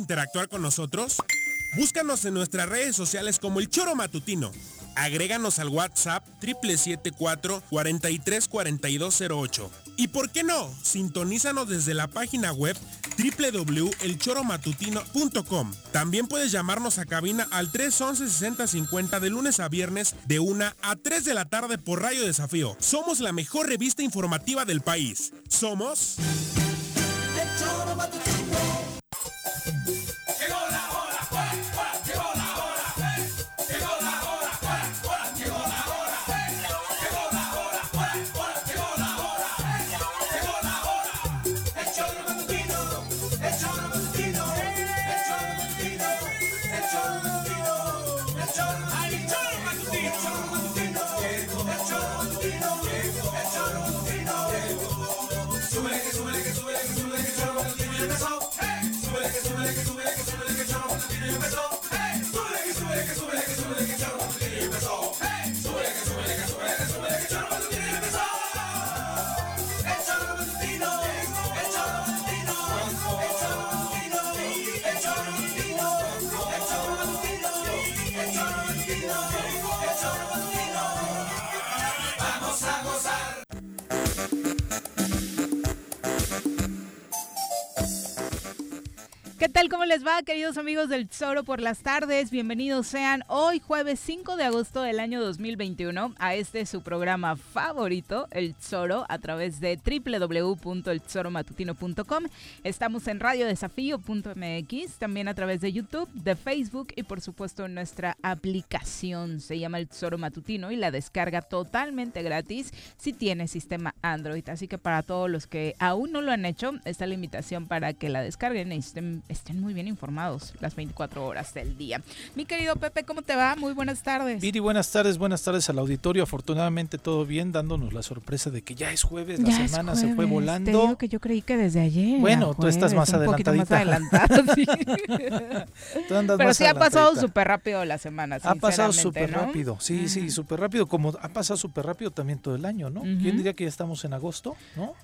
interactuar con nosotros? Búscanos en nuestras redes sociales como El Choro Matutino. Agréganos al WhatsApp 774 434208. Y por qué no, sintonízanos desde la página web www.elchoromatutino.com. También puedes llamarnos a cabina al 311-6050 de lunes a viernes de 1 a 3 de la tarde por Radio Desafío. Somos la mejor revista informativa del país. Somos... El Choro. Les va, queridos amigos del Tesoro por las tardes? Bienvenidos sean hoy jueves 5 de agosto del año 2021 a este su programa favorito, El Tesoro, a través de www.eltesoromatutino.com. Estamos en radiodesafío.mx, también a través de YouTube, de Facebook y por supuesto en nuestra aplicación. Se llama El Tesoro Matutino y la descarga totalmente gratis si tiene sistema Android. Así que para todos los que aún no lo han hecho, está la invitación para que la descarguen y estén estén muy bien informados las 24 horas del día. Mi querido Pepe, ¿cómo te va? Muy buenas tardes. Viri, buenas tardes, buenas tardes al auditorio. Afortunadamente todo bien, dándonos la sorpresa de que ya es jueves, la semana se fue volando. Te digo que yo creí que desde ayer. Bueno, tú estás más adelantadita. Pero sí ha pasado súper rápido la semana. Ha pasado súper rápido, sí, sí, súper rápido. Como ha pasado súper rápido también todo el año, ¿no? ¿Quién diría que ya estamos en agosto, ¿no?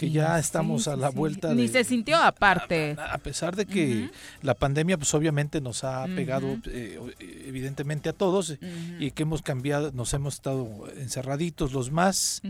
Que ya estamos a la vuelta. Ni se sintió aparte. A, pesar de que la pandemia, pues obviamente nos ha pegado eh, evidentemente a todos y que hemos cambiado, nos hemos estado encerraditos los más,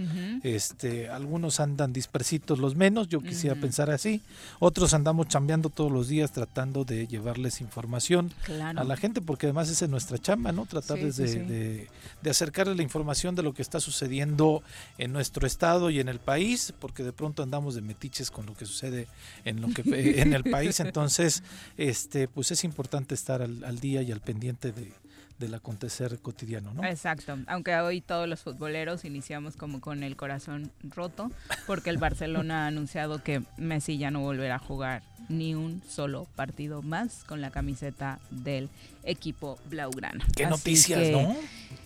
este, algunos andan dispersitos los menos, yo quisiera pensar así, otros andamos chambeando todos los días tratando de llevarles información a la gente, porque además esa es nuestra chamba, ¿no? Tratar de, de, de acercarles la información de lo que está sucediendo en nuestro estado y en el país, porque de pronto andamos de metiches con lo que sucede en lo que en el país, entonces este pues es importante estar al, día y al pendiente de, del acontecer cotidiano, ¿no? Exacto, aunque hoy todos los futboleros iniciamos como con el corazón roto, porque el Barcelona ha anunciado que Messi ya no volverá a jugar ni un solo partido más con la camiseta del equipo blaugrana. Qué noticias, ¿no?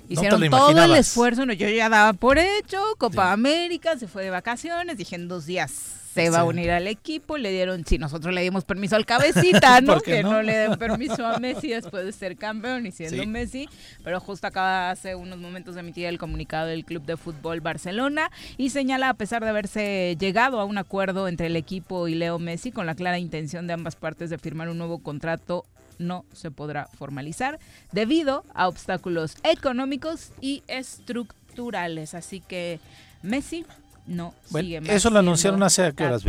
Hicieron todo el esfuerzo, yo ya daba por hecho, Copa América, se fue de vacaciones, dije en dos días se va a unir al equipo, le dieron, si nosotros le dimos permiso al cabecita, ¿no? que no? le den permiso a Messi después de ser campeón y siendo Messi, pero justo acaba hace unos momentos de emitir el comunicado del Club de Fútbol Barcelona y señala a pesar de haberse llegado a un acuerdo entre el equipo y Leo Messi con la clara intención de ambas partes de firmar un nuevo contrato no se podrá formalizar debido a obstáculos económicos y estructurales. Así que Messi no sigue más Eso lo anunciaron hace horas,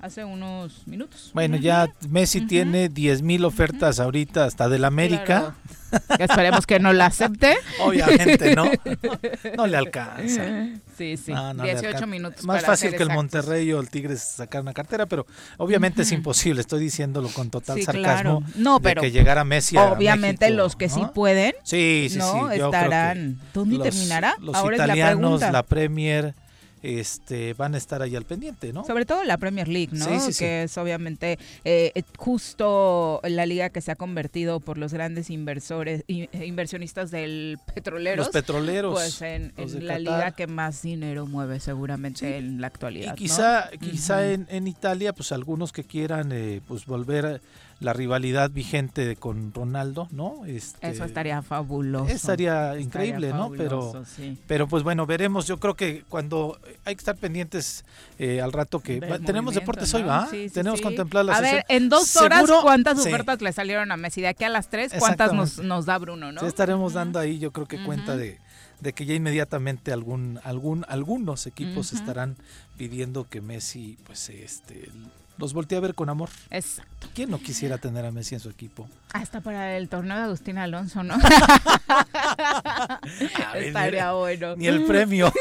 Hace unos minutos. Bueno, ya Messi tiene 10 mil ofertas ahorita hasta del América. Esperemos que no la acepte. Obviamente, ¿no? No le alcanza. Sí, sí. 18 minutos. Más fácil que el Monterrey o el Tigres sacar una cartera, pero obviamente es imposible. Estoy diciéndolo con total sarcasmo. No, pero. que llegara Messi a Obviamente los que sí pueden. Sí, sí, ¿no? sí. Estarán. ¿Dónde terminará? Los italianos, la Premier este, van a estar ahí al pendiente, ¿no? Sobre todo la Premier League, ¿no? que es obviamente eh, justo la liga que se ha convertido por los grandes inversores, inversionistas del petrolero. Los petroleros. Pues en, la liga que más dinero mueve seguramente en la actualidad. Y quizá, quizá en, en, Italia, pues algunos que quieran eh, pues volver la rivalidad vigente con Ronaldo, ¿no? Este, Eso estaría fabuloso. Estaría increíble, ¿no? Pero, pero pues bueno, veremos. Yo creo que cuando hay que estar pendientes eh, al rato que tenemos deportes hoy, ¿va? tenemos contemplado la A ver, en dos horas, ¿cuántas ofertas le salieron a Messi? De aquí a las tres, ¿cuántas nos, nos da Bruno, no? estaremos dando ahí, yo creo que cuenta de, de que ya inmediatamente algún, algún, algunos equipos estarán pidiendo que Messi, pues, este, los voltee a ver con amor. Exacto. ¿Quién no quisiera tener a Messi en su equipo? Hasta para el torneo de Agustín Alonso, ¿no? Estaría bueno. Ni el premio.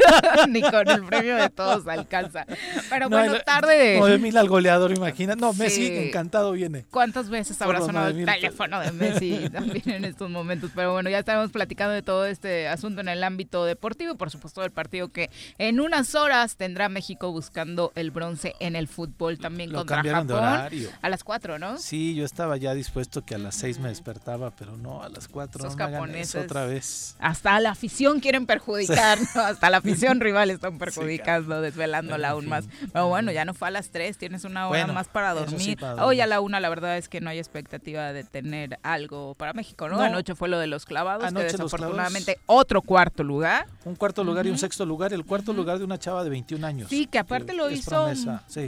ni con el premio de todos alcanza. Pero bueno, tarde. 9 mil al goleador, imagina. No, Messi encantado viene. ¿Cuántas veces habrá sonado el teléfono de Messi también en estos momentos? Pero bueno, ya estaremos platicando de todo este asunto en el ámbito deportivo y por supuesto del partido que en unas horas tendrá México buscando el bronce en el fútbol también contra Japón. A las 4, ¿no? Sí, yo estaba ya dispuesto que a las 6 me despertaba, pero no, a las 4 no japoneses, otra vez. Hasta la afición quieren perjudicar, hasta la afición rival están perjudicando, desvelándola aún más. Pero bueno, ya no fue a las 3, tienes una hora más para dormir. Hoy a la 1 la verdad es que no hay expectativa de tener algo para México, ¿no? Anoche fue lo de los clavados, que desafortunadamente otro cuarto lugar. Un cuarto lugar y un sexto lugar, el cuarto lugar de una chava de 21 años. Sí, que aparte lo hizo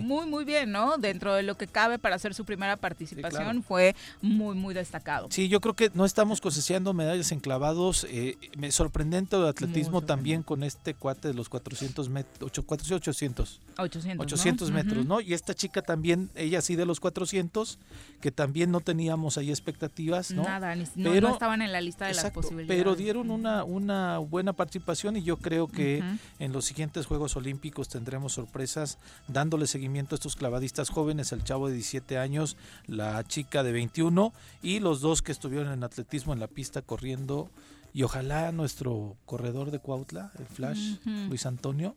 muy, muy bien, ¿no? Dentro de lo que cabe para hacer su primera participación fue muy, muy destacado. Sí, yo creo que no estamos cosechando medallas en clavados. Eh, me sorprendente de atletismo también con este cuate de los 400 metros, 800. 800, 800 metros, ¿no? Y esta chica también, ella sí de los 400, que también no teníamos ahí expectativas, ¿no? Nada, ni, pero, no, estaban en la lista de las posibilidades. Pero dieron una, una buena participación y yo creo que en los siguientes Juegos Olímpicos tendremos sorpresas dándole seguimiento a estos clavadistas jóvenes, el chavo de 17 años, la chica de 21 y los dos que estuvieron en atletismo en la pista corriendo. Y ojalá nuestro corredor de Cuautla, el Flash, Luis Antonio,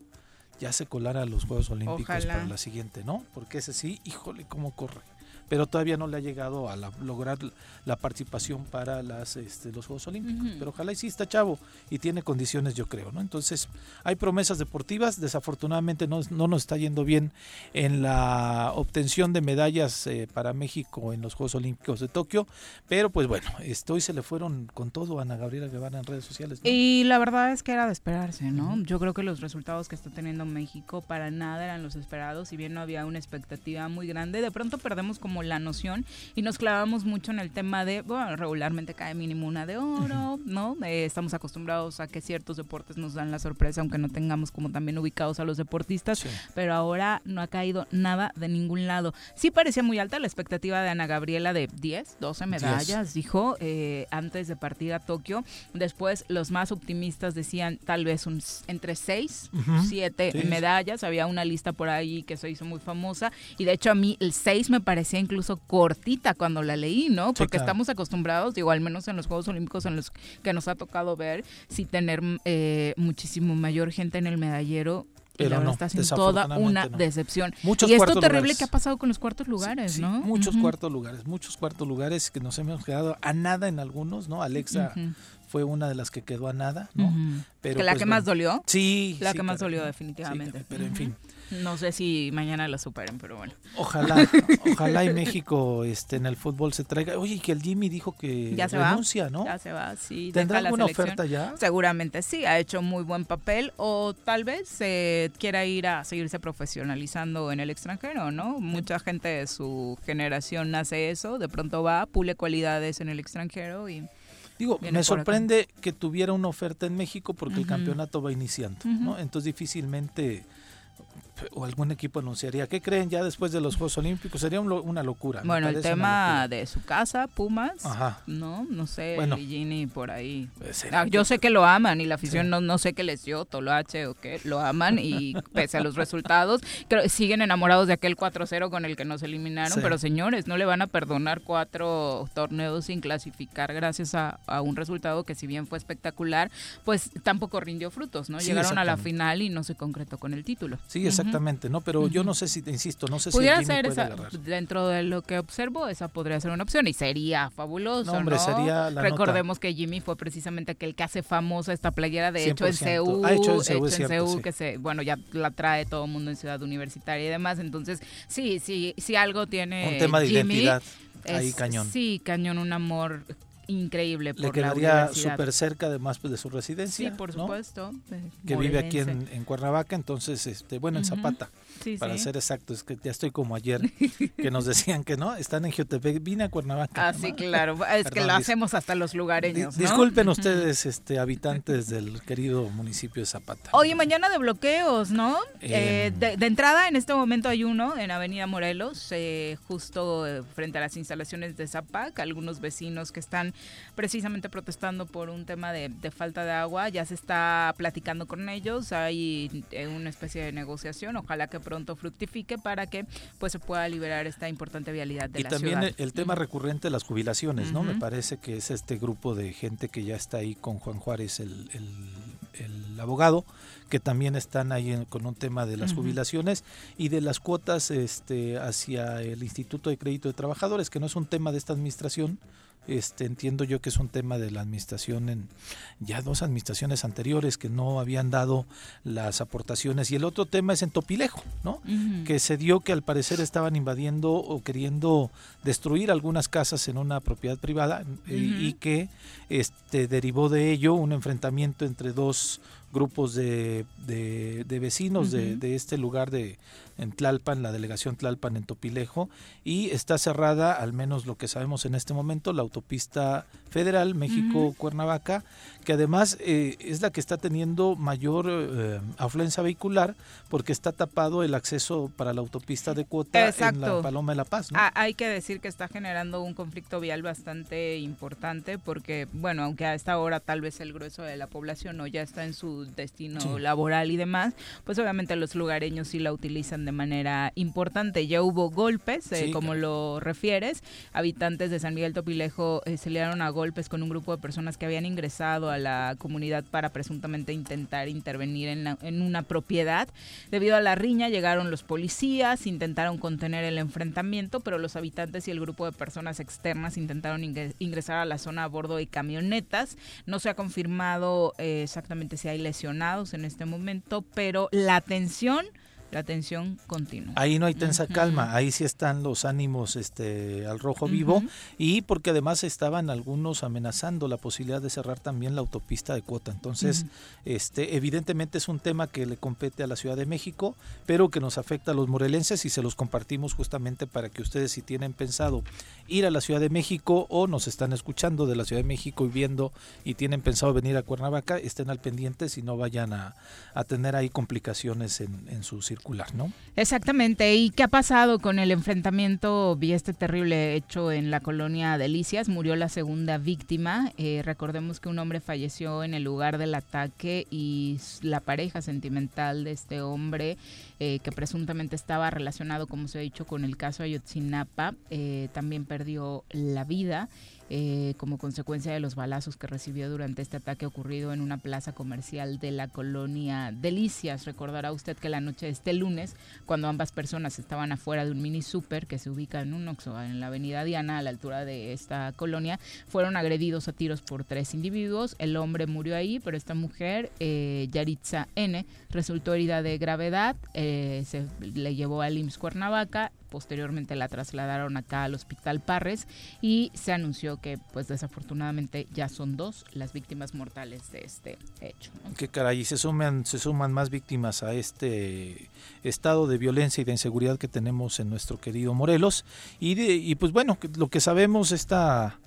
ya se colara a los Juegos Olímpicos para la siguiente, ¿no? Porque ese sí, híjole, cómo corre pero todavía no le ha llegado a lograr la participación para las, este, los Juegos Olímpicos. Pero ojalá y sí está chavo y tiene condiciones, yo creo, ¿no? Entonces, hay promesas deportivas, desafortunadamente no, no nos está yendo bien en la obtención de medallas eh, para México en los Juegos Olímpicos de Tokio, pero pues bueno, este, hoy se le fueron con todo a Ana Gabriela Guevara en redes sociales. Y la verdad es que era de esperarse, ¿no? Yo creo que los resultados que está teniendo México para nada eran los esperados, si bien no había una expectativa muy grande, de pronto perdemos como la noción y nos clavamos mucho en el tema de, bueno, regularmente cae mínimo una de oro, ¿no? Eh, estamos acostumbrados a que ciertos deportes nos dan la sorpresa, aunque no tengamos como también ubicados a los deportistas, pero ahora no ha caído nada de ningún lado. Sí parecía muy alta la expectativa de Ana Gabriela de 10, 12 medallas, dijo, eh, antes de partir a Tokio. Después los más optimistas decían tal vez un, entre 6, 7 medallas. Había una lista por ahí que se hizo muy famosa y de hecho a mí el 6 me parecía incluso cortita cuando la leí, ¿no? Porque estamos acostumbrados, digo, al menos en los Juegos Olímpicos en los que nos ha tocado ver, sí tener eh, muchísimo mayor gente en el medallero pero la verdad está siendo toda una decepción. y esto terrible que ha pasado con los cuartos lugares, ¿no? Muchos cuartos lugares, muchos cuartos lugares que nos hemos quedado a nada en algunos, ¿no? Alexa fue una de las que quedó a nada, ¿no? pero, la pues, que más dolió. Sí. La que más dolió definitivamente. pero en fin. No sé si mañana la superen, pero bueno. Ojalá, ojalá y México este, en el fútbol se traiga. Oye, que el Jimmy dijo que ya se renuncia, va, ¿no? Ya se va, sí. ¿Tendrá alguna oferta ya? Seguramente sí, ha hecho muy buen papel o tal vez se quiera ir a seguirse profesionalizando en el extranjero, ¿no? Mucha gente de su generación hace eso, de pronto va, pule cualidades en el extranjero y... Digo, me sorprende que tuviera una oferta en México porque el campeonato va iniciando, ¿no? Entonces difícilmente o algún equipo anunciaría. ¿Qué creen ya después de los Juegos Olímpicos? Sería una locura. Bueno, el tema de su casa, Pumas, no, no sé, bueno, Gini por ahí. Pues ah, yo sé que lo aman y la afición no, no sé qué les dio, Toloache o qué, lo aman y pese a los resultados, creo, siguen enamorados de aquel 4-0 con el que nos eliminaron, pero señores, no le van a perdonar cuatro torneos sin clasificar gracias a, un resultado que si bien fue espectacular, pues tampoco rindió frutos, ¿no? Llegaron a la final y no se concretó con el título. Sí, exacto Exactamente, ¿no? Pero yo no sé si, insisto, no sé Pudiera si ser esa, dentro de lo que observo, esa podría ser una opción y sería fabuloso, ¿no? Hombre, sería la Recordemos que Jimmy fue precisamente aquel que hace famosa esta playera, de hecho en hecho en que se, bueno, ya la trae todo el mundo en Ciudad Universitaria y demás, entonces sí, sí, sí algo tiene Un tema de identidad ahí cañón. Sí, cañón, un amor increíble por Le quedaría súper cerca además pues, de su residencia. Sí, por supuesto. Que vive aquí en, Cuernavaca, entonces, este bueno, en Zapata para ser exacto, es que ya estoy como ayer que nos decían que no, están en Jutepec, vine a Cuernavaca. Ah, sí, claro, es que lo hacemos hasta los lugareños. Disculpen ustedes, este habitantes del querido municipio de Zapata. Oye, mañana de bloqueos, ¿no? Eh, em. de, entrada, en este momento hay uno en Avenida Morelos, eh, justo eh, frente a las instalaciones de Zapac, algunos vecinos que están precisamente protestando por un tema de, de falta de agua, ya se está platicando con ellos, hay una especie de negociación, ojalá que pronto fructifique para que pues se pueda liberar esta importante vialidad de y también el tema recurrente de las jubilaciones, ¿no? Me parece que es este grupo de gente que ya está ahí con Juan Juárez, el, el, abogado, que también están ahí con un tema de las jubilaciones y de las cuotas este, hacia el Instituto de Crédito de Trabajadores, que no es un tema de esta administración, este, entiendo yo que es un tema de la administración en ya dos administraciones anteriores que no habían dado las aportaciones. Y el otro tema es en Topilejo, ¿no? Que se dio que al parecer estaban invadiendo o queriendo destruir algunas casas en una propiedad privada eh, y que este derivó de ello un enfrentamiento entre dos grupos de, de, vecinos de, de, este lugar de, en Tlalpan, la delegación Tlalpan en Topilejo, y está cerrada, al menos lo que sabemos en este momento, la autopista federal México-Cuernavaca, que además eh, es la que está teniendo mayor eh, afluencia vehicular porque está tapado el acceso para la autopista de cuota en la Paloma de la Paz. Ah, hay que decir que está generando un conflicto vial bastante importante porque, bueno, aunque a esta hora tal vez el grueso de la población no ya está en su destino laboral y demás, pues obviamente los lugareños sí la utilizan de manera importante. Ya hubo golpes, eh, como lo refieres. Habitantes de San Miguel Topilejo eh, se liaron a golpes con un grupo de personas que habían ingresado a la comunidad para presuntamente intentar intervenir en, en una propiedad. Debido a la riña llegaron los policías, intentaron contener el enfrentamiento, pero los habitantes y el grupo de personas externas intentaron ingresar a la zona a bordo de camionetas. No se ha confirmado eh, exactamente si hay lesionados en este momento, pero la tensión la tensión continua. Ahí no hay tensa calma, ahí sí están los ánimos este al rojo vivo y porque además estaban algunos amenazando la posibilidad de cerrar también la autopista de cuota. Entonces, este evidentemente es un tema que le compete a la Ciudad de México, pero que nos afecta a los morelenses y se los compartimos justamente para que ustedes si tienen pensado ir a la Ciudad de México o nos están escuchando de la Ciudad de México y viendo y tienen pensado venir a Cuernavaca, estén al pendiente si no vayan a, tener ahí complicaciones en, en su ¿no? Exactamente. ¿Y qué ha pasado con el enfrentamiento vi este terrible hecho en la colonia Delicias? Murió la segunda víctima. Eh, recordemos que un hombre falleció en el lugar del ataque y la pareja sentimental de este hombre, eh, que presuntamente estaba relacionado, como se ha dicho, con el caso Ayotzinapa, eh, también perdió la vida. Eh, como consecuencia de los balazos que recibió durante este ataque ocurrido en una plaza comercial de la colonia Delicias. Recordará usted que la noche de este lunes, cuando ambas personas estaban afuera de un mini super que se ubica en un Oxxo en la avenida Diana, a la altura de esta colonia, fueron agredidos a tiros por tres individuos. El hombre murió ahí, pero esta mujer, eh, Yaritza N., resultó herida de gravedad, eh, se le llevó al IMSS Cuernavaca posteriormente la trasladaron acá al Hospital Parres y se anunció que pues desafortunadamente ya son dos las víctimas mortales de este hecho. Qué caray, se suman, se suman más víctimas a este estado de violencia y de inseguridad que tenemos en nuestro querido Morelos y, y pues bueno, lo que sabemos está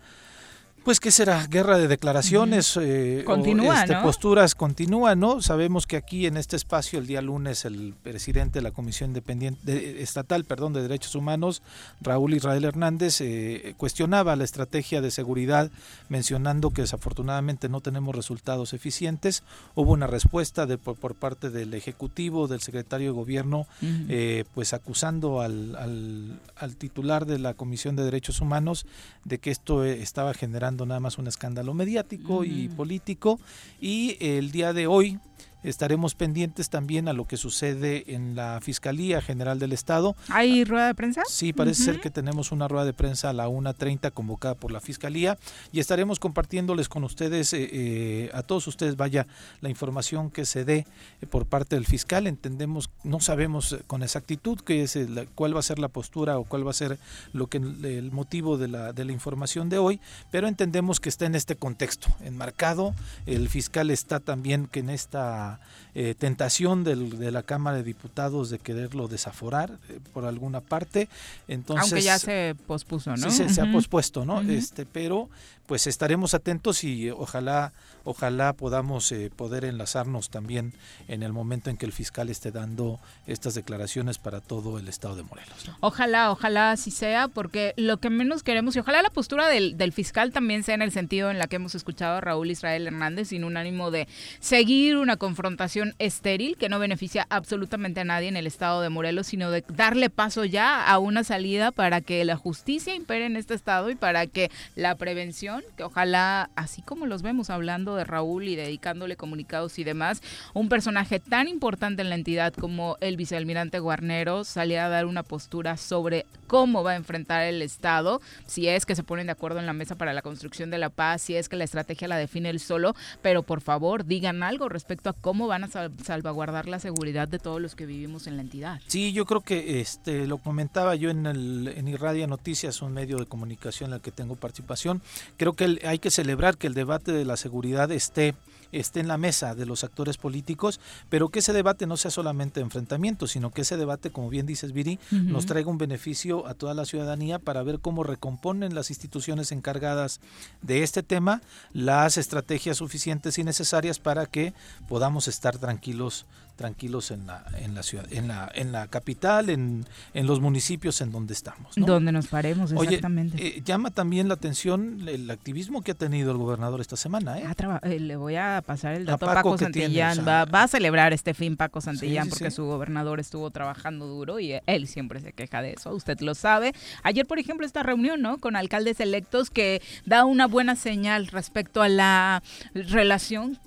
pues qué será, guerra de declaraciones, eh, continúa, este, posturas continúan, ¿no? Sabemos que aquí en este espacio el día lunes el presidente de la Comisión Independiente Estatal, perdón, de Derechos Humanos, Raúl Israel Hernández, eh, cuestionaba la estrategia de seguridad, mencionando que desafortunadamente no tenemos resultados eficientes. Hubo una respuesta de, por, parte del ejecutivo, del secretario de Gobierno, eh, pues acusando al, al, al titular de la Comisión de Derechos Humanos de que esto estaba generando nada más un escándalo mediático y político. Y el día de hoy Estaremos pendientes también a lo que sucede en la Fiscalía General del Estado. ¿Hay rueda de prensa? Sí, parece ser que tenemos una rueda de prensa a la 1.30 convocada por la Fiscalía y estaremos compartiéndoles con ustedes, eh, eh, a todos ustedes, vaya, la información que se dé eh, por parte del fiscal. Entendemos, no sabemos con exactitud qué es cuál va a ser la postura o cuál va a ser lo que el motivo de la, de la información de hoy, pero entendemos que está en este contexto enmarcado. El fiscal está también que en esta eh, tentación de la Cámara de Diputados de quererlo desaforar eh, por alguna parte. Entonces, Aunque ya se pospuso, ¿no? Sí, se, ha pospuesto, ¿no? este, pero pues estaremos atentos y ojalá ojalá podamos eh, poder enlazarnos también en el momento en que el fiscal esté dando estas declaraciones para todo el estado de Morelos. Ojalá, ojalá así sea, porque lo que menos queremos, y ojalá la postura del, del, fiscal también sea en el sentido en la que hemos escuchado a Raúl Israel Hernández, sin un ánimo de seguir una confrontación estéril que no beneficia absolutamente a nadie en el estado de Morelos, sino de darle paso ya a una salida para que la justicia impere en este estado y para que la prevención que ojalá, así como los vemos hablando de Raúl y dedicándole comunicados y demás, un personaje tan importante en la entidad como el vicealmirante Guarnero salía a dar una postura sobre cómo va a enfrentar el Estado, si es que se ponen de acuerdo en la mesa para la construcción de la paz, si es que la estrategia la define él solo, pero por favor digan algo respecto a cómo van a salvaguardar la seguridad de todos los que vivimos en la entidad. Sí, yo creo que este lo comentaba yo en el en Irradia Noticias, un medio de comunicación en el que tengo participación. Creo que hay que celebrar que el debate de la seguridad esté esté en la mesa de los actores políticos, pero que ese debate no sea solamente enfrentamiento, sino que ese debate, como bien dices, Viri, nos traiga un beneficio a toda la ciudadanía para ver cómo recomponen las instituciones encargadas de este tema las estrategias suficientes y necesarias para que podamos estar tranquilos tranquilos en la, en la ciudad, en la, en la capital, en, en los municipios en donde estamos. Donde nos paremos, exactamente. Oye, eh, llama también la atención el activismo que ha tenido el gobernador esta semana. ¿eh? eh le voy a pasar el dato a Paco, Santillán. va, va, a celebrar este fin Paco Santillán porque su gobernador estuvo trabajando duro y él siempre se queja de eso, usted lo sabe. Ayer, por ejemplo, esta reunión ¿no? con alcaldes electos que da una buena señal respecto a la relación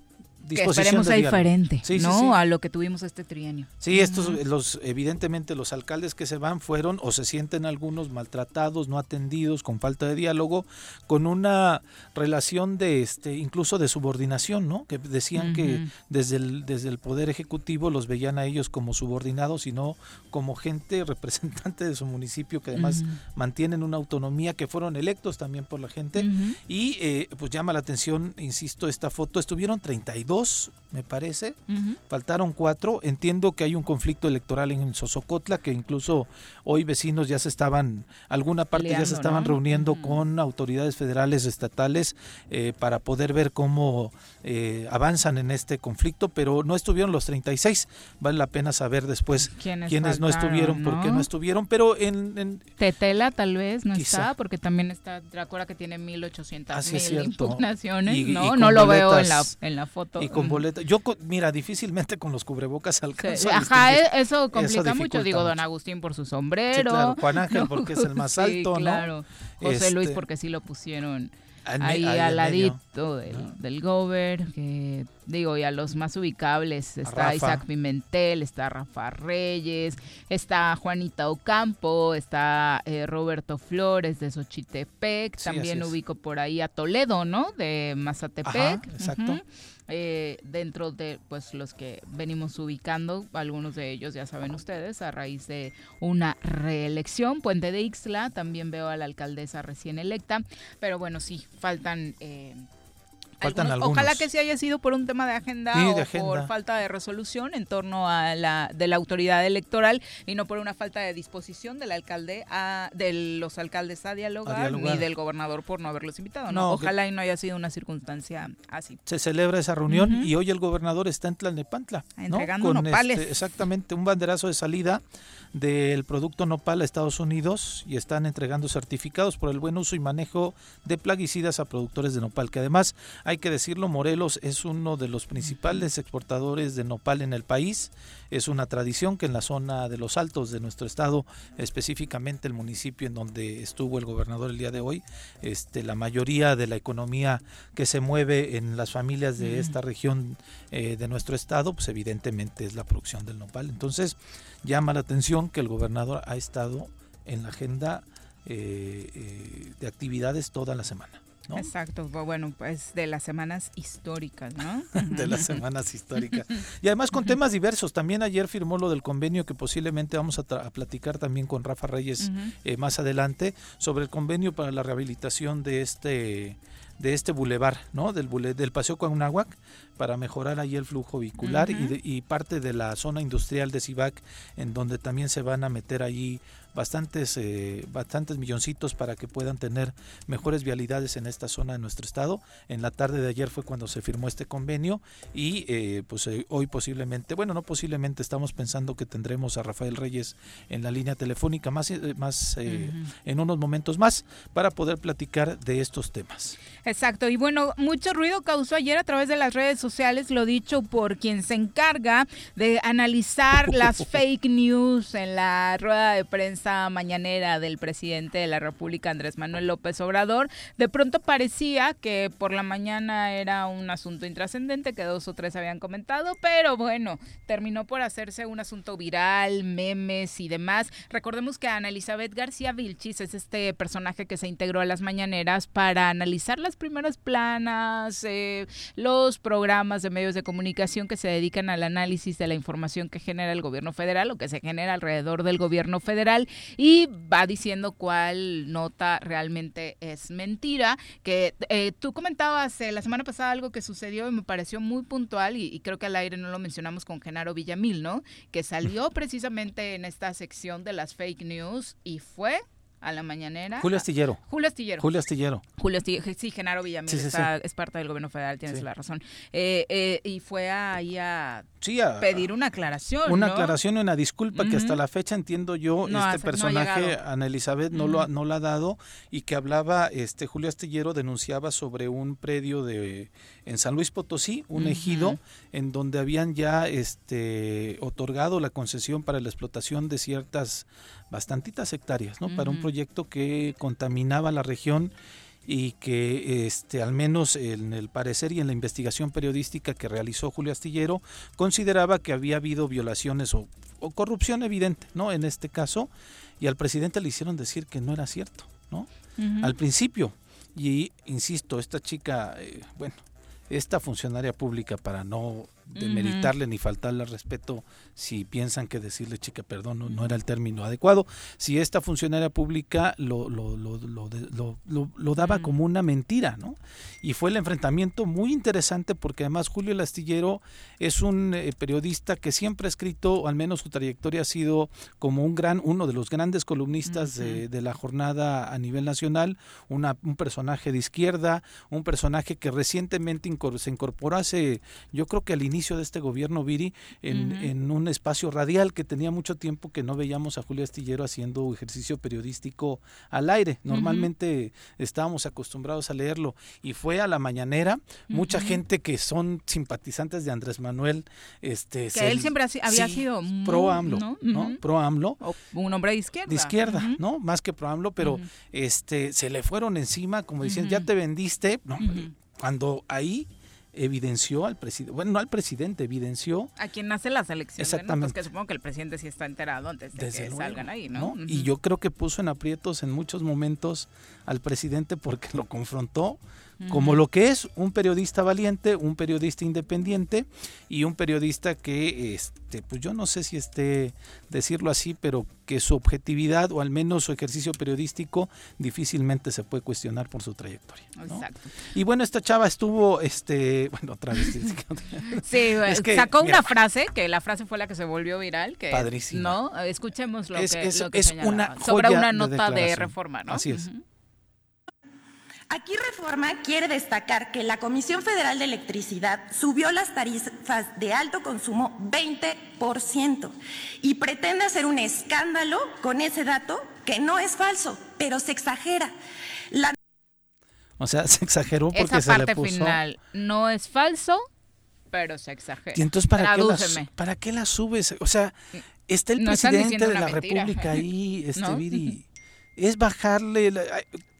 que esperemos diferente, ¿no? A lo que tuvimos este trienio. Sí, estos, los, evidentemente los alcaldes que se van fueron o se sienten algunos maltratados, no atendidos, con falta de diálogo, con una relación de, este, incluso de subordinación, ¿no? Que decían que desde el, desde el poder ejecutivo los veían a ellos como subordinados y no como gente representante de su municipio que además mantienen una autonomía, que fueron electos también por la gente. Y eh, pues llama la atención, insisto, esta foto, estuvieron 32 dos, me parece. Faltaron cuatro. Entiendo que hay un conflicto electoral en Sosocotla, que incluso hoy vecinos ya se estaban, alguna parte ya se estaban reuniendo con autoridades federales, estatales, eh, para poder ver cómo eh, avanzan en este conflicto, pero no estuvieron los 36. Vale la pena saber después quiénes, no estuvieron, por qué no estuvieron, pero en... Tetela tal vez no está, porque también está, recuerda que tiene 1800 ah, mil impugnaciones, ¿no? no lo veo en la, en la foto. Y con boleta. Yo, mira, difícilmente con los cubrebocas alcanzo. Ajá, e, eso complica mucho. Digo, don Agustín por su sombrero. Juan Ángel porque es el más alto, claro. José Luis este, porque sí lo pusieron ahí al ladito del, del Gober, que digo, y a los más ubicables está Isaac Pimentel, está Rafa Reyes, está Juanita Ocampo, está eh, Roberto Flores de Xochitepec, también ubico por ahí a Toledo, ¿no? De Mazatepec. exacto. Eh, dentro de pues los que venimos ubicando, algunos de ellos ya saben ustedes, a raíz de una reelección, Puente de Ixla, también veo a la alcaldesa recién electa, pero bueno, sí, faltan... Eh, Ojalá que sí haya sido por un tema de agenda o por falta de resolución en torno a la de la autoridad electoral y no por una falta de disposición del alcalde a de los alcaldes a dialogar, ni del gobernador por no haberlos invitado. No, ojalá y no haya sido una circunstancia así. Se celebra esa reunión y hoy el gobernador está en Tlalnepantla, entregando nopales. Este, exactamente, un banderazo de salida del producto nopal a Estados Unidos y están entregando certificados por el buen uso y manejo de plaguicidas a productores de nopal, que además hay que decirlo, Morelos es uno de los principales exportadores de nopal en el país. Es una tradición que en la zona de los altos de nuestro estado, específicamente el municipio en donde estuvo el gobernador el día de hoy, este, la mayoría de la economía que se mueve en las familias de esta región eh, de nuestro estado, pues evidentemente es la producción del nopal. Entonces llama la atención que el gobernador ha estado en la agenda eh, eh, de actividades toda la semana. Exacto, bueno, pues de las semanas históricas, ¿no? de las semanas históricas. Y además con temas diversos. También ayer firmó lo del convenio que posiblemente vamos a, platicar también con Rafa Reyes eh, más adelante sobre el convenio para la rehabilitación de este de este bulevar, ¿no? Del, del Paseo Cuauhnáhuac para mejorar ahí el flujo vehicular y, y, parte de la zona industrial de Cibac en donde también se van a meter allí bastantes, eh, bastantes milloncitos para que puedan tener mejores vialidades en esta zona de nuestro estado. En la tarde de ayer fue cuando se firmó este convenio y eh, pues eh, hoy posiblemente, bueno, no posiblemente, estamos pensando que tendremos a Rafael Reyes en la línea telefónica más, más en unos momentos más para poder platicar de estos temas. Exacto, y bueno, mucho ruido causó ayer a través de las redes sociales, lo dicho por quien se encarga de analizar las fake news en la rueda de prensa mañanera del presidente de la República, Andrés Manuel López Obrador, de pronto parecía que por la mañana era un asunto intrascendente que dos o tres habían comentado, pero bueno, terminó por hacerse un asunto viral, memes y demás. Recordemos que Ana Elizabeth García Vilchis es este personaje que se integró a las mañaneras para analizar las primeras planas, eh, los programas de medios de comunicación que se dedican al análisis de la información que genera el gobierno federal o que se genera alrededor del gobierno federal y va diciendo cuál nota realmente es mentira. Que eh, tú comentabas eh, la semana pasada algo que sucedió y me pareció muy puntual y, creo que al aire no lo mencionamos con Genaro Villamil, ¿no? Que salió precisamente en esta sección de las fake news y fue a la mañanera. Julio Astillero. Julio Astillero. Julio Astillero. Julio Astillero. Sí, Genaro Villamil es parte del gobierno federal, tienes la razón. Eh, eh, y fue ahí a, pedir una aclaración. Una aclaración y una disculpa que hasta la fecha entiendo yo, este personaje, Ana Elizabeth, no, lo, no lo ha dado y que hablaba, este Julio Astillero denunciaba sobre un predio de en San Luis Potosí, un ejido en donde habían ya este otorgado la concesión para la explotación de ciertas bastantitas hectáreas, ¿no? Para un proyecto que contaminaba la región y que este al menos en el parecer y en la investigación periodística que realizó Julio Astillero consideraba que había habido violaciones o, corrupción evidente, ¿no? En este caso y al presidente le hicieron decir que no era cierto, ¿no? Al principio y insisto, esta chica, eh, bueno, esta funcionaria pública para no demeritarle ni faltarle al respeto si piensan que decirle chica perdón no, era el término adecuado. Si esta funcionaria pública lo, lo, lo, lo daba como una mentira, ¿no? Y fue el enfrentamiento muy interesante porque además Julio Lastillero es un eh, periodista que siempre ha escrito, o al menos su trayectoria ha sido como un gran, uno de los grandes columnistas de, de, la jornada a nivel nacional, una, un personaje de izquierda, un personaje que recientemente se incorporó hace, yo creo que al inicio de este gobierno, Viri, en, en un espacio radial que tenía mucho tiempo que no veíamos a Julio Astillero haciendo ejercicio periodístico al aire. Normalmente estábamos acostumbrados a leerlo y fue a la mañanera. Mucha gente que son simpatizantes de Andrés Manuel, este, que él siempre había sido pro AMLO, ¿no? Pro AMLO, un hombre de izquierda, de izquierda, ¿no? Más que pro AMLO, pero este, se le fueron encima, como diciendo, ya te vendiste, no, cuando ahí evidenció al presidente, bueno, no al presidente, evidenció... A quien hace las elecciones, Exactamente. que supongo que el presidente sí está enterado antes de que salgan ahí, ¿no? Y yo creo que puso en aprietos en muchos momentos al presidente porque lo confrontó como lo que es un periodista valiente, un periodista independiente y un periodista que, este, pues yo no sé si esté decirlo así, pero que su objetividad o al menos su ejercicio periodístico difícilmente se puede cuestionar por su trayectoria. Exacto. Y bueno, esta chava estuvo, este, bueno, otra vez. sí, sacó una frase, que la frase fue la que se volvió viral, que padrísimo. No, escuchemos lo que, lo que es una sobre una nota de, reforma, ¿no? Así es. Aquí Reforma quiere destacar que la Comisión Federal de Electricidad subió las tarifas de alto consumo 20% y pretende hacer un escándalo con ese dato que no es falso, pero se exagera. O sea, se exageró porque se le puso. final no es falso, pero se exagera. Y entonces, ¿para, qué la, ¿para qué la subes? O sea, está el presidente de la República ahí, este Viri es bajarle.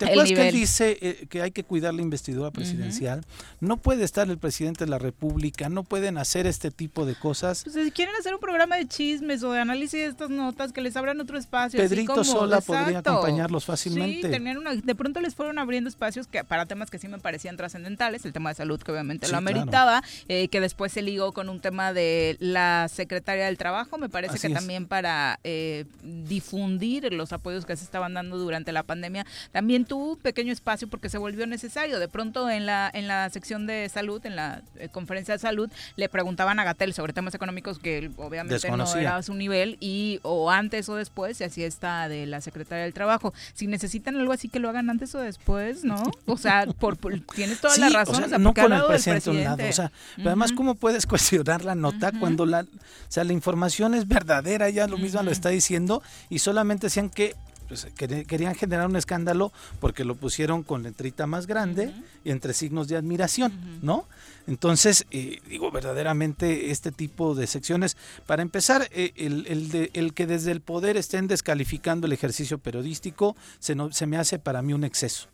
¿Te acuerdas que él dice eh, que hay que cuidar la investidura presidencial? No puede estar el presidente de la República, no pueden hacer este tipo de cosas. Pues, si quieren hacer un programa de chismes o de análisis de estas notas, que les abran otro espacio. Pedrito Sola podría acompañarlos fácilmente. Sí, una, de pronto les fueron abriendo espacios que para temas que sí me parecían trascendentales, el tema de salud que obviamente lo ameritaba, eh, que después se ligó con un tema de la secretaria del Trabajo, me parece que también para eh, difundir los apoyos que se estaban dando durante la pandemia, también un pequeño espacio porque se volvió necesario. De pronto en la, en la sección de salud, en la eh, conferencia de salud, le preguntaban a Gatel sobre temas económicos que obviamente no era su nivel y o antes o después, y así está de la Secretaria del Trabajo. Si necesitan algo así que lo hagan antes o después, ¿no? O sea, por, tienes toda la razón. no con el presidente, un lado, o sea, además, ¿cómo puedes cuestionar la nota cuando la, o sea, la información es verdadera? Ya lo mismo lo está diciendo y solamente decían que pues, querían generar un escándalo porque lo pusieron con letrita más grande y entre signos de admiración, ¿no? Entonces, eh, digo, verdaderamente este tipo de secciones, para empezar, eh, el, el, que desde el poder estén descalificando el ejercicio periodístico, se, no, se me hace para mí un exceso.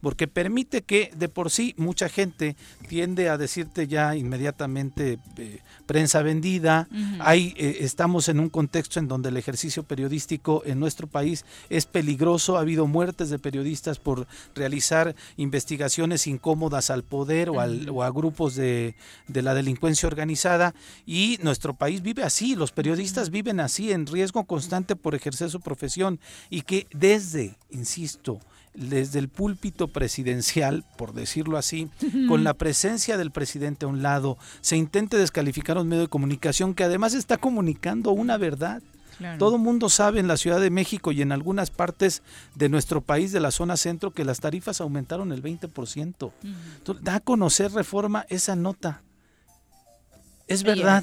Porque permite que de por sí mucha gente tiende a decirte ya inmediatamente eh, prensa vendida. Hay, eh, estamos en un contexto en donde el ejercicio periodístico en nuestro país es peligroso. Ha habido muertes de periodistas por realizar investigaciones incómodas al poder o, al, o a grupos de, de, la delincuencia organizada. Y nuestro país vive así. Los periodistas viven así, en riesgo constante por ejercer su profesión. Y que desde, insisto, desde el púlpito presidencial, por decirlo así, con la presencia del presidente a un lado, se intente descalificar un medio de comunicación que además está comunicando una verdad. Todo mundo sabe en la Ciudad de México y en algunas partes de nuestro país, de la zona centro, que las tarifas aumentaron el 20%. da a conocer reforma esa nota. Es verdad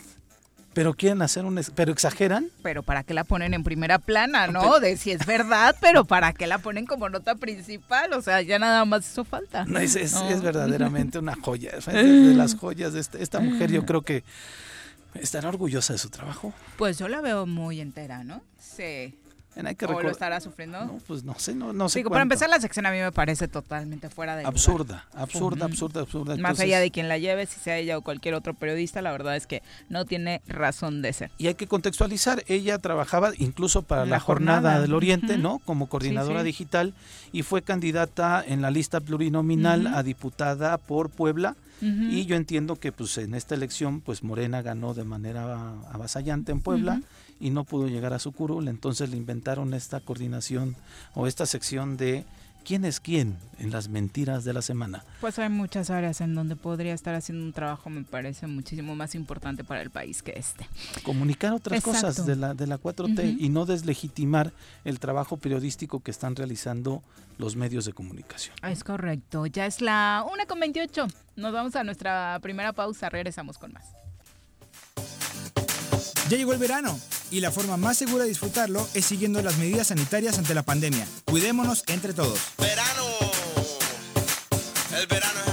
pero quieren hacer un pero exageran. Pero para qué la ponen en primera plana no de si es verdad pero para qué la ponen como nota principal o sea ya nada más eso falta. No, es, es, verdaderamente una joya es de las joyas de este, esta mujer yo creo que estará orgullosa de su trabajo. Pues yo la veo muy entera no sí ¿O lo estará sufriendo? No, pues no sé, no, no sé. Digo, para empezar, la sección a mí me parece totalmente fuera de absurda, absurda, absurda, absurda. Más allá de quien la lleve, si sea ella o cualquier otro periodista, la verdad es que no tiene razón de ser. Y hay que contextualizar, ella trabajaba incluso para la, Jornada, del Oriente, ¿no? Como coordinadora digital y fue candidata en la lista plurinominal a diputada por Puebla. Y yo entiendo que pues en esta elección pues Morena ganó de manera avasallante en Puebla y no pudo llegar a su curul, entonces le inventaron esta coordinación o esta sección de quién es quién en las mentiras de la semana. Pues hay muchas áreas en donde podría estar haciendo un trabajo, me parece muchísimo más importante para el país que este. Comunicar otras cosas de la, de la 4T y no deslegitimar el trabajo periodístico que están realizando los medios de comunicación. Es correcto, ya es la 1 con 28. Nos vamos a nuestra primera pausa, regresamos con más. Ya llegó el verano y la forma más segura de disfrutarlo es siguiendo las medidas sanitarias ante la pandemia. Cuidémonos entre todos. Verano. El verano es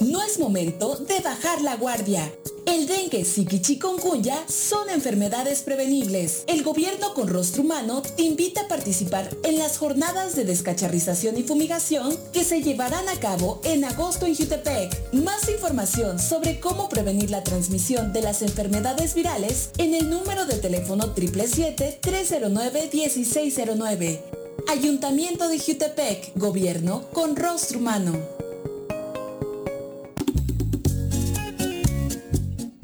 No es momento de bajar la guardia. El dengue, zika y chikungunya son enfermedades prevenibles. El gobierno con rostro humano te invita a participar en las jornadas de descacharrización y fumigación que se llevarán a cabo en agosto en Jutepec. Más información sobre cómo prevenir la transmisión de las enfermedades virales en el número de teléfono 777-309-1609. Ayuntamiento de Jutepec, gobierno con rostro humano.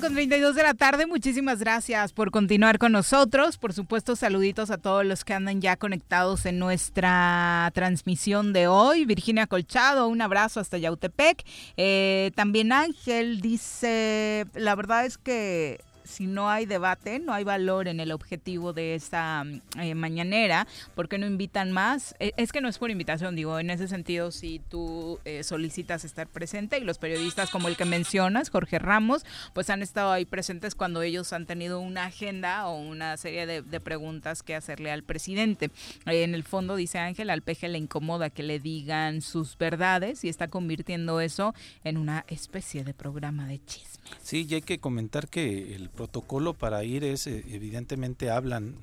Con 32 de la tarde. Muchísimas gracias por continuar con nosotros. Por supuesto, saluditos a todos los que andan ya conectados en nuestra transmisión de hoy. Virginia Colchado, un abrazo hasta Yautepec. Eh, también Ángel dice, la verdad es que si no hay debate, no hay valor en el objetivo de esta mm, eh, mañanera, ¿por qué no invitan más? Eh, es que no es por invitación, digo, en ese sentido, si tú eh, solicitas estar presente y los periodistas como el que mencionas, Jorge Ramos, pues han estado ahí presentes cuando ellos han tenido una agenda o una serie de, de preguntas que hacerle al presidente. en el fondo, dice Ángel, al peje le incomoda que le digan sus verdades y está convirtiendo eso en una especie de programa de chisme. Sí, y hay que comentar que el protocolo para ir es, eh, evidentemente hablan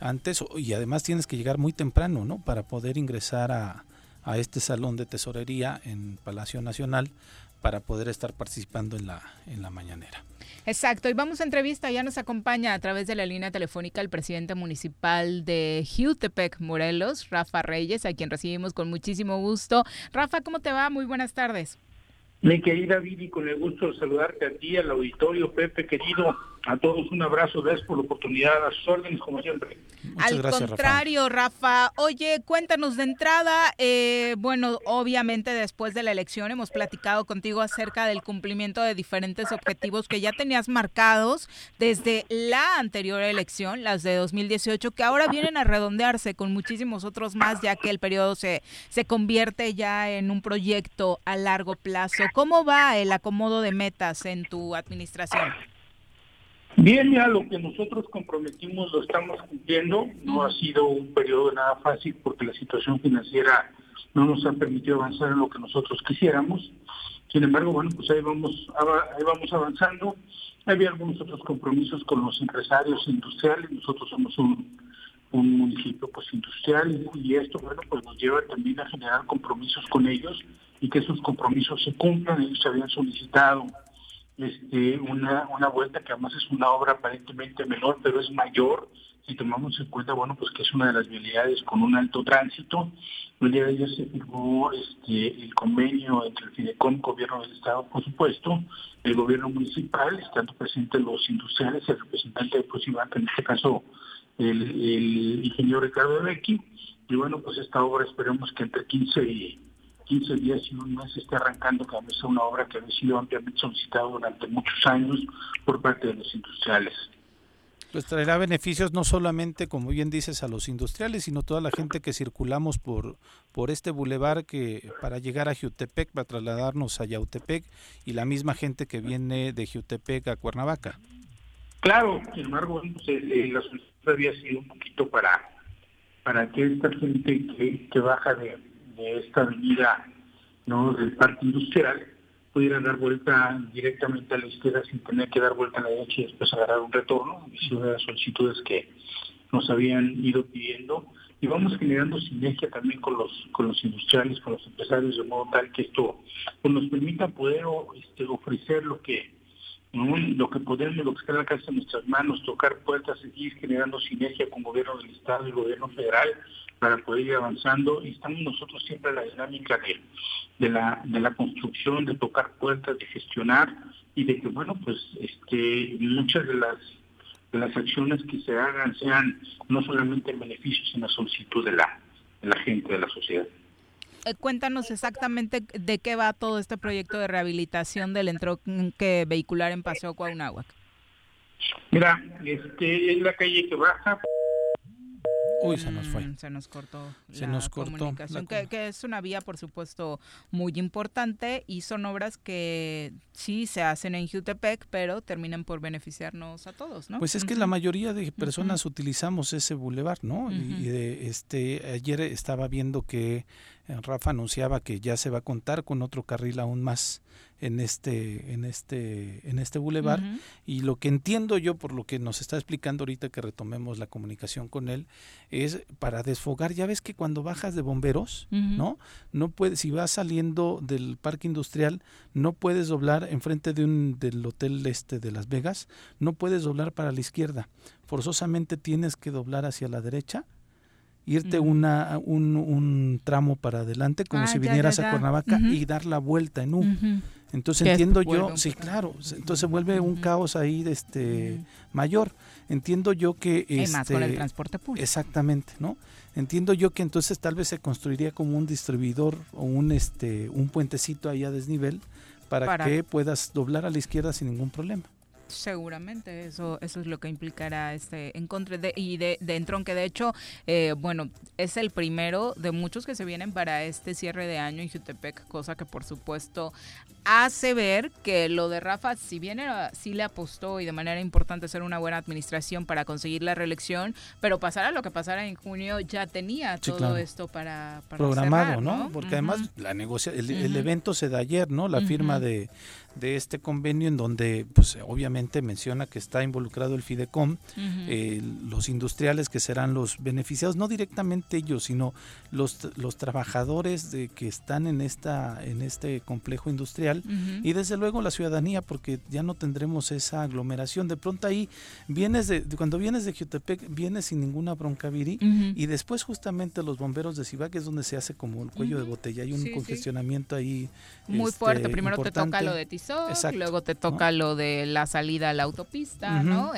antes y además tienes que llegar muy temprano, ¿no? Para poder ingresar a, a este salón de tesorería en Palacio Nacional para poder estar participando en la, en la mañanera. Exacto, y vamos a entrevista, ya nos acompaña a través de la línea telefónica el presidente municipal de Jutepec, Morelos, Rafa Reyes, a quien recibimos con muchísimo gusto. Rafa, ¿cómo te va? Muy buenas tardes. Mi querida Vivi, con el gusto de saludarte a ti, al auditorio, Pepe, querido, a todos un abrazo, gracias por la oportunidad, a sus órdenes, como siempre. Al contrario, Rafa. Oye, cuéntanos de entrada, eh, bueno, obviamente después de la elección hemos platicado contigo acerca del cumplimiento de diferentes objetivos que ya tenías marcados desde la anterior elección, las de 2018, que ahora vienen a redondearse con muchísimos otros más, ya que el periodo se, se convierte ya en un proyecto a largo plazo. ¿Cómo va el acomodo de metas en tu administración? Bien, ya lo que nosotros comprometimos lo estamos cumpliendo. No ha sido un periodo nada fácil porque la situación financiera no nos ha permitido avanzar en lo que nosotros quisiéramos. Sin embargo, bueno, pues ahí vamos, ahí vamos avanzando. Había algunos otros compromisos con los empresarios industriales. Nosotros somos un, un municipio pues industrial y, esto, bueno, pues nos lleva también a generar compromisos con ellos y que esos compromisos se cumplan. Ellos se habían solicitado este, una, una vuelta que además es una obra aparentemente menor, pero es mayor si tomamos en cuenta, bueno, pues que es una de las vialidades con un alto tránsito. El día de ayer se firmó este, el convenio entre el FIDECOM, gobierno del Estado, por supuesto, el gobierno municipal, estando presentes los industriales, el representante de Prosibanca, en este caso el, ingeniero Ricardo Becky, y bueno, pues esta obra esperemos que entre 15 y 15 días y un mes esté arrancando, que es una obra que ha sido ampliamente solicitada durante muchos años por parte de los industriales. Pues traerá beneficios no solamente, como bien dices, a los industriales, sino toda la gente que circulamos por, por este bulevar que para llegar a Jutepec, para trasladarnos a Yautepec, y la misma gente que viene de Jutepec a Cuernavaca. Claro, sin embargo, pues, la solución había sido un poquito para, para que esta gente que baja de, esta avenida ¿no? del parque industrial pudiera dar vuelta directamente a la izquierda sin tener que dar vuelta a la derecha y después agarrar un retorno. Es una de las solicitudes que nos habían ido pidiendo y vamos generando sinergia también con los con los industriales, con los empresarios, de modo tal que esto pues, nos permita poder este, ofrecer lo que lo que podemos, lo que está al alcance de nuestras manos, tocar puertas, seguir generando sinergia con gobierno del Estado y gobierno federal para poder ir avanzando. Y estamos nosotros siempre en la dinámica de, de, la, de la construcción, de tocar puertas, de gestionar y de que, bueno, pues este, muchas de las de las acciones que se hagan sean no solamente en beneficio, sino solicitud de la, de la gente, de la sociedad. Eh, cuéntanos exactamente de qué va todo este proyecto de rehabilitación del entronque vehicular en Paseo Cuauhnáhuac. Mira, este es la calle que baja Uy, se nos fue. Se nos cortó se nos cortó comunicación, que, es una vía, por supuesto, muy importante y son obras que sí se hacen en Jutepec, pero terminan por beneficiarnos a todos, ¿no? Pues es que la mayoría de personas utilizamos ese bulevar, ¿no? Y de, este ayer estaba viendo que eh, Rafa anunciaba que ya se va a contar con otro carril aún más en este en este en este bulevar. Y lo que entiendo yo por lo que nos está explicando ahorita que retomemos la comunicación con él es para desfogar. Ya ves que cuando bajas de bomberos no no puedes si vas saliendo del parque industrial no puedes doblar enfrente de un del hotel este de Las Vegas no puedes doblar para la izquierda. Forzosamente tienes que doblar hacia la derecha irte una, un, un, tramo para adelante como ah, si vinieras a Cuernavaca y dar la vuelta en U. Entonces entiendo yo, sí, claro, entonces vuelve un caos ahí este mayor. Entiendo yo que este, más con el este, transporte público. Exactamente, ¿no? Entiendo yo que entonces tal vez se construiría como un distribuidor o un este un puentecito ahí a desnivel para, que puedas doblar a la izquierda sin ningún problema. Seguramente eso eso es lo que implicará este encontre de, y de, de entronque. De hecho, eh, bueno, es el primero de muchos que se vienen para este cierre de año en Jutepec, cosa que por supuesto hace ver que lo de Rafa, si bien era, sí le apostó y de manera importante hacer una buena administración para conseguir la reelección, pero pasara lo que pasara en junio, ya tenía todo esto para, programado, ¿no? Porque además la negocia el, evento se da ayer, ¿no? La firma de de este convenio en donde pues obviamente menciona que está involucrado el Fidecom, eh, los industriales que serán los beneficiados, no directamente ellos, sino los, los trabajadores de que están en esta en este complejo industrial y desde luego la ciudadanía porque ya no tendremos esa aglomeración. De pronto ahí vienes de cuando vienes de Jutepec vienes sin ninguna bronca viri y después justamente los bomberos de Cibac es donde se hace como el cuello de botella, hay un congestionamiento ahí muy fuerte. Este, Primero te toca lo de luego te toca lo de la salida a la autopista, ¿no?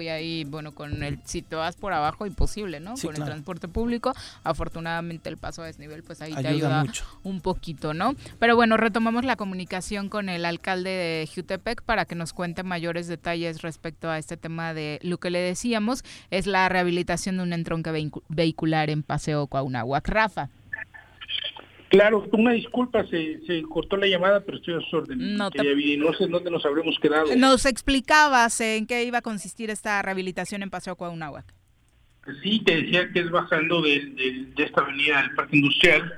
y ahí, bueno, con el, si te vas por abajo, imposible, ¿no? con el transporte público, afortunadamente el paso a desnivel, pues ahí te ayuda un poquito, ¿no? Pero bueno, retomamos la comunicación con el alcalde de Jutepec para que nos cuente mayores detalles respecto a este tema de lo que le decíamos, es la rehabilitación de un entronque vehicular en Paseo Cuauhnáhuac. Rafa. Claro, una disculpa, se, se cortó la llamada, pero estoy a su orden. No, no sé dónde nos habremos quedado. Nos explicabas en qué iba a consistir esta rehabilitación en Paseo Cuauhnáhuac. Sí, te decía que es bajando de, de, esta avenida del Parque Industrial,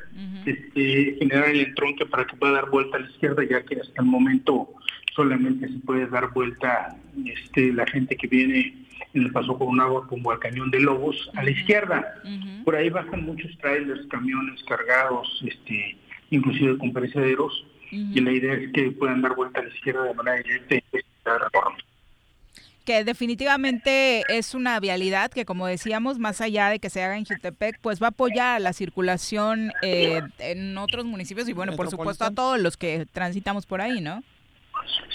este, generar el entronque para que pueda dar vuelta a la izquierda, ya que hasta el momento solamente se puede dar vuelta este, la gente que viene en el paso con un agua como al cañón de Lobos, a la izquierda. Por ahí bajan muchos trailers, camiones cargados, este, inclusive con perecederos, y la idea es que puedan dar vuelta a la izquierda de manera directa y que definitivamente es una vialidad que, como decíamos, más allá de que se haga en Jutepec, pues va a apoyar a la circulación eh, en otros municipios y, bueno, por supuesto a todos los que transitamos por ahí, ¿no?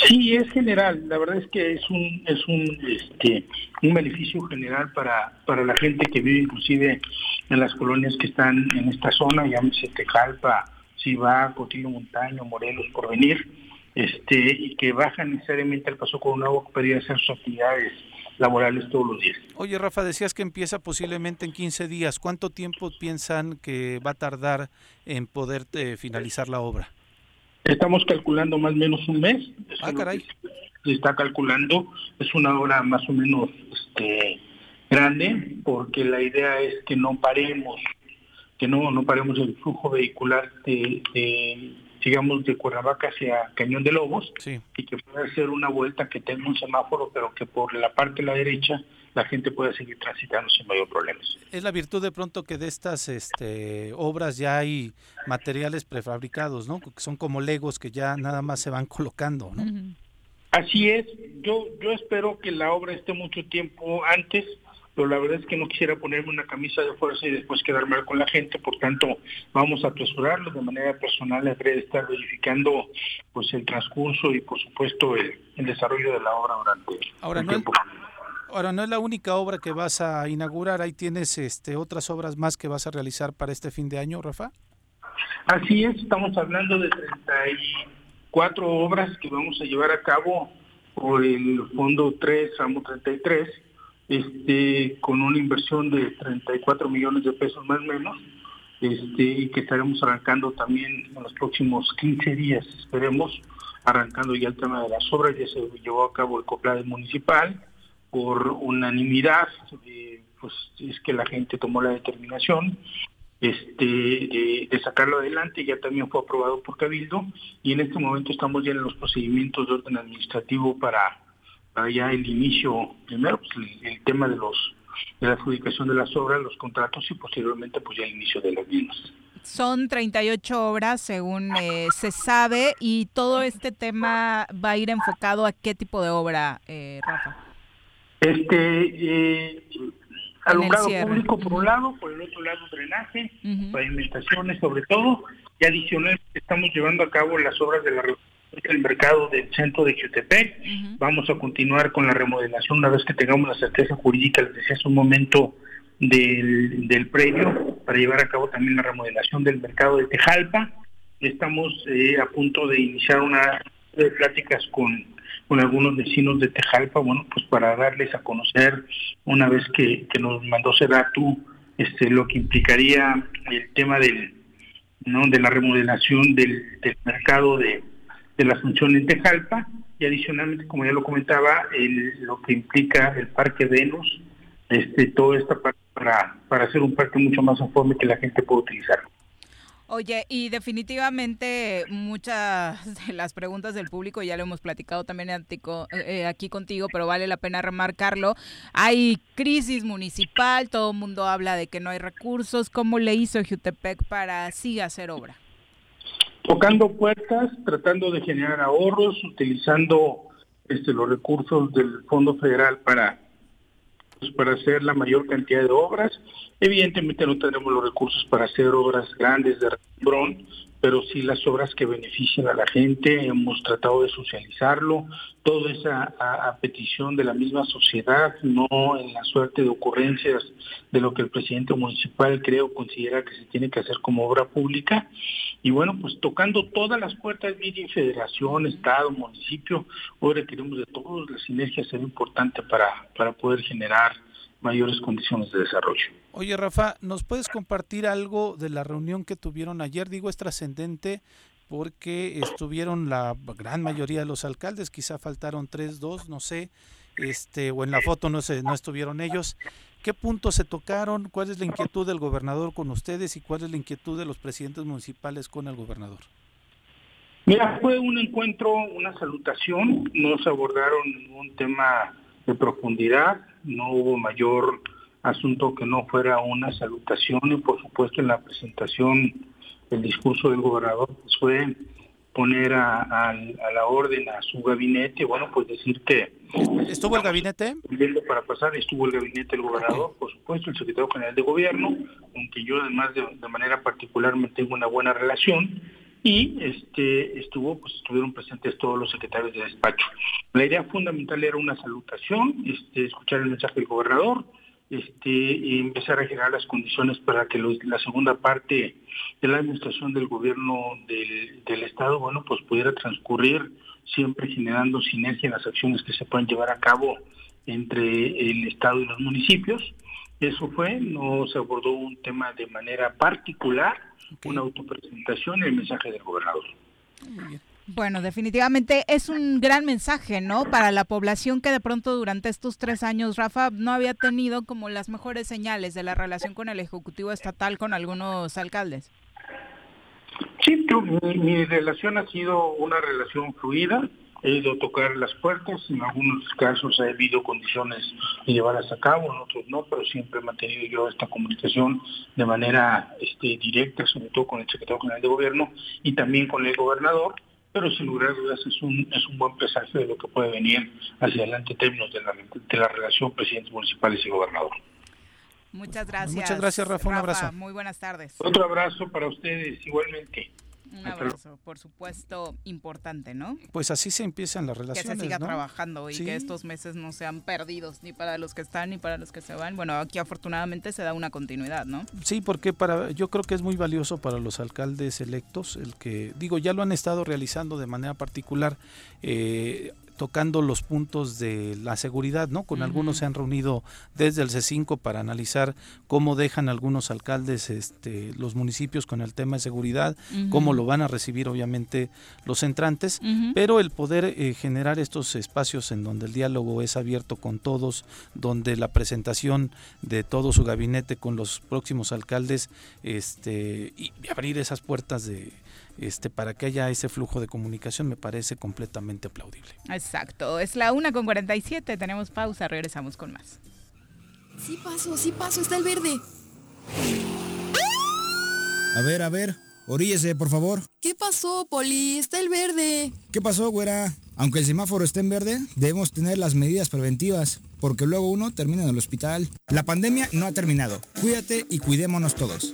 Sí, es general. La verdad es que es un es un este un beneficio general para para la gente que vive inclusive en las colonias que están en esta zona, llámese Tejalpa, Ciba, Cotillo Montaño, Morelos, por venir, este y que bajan necesariamente al paso con un agua para ir a hacer sus actividades laborales todos los días. Oye, Rafa, decías que empieza posiblemente en 15 días. ¿Cuánto tiempo piensan que va a tardar en poder eh, finalizar la obra? Estamos calculando más o menos un mes. Ah, caray. Se está calculando, es una hora más o menos este, grande, porque la idea es que no paremos, que no, no paremos el flujo vehicular de, digamos, de Cuernavaca hacia Cañón de Lobos, y que pueda hacer una vuelta que tenga un semáforo, pero que por la parte de la derecha la gente pueda seguir transitando sin mayor problemas. Es la virtud de pronto que de estas este, obras ya hay materiales prefabricados, ¿no? Que son como legos que ya nada más se van colocando, ¿no? Así es. Yo yo espero que la obra esté mucho tiempo antes, pero la verdad es que no quisiera ponerme una camisa de fuerza y después quedar mal con la gente, por tanto vamos a apresurarlo de manera personal, de estar verificando pues el transcurso y por supuesto el, desarrollo de la obra durante Ahora, el tiempo. Ahora, no es la única obra que vas a inaugurar, ahí tienes este, otras obras más que vas a realizar para este fin de año, Rafa. Así es, estamos hablando de 34 obras que vamos a llevar a cabo por el Fondo 3, Ramo 33, este, con una inversión de 34 millones de pesos más o menos, este, y que estaremos arrancando también en los próximos 15 días, esperemos, arrancando ya el tema de las obras, ya se llevó a cabo el COPLADE municipal, por unanimidad, eh, pues es que la gente tomó la determinación este, de, sacarlo adelante, ya también fue aprobado por Cabildo y en este momento estamos ya en los procedimientos de orden administrativo para, ya el inicio, primero pues, el, tema de los de la adjudicación de las obras, los contratos y posteriormente pues ya el inicio de las mismas. Son 38 obras según eh, se sabe y todo este tema va a ir enfocado a qué tipo de obra, eh, Rafa. Este, eh, alumbrado público por un lado, por el otro lado drenaje, pavimentaciones sobre todo, y adicional estamos llevando a cabo las obras de la del mercado del centro de Jutepec. Vamos a continuar con la remodelación una vez que tengamos la certeza jurídica, les decía hace un momento, del, del predio, para llevar a cabo también la remodelación del mercado de Tejalpa. Estamos eh, a punto de iniciar una de pláticas con con algunos vecinos de Tejalpa, bueno, pues para darles a conocer una vez que, nos mandó tú este, lo que implicaría el tema del, ¿no? de la remodelación del, mercado de, de la Asunción en Tejalpa y adicionalmente, como ya lo comentaba, el, lo que implica el Parque Venus, este, toda esta para, para hacer un parque mucho más conforme que la gente pueda utilizar. Oye, y definitivamente muchas de las preguntas del público ya lo hemos platicado también eh, aquí contigo, pero vale la pena remarcarlo. Hay crisis municipal, todo el mundo habla de que no hay recursos. ¿Cómo le hizo Jutepec para así hacer obra? Tocando puertas, tratando de generar ahorros, utilizando este, los recursos del Fondo Federal para para hacer la mayor cantidad de obras. Evidentemente no tenemos los recursos para hacer obras grandes de rembrón, pero sí las obras que benefician a la gente. Hemos tratado de socializarlo, todo esa a, petición de la misma sociedad, no en la suerte de ocurrencias de lo que el presidente municipal creo considera que se tiene que hacer como obra pública. Y bueno, pues tocando todas las puertas, bien federación, estado, municipio, hoy requerimos de todos, la sinergia será importante para, para poder generar mayores condiciones de desarrollo. Oye, Rafa, ¿nos puedes compartir algo de la reunión que tuvieron ayer? Digo, es trascendente porque estuvieron la gran mayoría de los alcaldes, quizá faltaron tres, dos, no sé, este, o en la foto no sé, no estuvieron ellos. ¿Qué puntos se tocaron? ¿Cuál es la inquietud del gobernador con ustedes y cuál es la inquietud de los presidentes municipales con el gobernador? Mira, fue un encuentro, una salutación, no se abordaron ningún tema de profundidad, no hubo mayor asunto que no fuera una salutación y por supuesto en la presentación el discurso del gobernador pues fue poner a, la orden a su gabinete, bueno, pues decir que... ¿Estuvo el gabinete? Para pasar, estuvo el gabinete del gobernador, por supuesto, el secretario general de gobierno, con quien yo además de, manera particular me tengo una buena relación, y este estuvo pues estuvieron presentes todos los secretarios de despacho. La idea fundamental era una salutación, este, escuchar el mensaje del gobernador, este, y empezar a generar las condiciones para que la segunda parte de la administración del gobierno del, Estado, bueno, pues pudiera transcurrir siempre generando sinergia en las acciones que se pueden llevar a cabo entre el Estado y los municipios. Eso fue, no se abordó un tema de manera particular, una autopresentación y el mensaje del gobernador. Bueno, definitivamente es un gran mensaje, ¿no? Para la población que de pronto durante estos tres años, Rafa, no había tenido como las mejores señales de la relación con el Ejecutivo Estatal con algunos alcaldes. Sí, mi, relación ha sido una relación fluida. He ido a tocar las puertas, en algunos casos ha habido condiciones de llevarlas a cabo, en otros no, pero siempre he mantenido yo esta comunicación de manera este, directa, sobre todo con el secretario general de gobierno y también con el gobernador pero sin lugar a dudas es un, es un buen presagio de lo que puede venir hacia adelante en términos de la, de la relación presidentes municipales y gobernador. Muchas gracias. Muchas gracias, Rafa. Un abrazo. Muy buenas tardes. Otro abrazo para ustedes igualmente. Un abrazo, por supuesto, importante, ¿no? Pues así se empiezan las relaciones. Que se siga trabajando y que estos meses no sean perdidos ni para los que están ni para los que se van. Bueno, aquí afortunadamente se da una continuidad, ¿no? Sí, porque para, yo creo que es muy valioso para los alcaldes electos el que, digo, ya lo han estado realizando de manera particular. Eh, tocando los puntos de la seguridad, ¿no? Con algunos se han reunido desde el C5 para analizar cómo dejan algunos alcaldes este, los municipios con el tema de seguridad, cómo lo van a recibir obviamente los entrantes, pero el poder eh, generar estos espacios en donde el diálogo es abierto con todos, donde la presentación de todo su gabinete con los próximos alcaldes este, y abrir esas puertas de este, para que haya ese flujo de comunicación me parece completamente aplaudible. Exacto, es la una con 47, tenemos pausa, regresamos con más. Sí paso, sí paso, está el verde. A ver, a ver, oríllese, por favor. ¿Qué pasó, Poli? Está el verde. ¿Qué pasó, güera? Aunque el semáforo esté en verde, debemos tener las medidas preventivas, porque luego uno termina en el hospital. La pandemia no ha terminado. Cuídate y cuidémonos todos.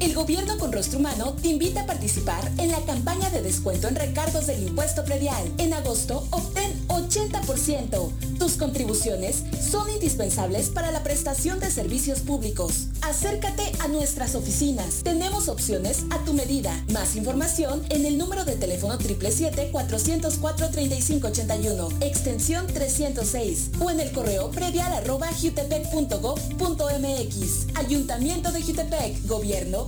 El gobierno con rostro humano te invita a participar en la campaña de descuento en recargos del impuesto predial. En agosto obtén 80%. Tus contribuciones son indispensables para la prestación de servicios públicos. Acércate a nuestras oficinas. Tenemos opciones a tu medida. Más información en el número de teléfono 777-404-3581, extensión 306 o en el correo predial Ayuntamiento de Jutepec, Gobierno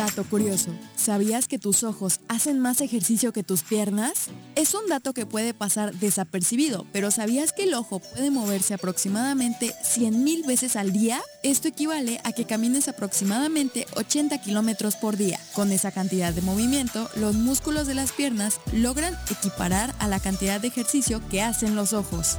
Dato curioso, ¿sabías que tus ojos hacen más ejercicio que tus piernas? Es un dato que puede pasar desapercibido, pero ¿sabías que el ojo puede moverse aproximadamente 100.000 veces al día? Esto equivale a que camines aproximadamente 80 kilómetros por día. Con esa cantidad de movimiento, los músculos de las piernas logran equiparar a la cantidad de ejercicio que hacen los ojos.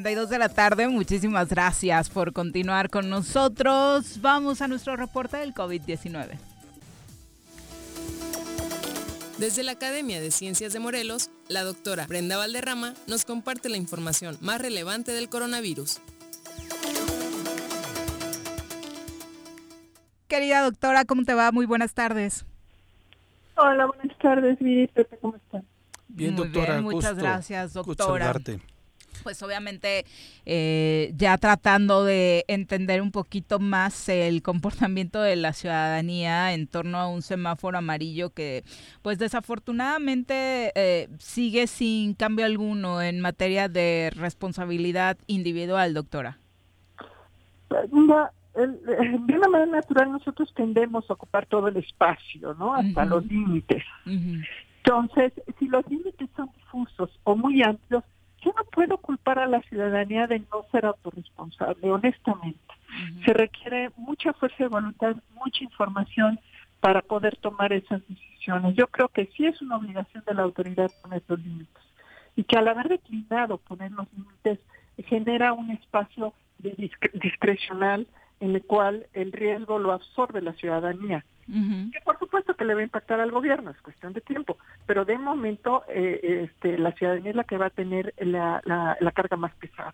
52 de la tarde. Muchísimas gracias por continuar con nosotros. Vamos a nuestro reporte del COVID-19. Desde la Academia de Ciencias de Morelos, la doctora Brenda Valderrama nos comparte la información más relevante del coronavirus. Querida doctora, ¿cómo te va? Muy buenas tardes. Hola, buenas tardes, Pepe, ¿cómo estás? Bien, doctora. muchas gracias, doctora pues obviamente eh, ya tratando de entender un poquito más el comportamiento de la ciudadanía en torno a un semáforo amarillo que pues desafortunadamente eh, sigue sin cambio alguno en materia de responsabilidad individual, doctora. Mira, de una manera natural nosotros tendemos a ocupar todo el espacio, ¿no? Hasta los límites. Entonces, si los límites son difusos o muy amplios, yo no puedo culpar a la ciudadanía de no ser autorresponsable, honestamente. Se requiere mucha fuerza de voluntad, mucha información para poder tomar esas decisiones. Yo creo que sí es una obligación de la autoridad poner los límites y que al haber declinado poner los límites genera un espacio de discrecional en el cual el riesgo lo absorbe la ciudadanía. Que por supuesto que le va a impactar al gobierno, es cuestión de tiempo, pero de momento eh, este, la ciudadanía es la que va a tener la, la, carga más pesada.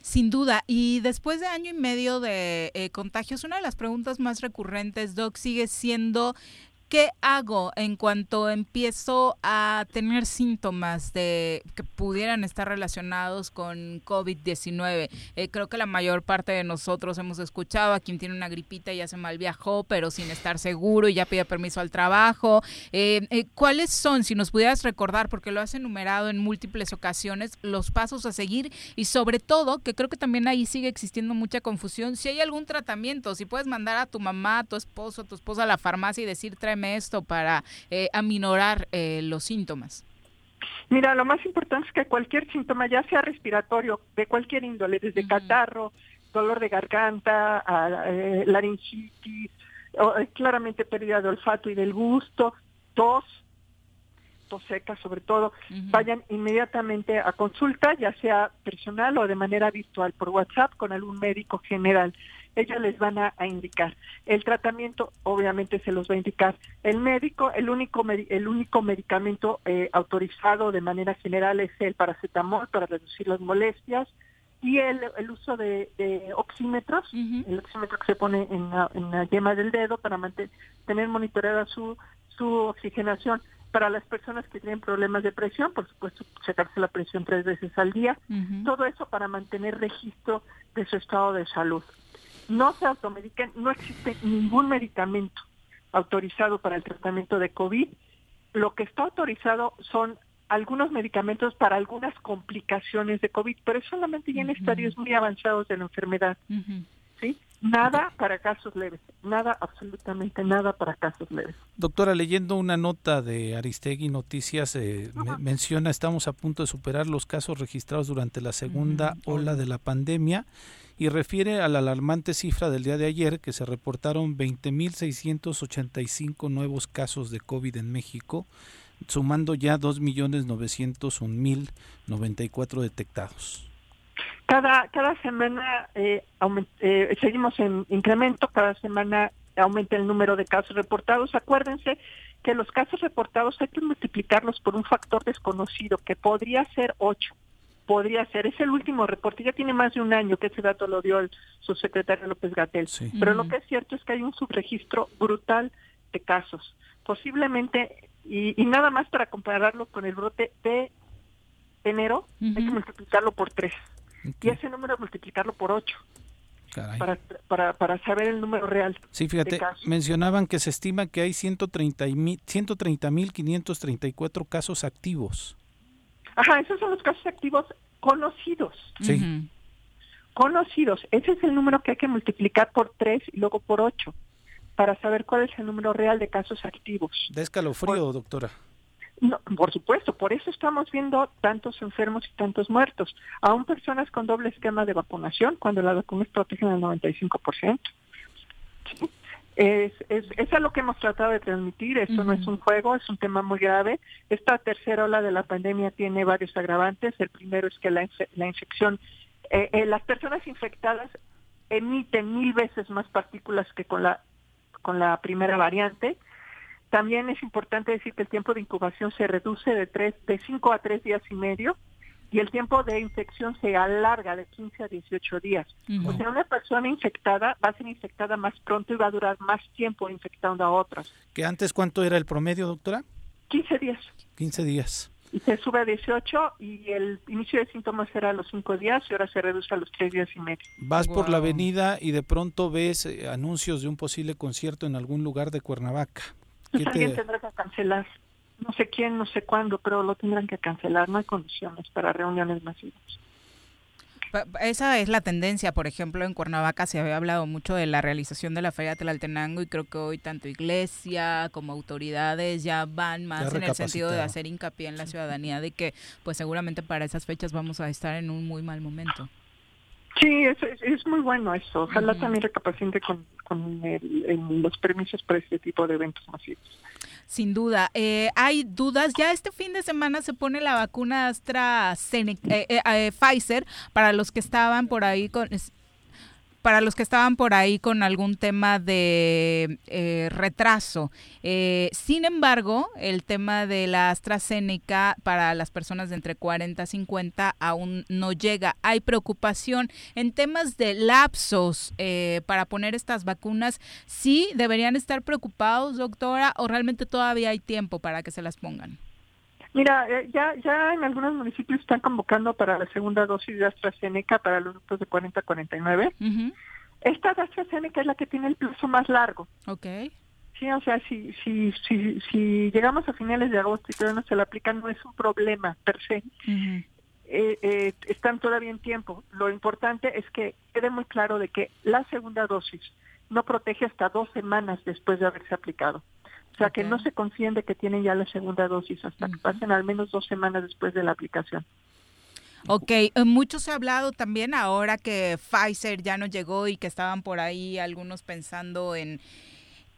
Sin duda, y después de año y medio de eh, contagios, una de las preguntas más recurrentes, Doc, sigue siendo ¿Qué hago en cuanto empiezo a tener síntomas de que pudieran estar relacionados con COVID-19? Eh, creo que la mayor parte de nosotros hemos escuchado a quien tiene una gripita y ya se mal viajó, pero sin estar seguro y ya pide permiso al trabajo. Eh, eh, ¿Cuáles son, si nos pudieras recordar, porque lo has enumerado en múltiples ocasiones, los pasos a seguir y sobre todo, que creo que también ahí sigue existiendo mucha confusión, si hay algún tratamiento, si puedes mandar a tu mamá, a tu esposo, a tu esposa a la farmacia y decir, esto para eh, aminorar eh, los síntomas? Mira, lo más importante es que cualquier síntoma, ya sea respiratorio, de cualquier índole, desde catarro, dolor de garganta, eh, laringitis, claramente pérdida de olfato y del gusto, tos, tos seca sobre todo, vayan inmediatamente a consulta, ya sea personal o de manera virtual por WhatsApp con algún médico general. Ellos les van a, indicar. El tratamiento obviamente se los va a indicar el médico, el único, el único medicamento eh, autorizado de manera general es el paracetamol para reducir las molestias y el, el uso de, oxímetros, el oxímetro que se pone en la, en la yema del dedo para mantener, tener monitoreada su, su oxigenación. Para las personas que tienen problemas de presión, por supuesto, checarse la presión tres veces al día. Todo eso para mantener registro de su estado de salud. No se automediquen, no existe ningún medicamento autorizado para el tratamiento de COVID. Lo que está autorizado son algunos medicamentos para algunas complicaciones de COVID, pero solamente ya en estadios muy avanzados de la enfermedad. Nada para casos leves, nada, absolutamente nada para casos leves. Doctora, leyendo una nota de Aristegui Noticias, eh, menciona estamos a punto de superar los casos registrados durante la segunda ola de la pandemia y refiere a la alarmante cifra del día de ayer que se reportaron 20.685 nuevos casos de COVID en México, sumando ya 2.901.094 detectados. Cada, cada semana eh, eh, seguimos en incremento, cada semana aumenta el número de casos reportados. Acuérdense que los casos reportados hay que multiplicarlos por un factor desconocido, que podría ser 8, podría ser, es el último reporte, ya tiene más de un año que ese dato lo dio el subsecretario López Gatel, pero lo que es cierto es que hay un subregistro brutal de casos. Posiblemente, y, nada más para compararlo con el brote de enero, hay que multiplicarlo por 3 y ese número multiplicarlo por 8. Para, para, para, saber el número real. Sí, fíjate, mencionaban que se estima que hay 130.534 casos activos. Ajá, esos son los casos activos conocidos. Sí. Conocidos. Ese es el número que hay que multiplicar por 3 y luego por 8 para saber cuál es el número real de casos activos. De escalofrío, doctora. No, por supuesto, por eso estamos viendo tantos enfermos y tantos muertos. Aún personas con doble esquema de vacunación, cuando la vacuna protege al 95%. Es, es, es a lo que hemos tratado de transmitir. Esto no es un juego, es un tema muy grave. Esta tercera ola de la pandemia tiene varios agravantes. El primero es que la, la infección, eh, eh, las personas infectadas emiten mil veces más partículas que con la con la primera variante también es importante decir que el tiempo de incubación se reduce de tres, de 5 a 3 días y medio y el tiempo de infección se alarga de 15 a 18 días. O sea, una persona infectada va a ser infectada más pronto y va a durar más tiempo infectando a otras. ¿Que antes cuánto era el promedio, doctora? 15 días. 15 días. Y se sube a 18 y el inicio de síntomas era a los 5 días y ahora se reduce a los 3 días y medio. Vas por la avenida y de pronto ves eh, anuncios de un posible concierto en algún lugar de Cuernavaca. Pues alguien tendrá que cancelar. No sé quién, no sé cuándo, pero lo tendrán que cancelar. No hay condiciones para reuniones masivas. Esa es la tendencia, por ejemplo, en Cuernavaca se había hablado mucho de la realización de la Feria Tlaltenango y creo que hoy tanto iglesia como autoridades ya van más en el sentido de hacer hincapié en la ciudadanía de que pues seguramente para esas fechas vamos a estar en un muy mal momento. Sí, es, es, muy bueno eso. Ojalá también recapacite con, con los permisos para este tipo de eventos masivos. Sin duda. Eh, hay dudas. Ya este fin de semana se pone la vacuna AstraZeneca, eh, eh, Pfizer para los que estaban por ahí con para los que estaban por ahí con algún tema de eh, retraso. Eh, sin embargo, el tema de la AstraZeneca para las personas de entre 40 y 50 aún no llega. Hay preocupación en temas de lapsos eh, para poner estas vacunas. ¿Sí deberían estar preocupados, doctora, o realmente todavía hay tiempo para que se las pongan? Mira, eh, ya ya en algunos municipios están convocando para la segunda dosis de AstraZeneca para los grupos de 40 a 49. Esta de AstraZeneca es la que tiene el plazo más largo. Ok. Sí, o sea, si, si, si, si llegamos a finales de agosto y todavía no se la aplican, no es un problema per se. eh, eh, están todavía en tiempo. Lo importante es que quede muy claro de que la segunda dosis no protege hasta dos semanas después de haberse aplicado. O sea, que no se confíen de que tienen ya la segunda dosis hasta que pasen al menos dos semanas después de la aplicación. Ok, eh, mucho se ha hablado también ahora que Pfizer ya no llegó y que estaban por ahí algunos pensando en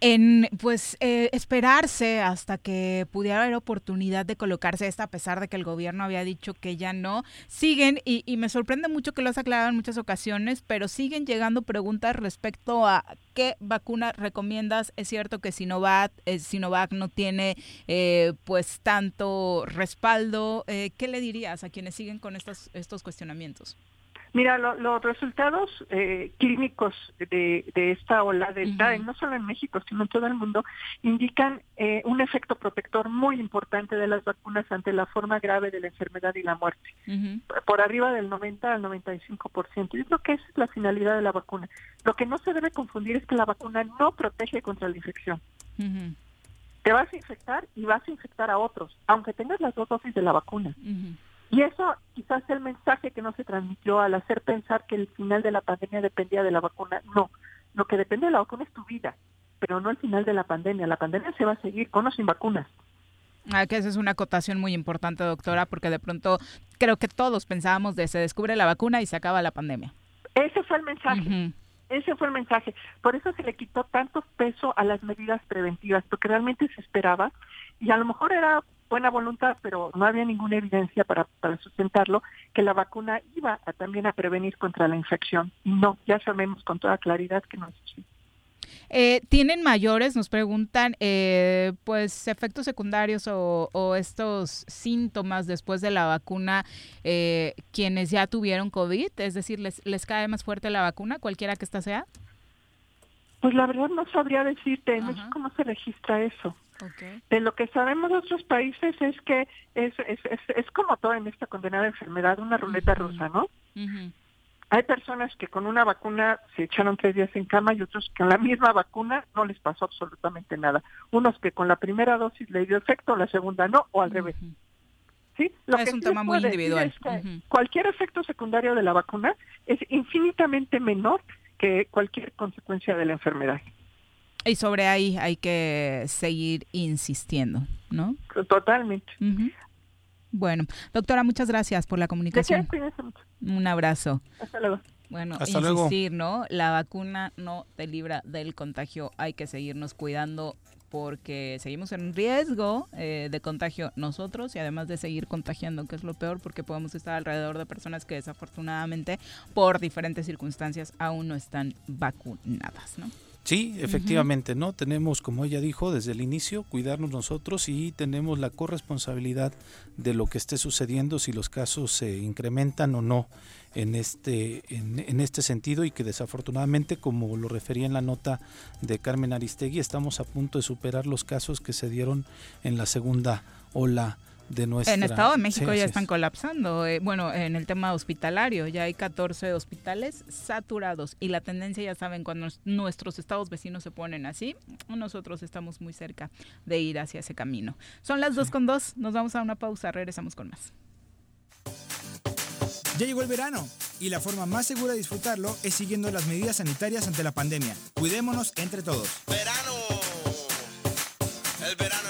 en pues eh, esperarse hasta que pudiera haber oportunidad de colocarse esta, a pesar de que el gobierno había dicho que ya no. Siguen, y, me sorprende mucho que lo has aclarado en muchas ocasiones, pero siguen llegando preguntas respecto a qué vacuna recomiendas. Es cierto que Sinovac, eh, Sinovac no tiene eh, pues tanto respaldo. Eh, ¿Qué le dirías a quienes siguen con estos, estos cuestionamientos? Mira, los resultados eh, clínicos de, esta ola delta, no solo en México, sino en todo el mundo, indican eh, un efecto protector muy importante de las vacunas ante la forma grave de la enfermedad y la muerte, por arriba del 90 al 95%. Yo creo que esa es la finalidad de la vacuna. Lo que no se debe confundir es que la vacuna no protege contra la infección. Te vas a infectar y vas a infectar a otros, aunque tengas las dos dosis de la vacuna. Y eso quizás el mensaje que no se transmitió al hacer pensar que el final de la pandemia dependía de la vacuna. No, lo que depende de la vacuna es tu vida, pero no el final de la pandemia. La pandemia se va a seguir con o sin vacunas. Ah, que esa es una acotación muy importante, doctora, porque de pronto creo que todos pensábamos de se descubre la vacuna y se acaba la pandemia. Ese fue el mensaje. Ese fue el mensaje. Por eso se le quitó tanto peso a las medidas preventivas, porque realmente se esperaba y a lo mejor era buena voluntad, pero no había ninguna evidencia para, para sustentarlo, que la vacuna iba a, también a prevenir contra la infección. No, ya sabemos con toda claridad que no es así. Eh, ¿Tienen mayores, nos preguntan, eh, pues efectos secundarios o, estos síntomas después de la vacuna eh, quienes ya tuvieron COVID? Es decir, ¿les, ¿les cae más fuerte la vacuna, cualquiera que ésta sea? Pues la verdad no sabría decirte, en México no se registra eso. De lo que sabemos de otros países es que es, es, es, como todo en esta condenada enfermedad, una ruleta rusa, ¿no? Hay personas que con una vacuna se echaron tres días en cama y otros que con la misma vacuna no les pasó absolutamente nada. Unos que con la primera dosis le dio efecto, la segunda no, o al revés. ¿Sí? Lo es un tema muy individual. Cualquier efecto secundario de la vacuna es infinitamente menor que cualquier consecuencia de la enfermedad. Y sobre ahí hay que seguir insistiendo, ¿no? Totalmente. Bueno, doctora, muchas gracias por la comunicación. Un abrazo. Hasta luego. Bueno, insistir, ¿no? La vacuna no te libra del contagio. Hay que seguirnos cuidando porque seguimos en riesgo eh, de contagio nosotros y además de seguir contagiando, que es lo peor, porque podemos estar alrededor de personas que desafortunadamente por diferentes circunstancias aún no están vacunadas, ¿no? Sí, efectivamente, ¿no? Tenemos, como ella dijo, desde el inicio, cuidarnos nosotros y tenemos la corresponsabilidad de lo que esté sucediendo, si los casos se incrementan o no en este, en, este sentido y que desafortunadamente, como lo refería en la nota de Carmen Aristegui, estamos a punto de superar los casos que se dieron en la segunda ola en Estado de México ya están colapsando. Eh, bueno, en el tema hospitalario ya hay 14 hospitales saturados y la tendencia, ya saben, cuando nuestros estados vecinos se ponen así, nosotros estamos muy cerca de ir hacia ese camino. Son las dos con dos, nos vamos a una pausa, regresamos con más. Ya llegó el verano y la forma más segura de disfrutarlo es siguiendo las medidas sanitarias ante la pandemia. Cuidémonos entre todos. Verano. El verano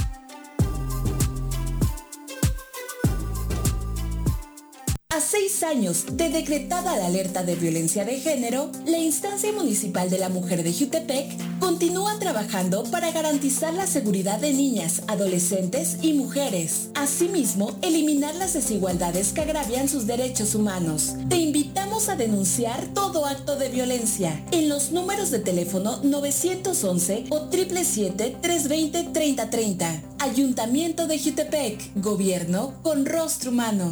Seis años de decretada la alerta de violencia de género, la instancia municipal de la mujer de Jutepec continúa trabajando para garantizar la seguridad de niñas, adolescentes y mujeres. Asimismo, eliminar las desigualdades que agravian sus derechos humanos. Te invitamos a denunciar todo acto de violencia en los números de teléfono 911 o 777-320-3030. Ayuntamiento de Jutepec. Gobierno con rostro humano.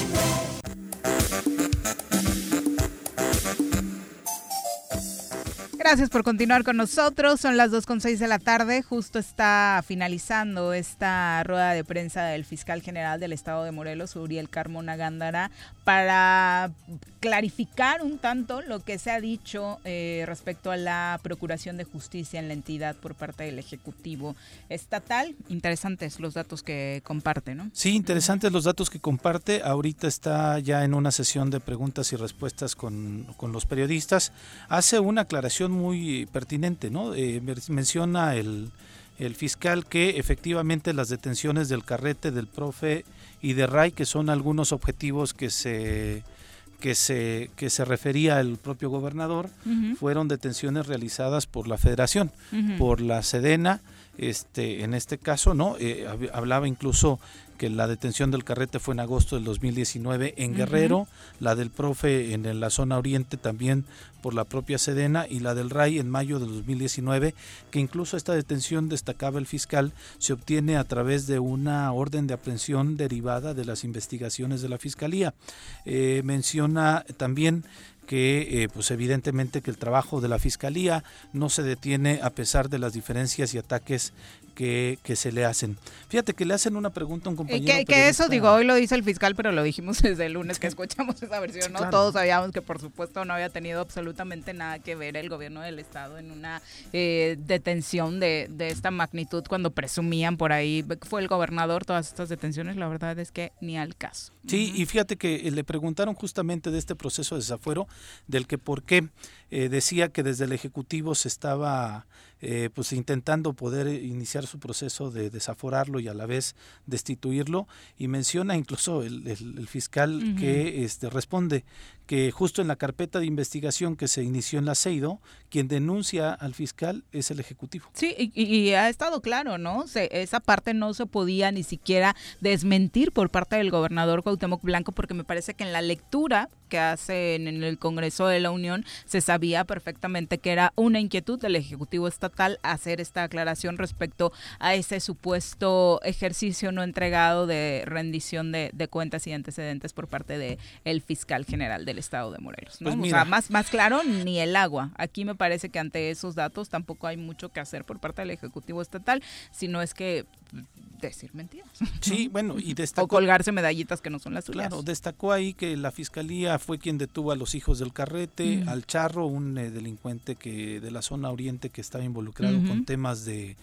Gracias por continuar con nosotros. Son las 2.6 de la tarde. Justo está finalizando esta rueda de prensa del fiscal general del estado de Morelos, Uriel Carmona Gándara, para clarificar un tanto lo que se ha dicho eh, respecto a la procuración de justicia en la entidad por parte del Ejecutivo Estatal. Interesantes los datos que comparte, ¿no? Sí, interesantes los datos que comparte. Ahorita está ya en una sesión de preguntas y respuestas con, con los periodistas. Hace una aclaración muy pertinente, ¿no? Eh, menciona el, el fiscal que efectivamente las detenciones del carrete, del profe y de Ray, que son algunos objetivos que se que se, que se refería el propio gobernador, fueron detenciones realizadas por la federación, por la Sedena, este, en este caso, ¿no? Eh, hablaba incluso que la detención del carrete fue en agosto del 2019 en Guerrero, la del profe en la zona oriente también por la propia Sedena y la del RAI en mayo del 2019, que incluso esta detención, destacaba el fiscal, se obtiene a través de una orden de aprehensión derivada de las investigaciones de la Fiscalía. Eh, menciona también que eh, pues evidentemente que el trabajo de la fiscalía no se detiene a pesar de las diferencias y ataques que, se le hacen. Fíjate que le hacen una pregunta a un compañero. Que, eso, digo, hoy lo dice el fiscal, pero lo dijimos desde el lunes que escuchamos esa versión, ¿no? Todos sabíamos que, por supuesto, no había tenido absolutamente nada que ver el gobierno del Estado en una eh, detención de, de esta magnitud cuando presumían por ahí, fue el gobernador, todas estas detenciones, la verdad es que ni al caso. Sí, y fíjate que eh, le preguntaron justamente de este proceso de desafuero, del que por qué eh, decía que desde el Ejecutivo se estaba eh, pues intentando poder iniciar su proceso de desaforarlo y a la vez destituirlo y menciona incluso el, el, fiscal que este, responde que justo en la carpeta de investigación que se inició en la CEIDO, quien denuncia al fiscal es el Ejecutivo. Sí, y, ha estado claro, ¿no? esa parte no se podía ni siquiera desmentir por parte del gobernador Cuauhtémoc Blanco porque me parece que en la lectura que hacen en el Congreso de la Unión, se sabía perfectamente que era una inquietud del Ejecutivo Estatal hacer esta aclaración respecto a ese supuesto ejercicio no entregado de rendición de, cuentas y antecedentes por parte del el fiscal general del Estado de Morelos. Pues o sea, más, más claro, ni el agua. Aquí me parece que ante esos datos tampoco hay mucho que hacer por parte del Ejecutivo Estatal, sino es que decir mentiras. Sí, bueno, y destacó... O colgarse medallitas que no son las suyas. Claro, destacó ahí que la Fiscalía fue quien detuvo a los hijos del carrete, al Charro, un eh, delincuente que de la zona oriente que estaba involucrado con temas de,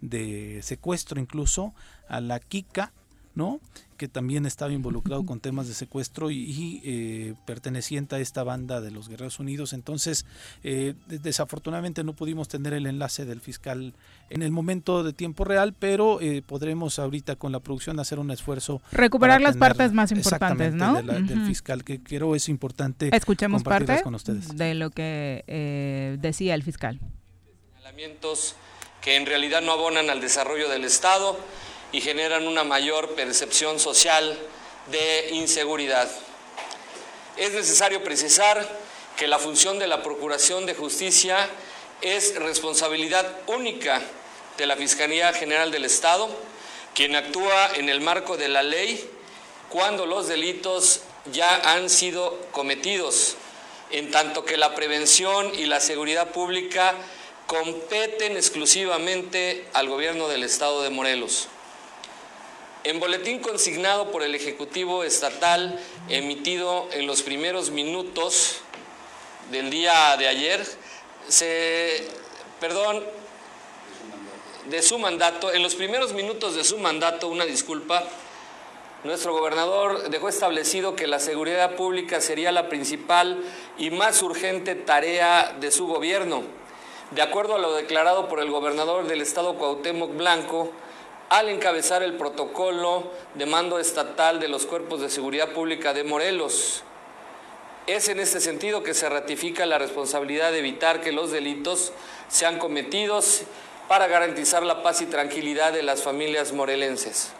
de secuestro incluso, a la Kika, ¿no? Que también estaba involucrado con temas de secuestro y, eh, perteneciente a esta banda de los Guerreros Unidos. Entonces, eh, desafortunadamente no pudimos tener el enlace del fiscal en el momento de tiempo real, pero eh, podremos ahorita con la producción hacer un esfuerzo. Recuperar las partes más importantes, ¿no? Del fiscal, que quiero es importante. Escuchemos parte con ustedes. de lo que decía el fiscal. Señalamientos que en realidad no abonan al desarrollo del Estado y generan una mayor percepción social de inseguridad. Es necesario precisar que la función de la Procuración de Justicia es responsabilidad única de la Fiscalía General del Estado, quien actúa en el marco de la ley cuando los delitos ya han sido cometidos, en tanto que la prevención y la seguridad pública competen exclusivamente al gobierno del Estado de Morelos. En boletín consignado por el Ejecutivo Estatal, emitido en los primeros minutos del día de ayer, perdón, de su mandato, en los primeros minutos de su mandato, una disculpa, nuestro gobernador dejó establecido que la seguridad pública sería la principal y más urgente tarea de su gobierno. De acuerdo a lo declarado por el gobernador del estado Cuauhtémoc Blanco, al encabezar el protocolo de mando estatal de los cuerpos de seguridad pública de Morelos. Es en este sentido que se ratifica la responsabilidad de evitar que los delitos sean cometidos para garantizar la paz y tranquilidad de las familias morelenses.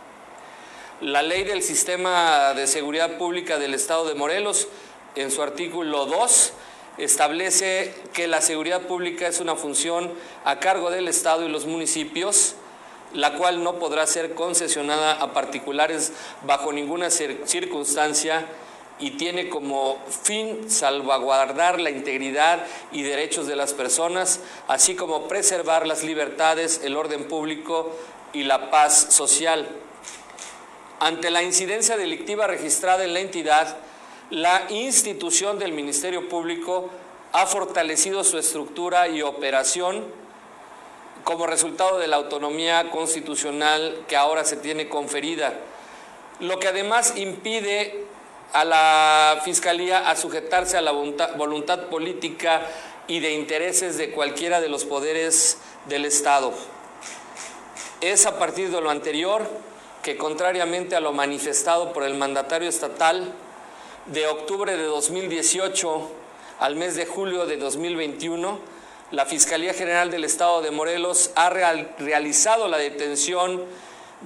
La ley del Sistema de Seguridad Pública del Estado de Morelos, en su artículo 2, establece que la seguridad pública es una función a cargo del Estado y los municipios la cual no podrá ser concesionada a particulares bajo ninguna circunstancia y tiene como fin salvaguardar la integridad y derechos de las personas, así como preservar las libertades, el orden público y la paz social. Ante la incidencia delictiva registrada en la entidad, la institución del Ministerio Público ha fortalecido su estructura y operación como resultado de la autonomía constitucional que ahora se tiene conferida, lo que además impide a la Fiscalía a sujetarse a la voluntad, política y de intereses de cualquiera de los poderes del Estado. Es a partir de lo anterior que, contrariamente a lo manifestado por el mandatario estatal, de octubre de 2018 al mes de julio de 2021, la Fiscalía General del Estado de Morelos ha realizado la detención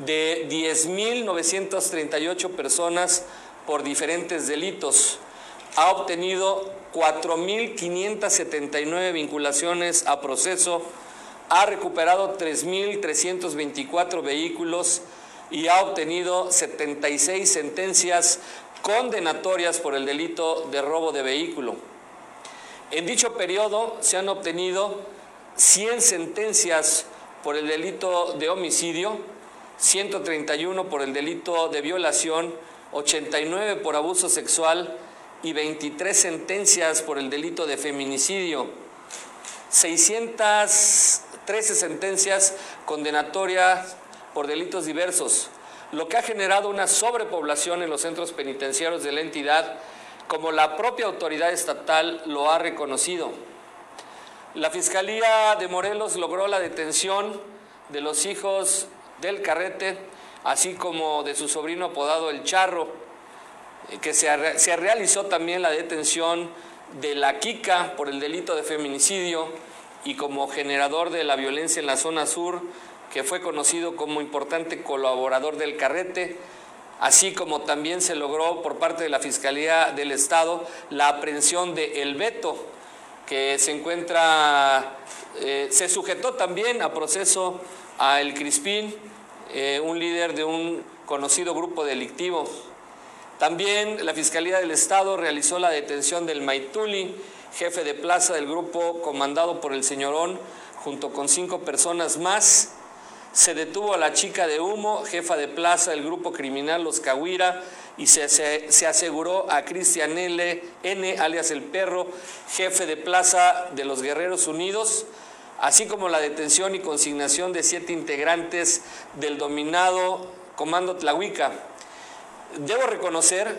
de 10.938 personas por diferentes delitos. Ha obtenido 4.579 vinculaciones a proceso, ha recuperado 3.324 vehículos y ha obtenido 76 sentencias condenatorias por el delito de robo de vehículo. En dicho periodo se han obtenido 100 sentencias por el delito de homicidio, 131 por el delito de violación, 89 por abuso sexual y 23 sentencias por el delito de feminicidio, 613 sentencias condenatorias por delitos diversos, lo que ha generado una sobrepoblación en los centros penitenciarios de la entidad como la propia autoridad estatal lo ha reconocido. La Fiscalía de Morelos logró la detención de los hijos del Carrete, así como de su sobrino apodado El Charro, eh, que se, se realizó también la detención de la Kika por el delito de feminicidio y como generador de la violencia en la zona sur, que fue conocido como importante colaborador del Carrete, así como también se logró por parte de la Fiscalía del Estado la aprehensión de El Beto, que se encuentra, eh, se sujetó también a proceso a El Crispín, eh, un líder de un conocido grupo delictivo. También la Fiscalía del Estado realizó la detención del Maituli, jefe de plaza del grupo comandado por el señorón, junto con cinco personas más. Se detuvo a la chica de humo, jefa de plaza del grupo criminal Los Cahuira, y se, se, aseguró a Cristian. N., alias El Perro, jefe de plaza de los Guerreros Unidos, así como la detención y consignación de siete integrantes del dominado Comando Tlahuica. Debo reconocer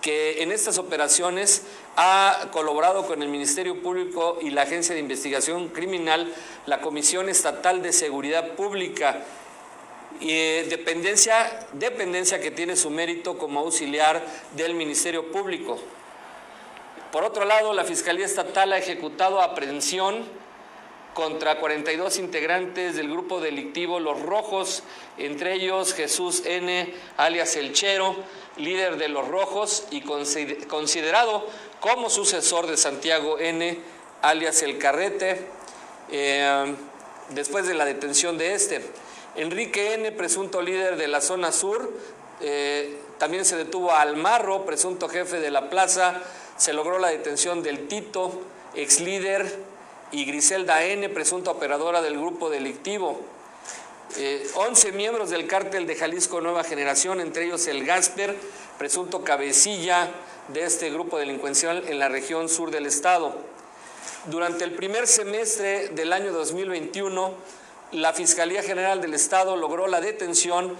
que en estas operaciones ha colaborado con el Ministerio Público y la Agencia de Investigación Criminal la Comisión Estatal de Seguridad Pública, y, eh, dependencia, dependencia que tiene su mérito como auxiliar del Ministerio Público. Por otro lado, la Fiscalía Estatal ha ejecutado aprehensión contra 42 integrantes del grupo delictivo Los Rojos, entre ellos Jesús N., alias El Chero, líder de Los Rojos y considerado como sucesor de Santiago N., alias El Carrete, eh, después de la detención de este. Enrique N., presunto líder de la zona sur, eh, también se detuvo a Almarro, presunto jefe de la plaza, se logró la detención del Tito, ex líder, y Griselda N., presunta operadora del grupo delictivo. 11 eh, miembros del cártel de Jalisco Nueva Generación, entre ellos el Gasper, presunto cabecilla de este grupo delincuencial en la región sur del estado. Durante el primer semestre del año 2021, la Fiscalía General del Estado logró la detención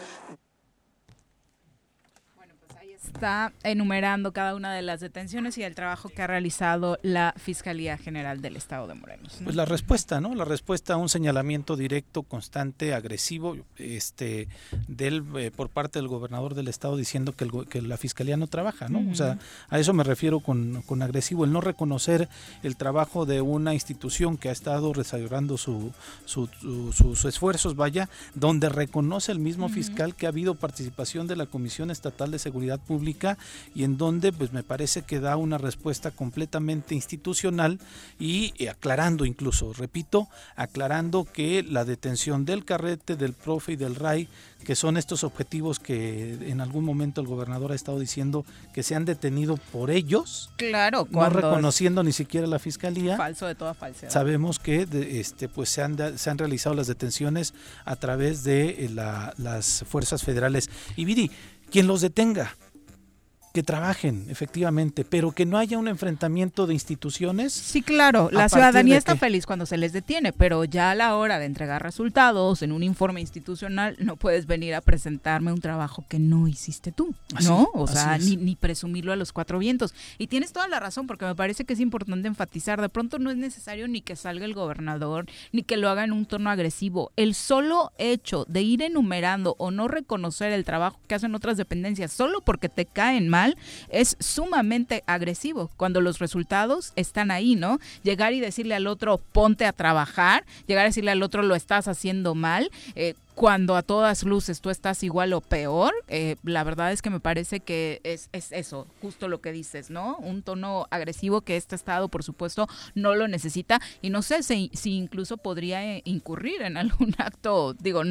está enumerando cada una de las detenciones y el trabajo que ha realizado la Fiscalía General del Estado de Morelos. Pues la respuesta, ¿no? La respuesta a un señalamiento directo, constante, agresivo, este, del eh, por parte del gobernador del estado diciendo que, que la fiscalía no trabaja, ¿no? O sea, a eso me refiero con, con, agresivo, el no reconocer el trabajo de una institución que ha estado desarrollando su, sus esfuerzos, vaya, donde reconoce el mismo fiscal que ha habido participación de la Comisión Estatal de Seguridad Pública y en donde pues me parece que da una respuesta completamente institucional y eh, aclarando incluso, repito, aclarando que la detención del carrete, del profe y del RAI, que son estos objetivos que en algún momento el gobernador ha estado diciendo que se han detenido por ellos, claro, no reconociendo ni siquiera la fiscalía. Falso de toda falsedad. Sabemos que este pues se han, se han realizado las detenciones a través de eh, las fuerzas federales. Y Viri, quien los detenga, que trabajen, efectivamente, pero que no haya un enfrentamiento de instituciones. Sí, claro, la ciudadanía está feliz cuando se les detiene, pero ya a la hora de entregar resultados en un informe institucional no puedes venir a presentarme un trabajo que no hiciste tú, ¿no? O sea, ni, ni, presumirlo a los cuatro vientos. Y tienes toda la razón, porque me parece que es importante enfatizar, de pronto no es necesario ni que salga el gobernador, ni que lo haga en un tono agresivo. El solo hecho de ir enumerando o no reconocer el trabajo que hacen otras dependencias, solo porque te caen mal, es sumamente agresivo cuando los resultados están ahí, ¿no? Llegar y decirle al otro, ponte a trabajar, llegar a decirle al otro, lo estás haciendo mal. Eh, cuando a todas luces tú estás igual o peor, eh, la verdad es que me parece que es, es, eso, justo lo que dices, ¿no? Un tono agresivo que este Estado, por supuesto, no lo necesita y no sé si, si incluso podría eh, incurrir en algún acto, digo,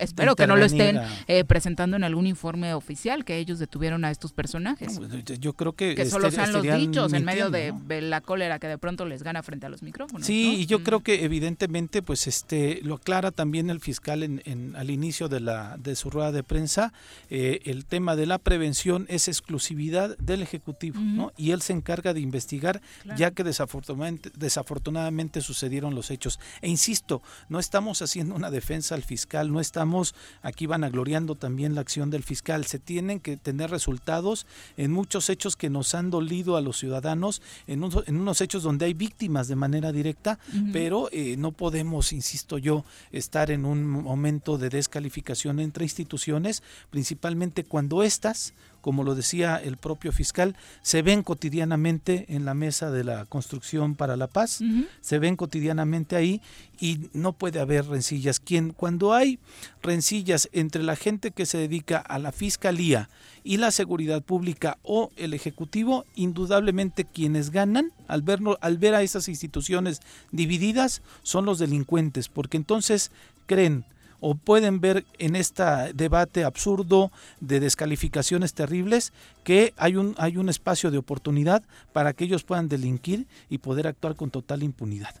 espero que no lo estén eh, presentando en algún informe oficial que ellos detuvieron a estos personajes. Pues, yo creo que que solo sean los dichos en medio de, la cólera que de pronto les gana frente a los micrófonos. Sí, y yo creo que evidentemente pues este lo aclara también el fiscal en, al inicio de la de su rueda de prensa eh, el tema de la prevención es exclusividad del ejecutivo, ¿no? Y él se encarga de investigar ya que desafortunadamente desafortunadamente sucedieron los hechos. E insisto, no estamos haciendo una defensa al fiscal, no estamos aquí van agloriando también la acción del fiscal. Se tienen que tener resultados en muchos hechos que nos han dolido a los ciudadanos, en, unos hechos donde hay víctimas de manera directa, pero eh, no podemos, insisto yo, estar en un momento de descalificación entre instituciones, principalmente cuando éstas como lo decía el propio fiscal, se ven cotidianamente en la mesa de la construcción para la paz, se ven cotidianamente ahí y no puede haber rencillas. Quien, cuando hay rencillas entre la gente que se dedica a la fiscalía y la seguridad pública o el ejecutivo, indudablemente quienes ganan al, verlo, al ver a esas instituciones divididas son los delincuentes, porque entonces creen o pueden ver en este debate absurdo de descalificaciones terribles que hay un, hay un espacio de oportunidad para que ellos puedan delinquir y poder actuar con total impunidad.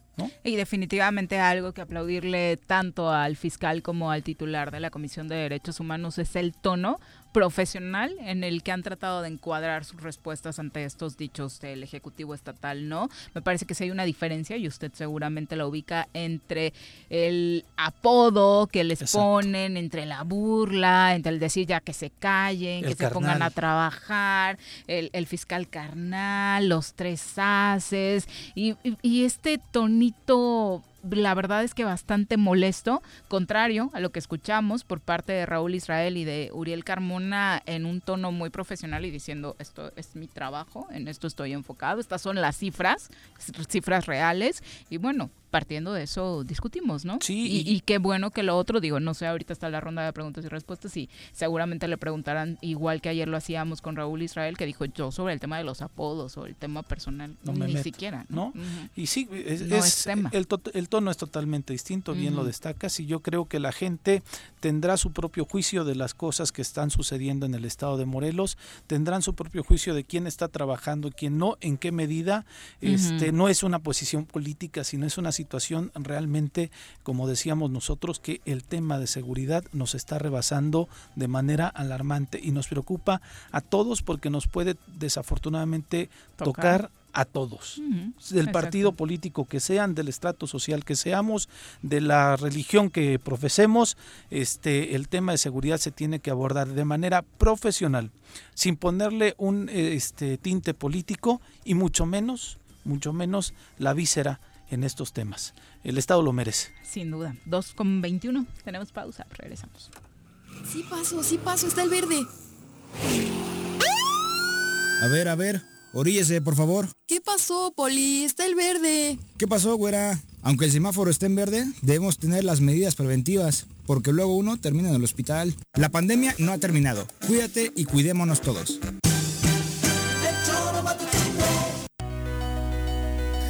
Y definitivamente algo que aplaudirle tanto al fiscal como al titular de la Comisión de Derechos Humanos es el tono profesional en el que han tratado de encuadrar sus respuestas ante estos dichos del Ejecutivo Estatal, ¿no? Me parece que sí hay una diferencia y usted seguramente la ubica entre el apodo que les ponen, entre la burla, entre el decir ya que se callen, que se pongan a trabajar, el, fiscal carnal, los tres haces y, y este tonito la verdad es que bastante molesto, contrario a lo que escuchamos por parte de Raúl Israel y de Uriel Carmona en un tono muy profesional y diciendo esto es mi trabajo, en esto estoy enfocado, estas son las cifras, cifras reales y bueno, partiendo de eso discutimos, ¿no? Sí. Y, qué bueno que lo otro, digo, no sé, ahorita está la ronda de preguntas y respuestas y seguramente le preguntarán, igual que ayer lo hacíamos con Raúl Israel, que dijo yo sobre el tema de los apodos o el tema personal, no ni siquiera. ¿No? Y sí, es, tema. El, el, tono es totalmente distinto, bien lo destacas, y yo creo que la gente tendrá su propio juicio de las cosas que están sucediendo en el estado de Morelos, tendrán su propio juicio de quién está trabajando y quién no, en qué medida, este, no es una posición política, sino es una situación realmente, como decíamos nosotros, que el tema de seguridad nos está rebasando de manera alarmante y nos preocupa a todos porque nos puede desafortunadamente tocar, a todos, del partido político que sean, del estrato social que seamos, de la religión que profesemos, este el tema de seguridad se tiene que abordar de manera profesional, sin ponerle un este tinte político y mucho menos, mucho menos la víscera en estos temas. El Estado lo merece. Sin duda. 2,21. Tenemos pausa. Regresamos. Sí paso, sí paso. Está el verde. A ver, a ver. Oríllese, por favor. ¿Qué pasó, Poli? Está el verde. ¿Qué pasó, güera? Aunque el semáforo esté en verde, debemos tener las medidas preventivas, porque luego uno termina en el hospital. La pandemia no ha terminado. Cuídate y cuidémonos todos.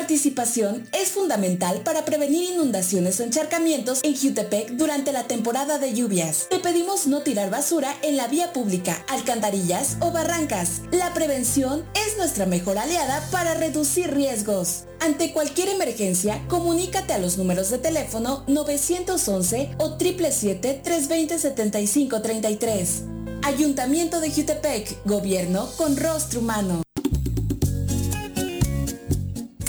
Participación es fundamental para prevenir inundaciones o encharcamientos en Jutepec durante la temporada de lluvias. Te pedimos no tirar basura en la vía pública, alcantarillas o barrancas. La prevención es nuestra mejor aliada para reducir riesgos. Ante cualquier emergencia, comunícate a los números de teléfono 911 o 777-320-7533. Ayuntamiento de Jutepec, gobierno con rostro humano.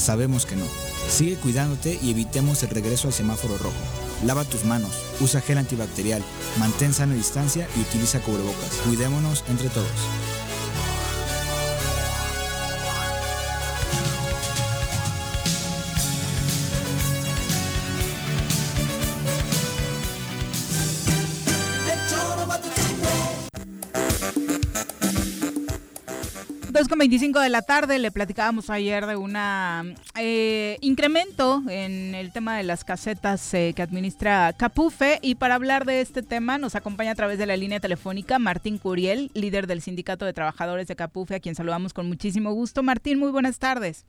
Sabemos que no. Sigue cuidándote y evitemos el regreso al semáforo rojo. Lava tus manos, usa gel antibacterial, mantén sana distancia y utiliza cubrebocas. Cuidémonos entre todos. 25 de la tarde le platicábamos ayer de un eh, incremento en el tema de las casetas eh, que administra Capufe y para hablar de este tema nos acompaña a través de la línea telefónica Martín Curiel, líder del Sindicato de Trabajadores de Capufe, a quien saludamos con muchísimo gusto. Martín, muy buenas tardes.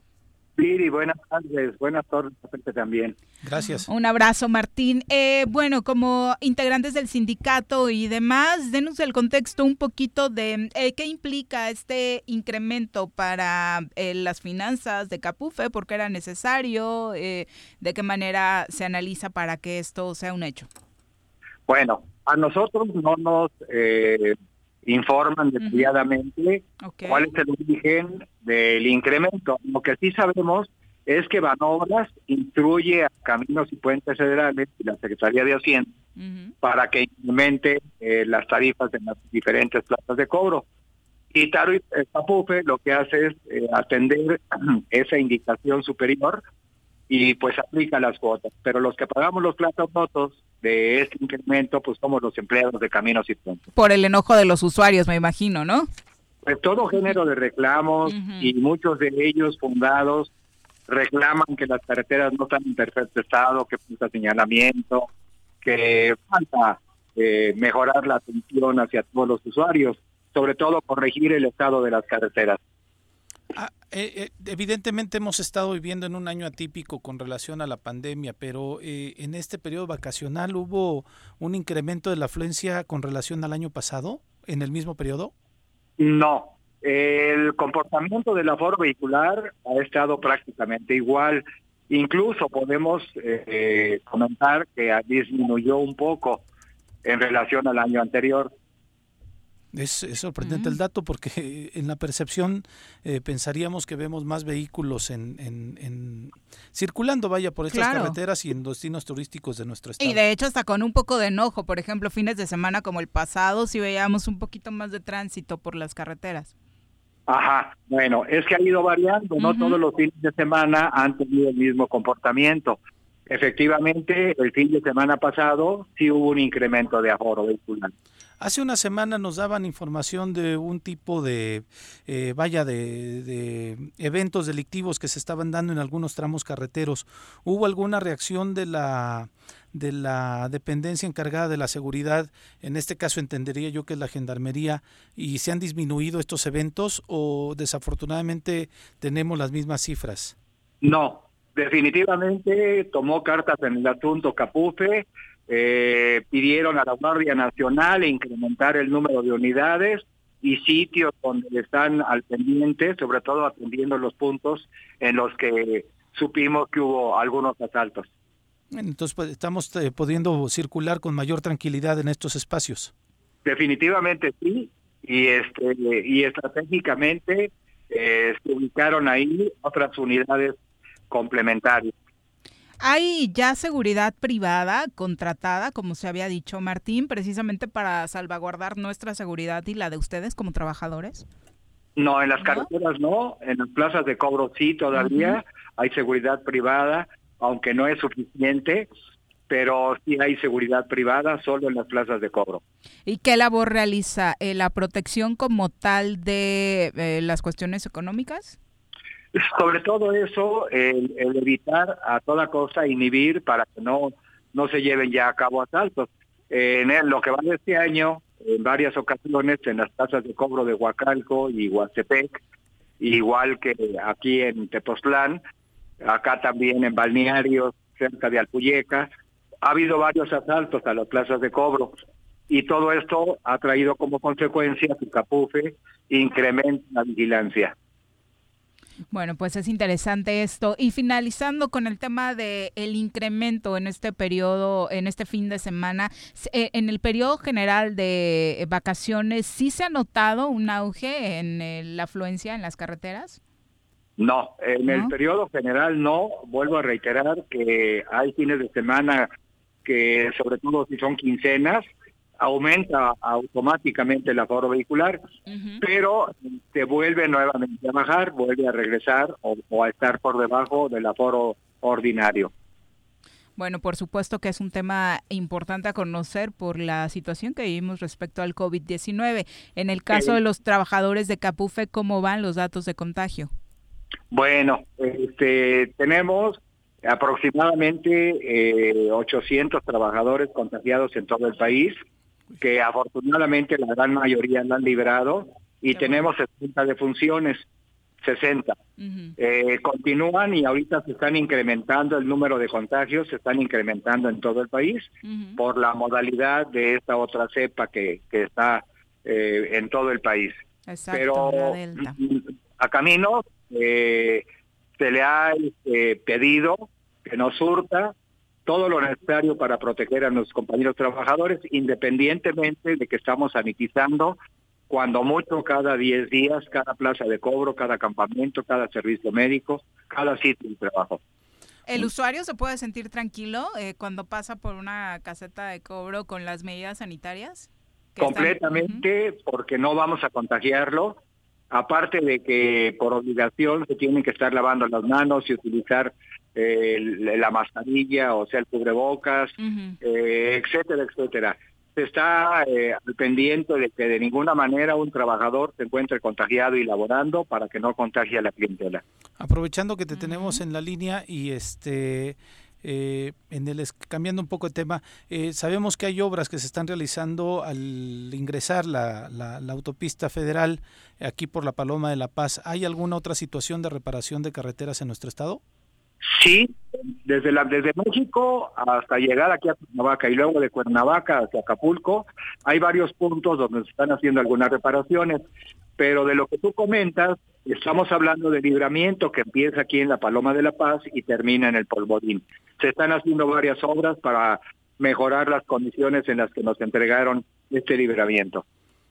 Sí, buenas tardes, buenas tardes también. Gracias. Un abrazo, Martín. Eh, bueno, como integrantes del sindicato y demás, denos el contexto un poquito de eh, qué implica este incremento para eh, las finanzas de Capufe, por qué era necesario, de qué manera se analiza para que esto sea un hecho. Bueno, a nosotros no nos informan detalladamente cuál es el origen del incremento. Lo que sí sabemos es que Banobras instruye a Caminos y Puentes Federales y la Secretaría de Hacienda para que incremente eh, las tarifas de las diferentes plazas de cobro. Y Taro y Papufe lo que hace es eh, atender esa indicación superior y pues aplica las cuotas. Pero los que pagamos los platos rotos de este incremento, pues somos los empleados de caminos y puentes. Por el enojo de los usuarios, me imagino, ¿no? Pues todo género de reclamos y muchos de ellos fundados reclaman que las carreteras no están en perfecto estado, que falta señalamiento, que falta eh, mejorar la atención hacia todos los usuarios, sobre todo corregir el estado de las carreteras. Ah, eh, eh, evidentemente hemos estado viviendo en un año atípico con relación a la pandemia, pero eh, en este periodo vacacional hubo un incremento de la afluencia con relación al año pasado, en el mismo periodo. No, el comportamiento del aforo vehicular ha estado prácticamente igual. Incluso podemos comentar que disminuyó un poco en relación al año anterior. Es, sorprendente el dato porque en la percepción eh, pensaríamos que vemos más vehículos en, en, circulando, vaya, por estas carreteras y en destinos turísticos de nuestro estado. Y de hecho hasta con un poco de enojo, por ejemplo, fines de semana como el pasado, si veíamos un poquito más de tránsito por las carreteras. Ajá, bueno, es que ha ido variando, no todos los fines de semana han tenido el mismo comportamiento. Efectivamente, el fin de semana pasado sí hubo un incremento de aforo vehicular. Hace una semana nos daban información de un tipo de, eh, vaya, de, eventos delictivos que se estaban dando en algunos tramos carreteros. ¿Hubo alguna reacción de la, de la dependencia encargada de la seguridad? En este caso entendería yo que es la gendarmería y se han disminuido estos eventos o desafortunadamente tenemos las mismas cifras. No, definitivamente tomó cartas en el asunto Capufe eh, pidieron a la Guardia Nacional incrementar el número de unidades y sitios donde están al pendiente, sobre todo atendiendo los puntos en los que supimos que hubo algunos asaltos. Entonces pues, estamos eh, pudiendo circular con mayor tranquilidad en estos espacios. definitivamente sí, y este y estratégicamente eh, se ubicaron ahí otras unidades complementarias. ¿Hay ya seguridad privada contratada, como se había dicho Martín, precisamente para salvaguardar nuestra seguridad y la de ustedes como trabajadores? No, en las carreteras no, en las plazas de cobro sí todavía hay seguridad privada, aunque no es suficiente, pero sí hay seguridad privada solo en las plazas de cobro. ¿Y qué labor realiza? Eh, ¿La protección como tal de eh, las cuestiones económicas? Sobre todo eso, el, evitar a toda cosa inhibir para que no, no se lleven ya a cabo asaltos. en lo que va de este año, en varias ocasiones en las tasas de cobro de Huacalco y Huastepec, igual que aquí en Tepoztlán, acá también en balnearios cerca de Alpuyeca, ha habido varios asaltos a las plazas de cobro y todo esto ha traído como consecuencia que Capufe incrementa la vigilancia. Bueno, pues es interesante esto. Y finalizando con el tema del el incremento en este periodo, en este fin de semana, eh, en el periodo general de vacaciones, ¿sí se ha notado un auge en la afluencia en las carreteras? No, en el periodo general no. Vuelvo a reiterar que hay fines de semana que, sobre todo si son quincenas, aumenta automáticamente el aforo vehicular, pero se vuelve nuevamente a bajar, vuelve a regresar o, a estar por debajo del aforo ordinario. Bueno, por supuesto que es un tema importante a conocer por la situación que vivimos respecto al COVID-19. En el caso de los trabajadores de Capufe, ¿cómo van los datos de contagio? Bueno, este, tenemos aproximadamente 800 eh, trabajadores contagiados en todo el país que afortunadamente la gran mayoría la han librado y tenemos 60 defunciones, 60. Eh, continúan y ahorita se están incrementando el número de contagios, se están incrementando en todo el país por la modalidad de esta otra cepa que, que está eh, en todo el país. Pero a Camino eh, se le ha pedido que nos surta todo lo necesario para proteger a nuestros compañeros trabajadores, independientemente de que estamos sanitizando cuando mucho cada 10 días, cada plaza de cobro, cada campamento, cada servicio médico, cada sitio de trabajo. ¿El usuario se puede sentir tranquilo eh, cuando pasa por una caseta de cobro con las medidas sanitarias? Completamente, porque no vamos a contagiarlo. Aparte de que por obligación se tienen que estar lavando las manos y utilizar la mascarilla, o sea, el cubrebocas, eh, etcétera, etcétera. Se está eh, al pendiente de que de ninguna manera un trabajador se encuentre contagiado y laborando para que no contagie a la clientela. Aprovechando que te tenemos en la línea y este eh, en el cambiando un poco de tema, eh, sabemos que hay obras que se están realizando al ingresar la, la, la, autopista federal aquí por la Paloma de la Paz. ¿Hay alguna otra situación de reparación de carreteras en nuestro estado? Sí, desde, la, desde México hasta llegar aquí a Cuernavaca y luego de Cuernavaca hacia Acapulco, hay varios puntos donde se están haciendo algunas reparaciones, pero de lo que tú comentas, estamos hablando de libramiento que empieza aquí en la Paloma de la Paz y termina en el Polvorín. Se están haciendo varias obras para mejorar las condiciones en las que nos entregaron este libramiento.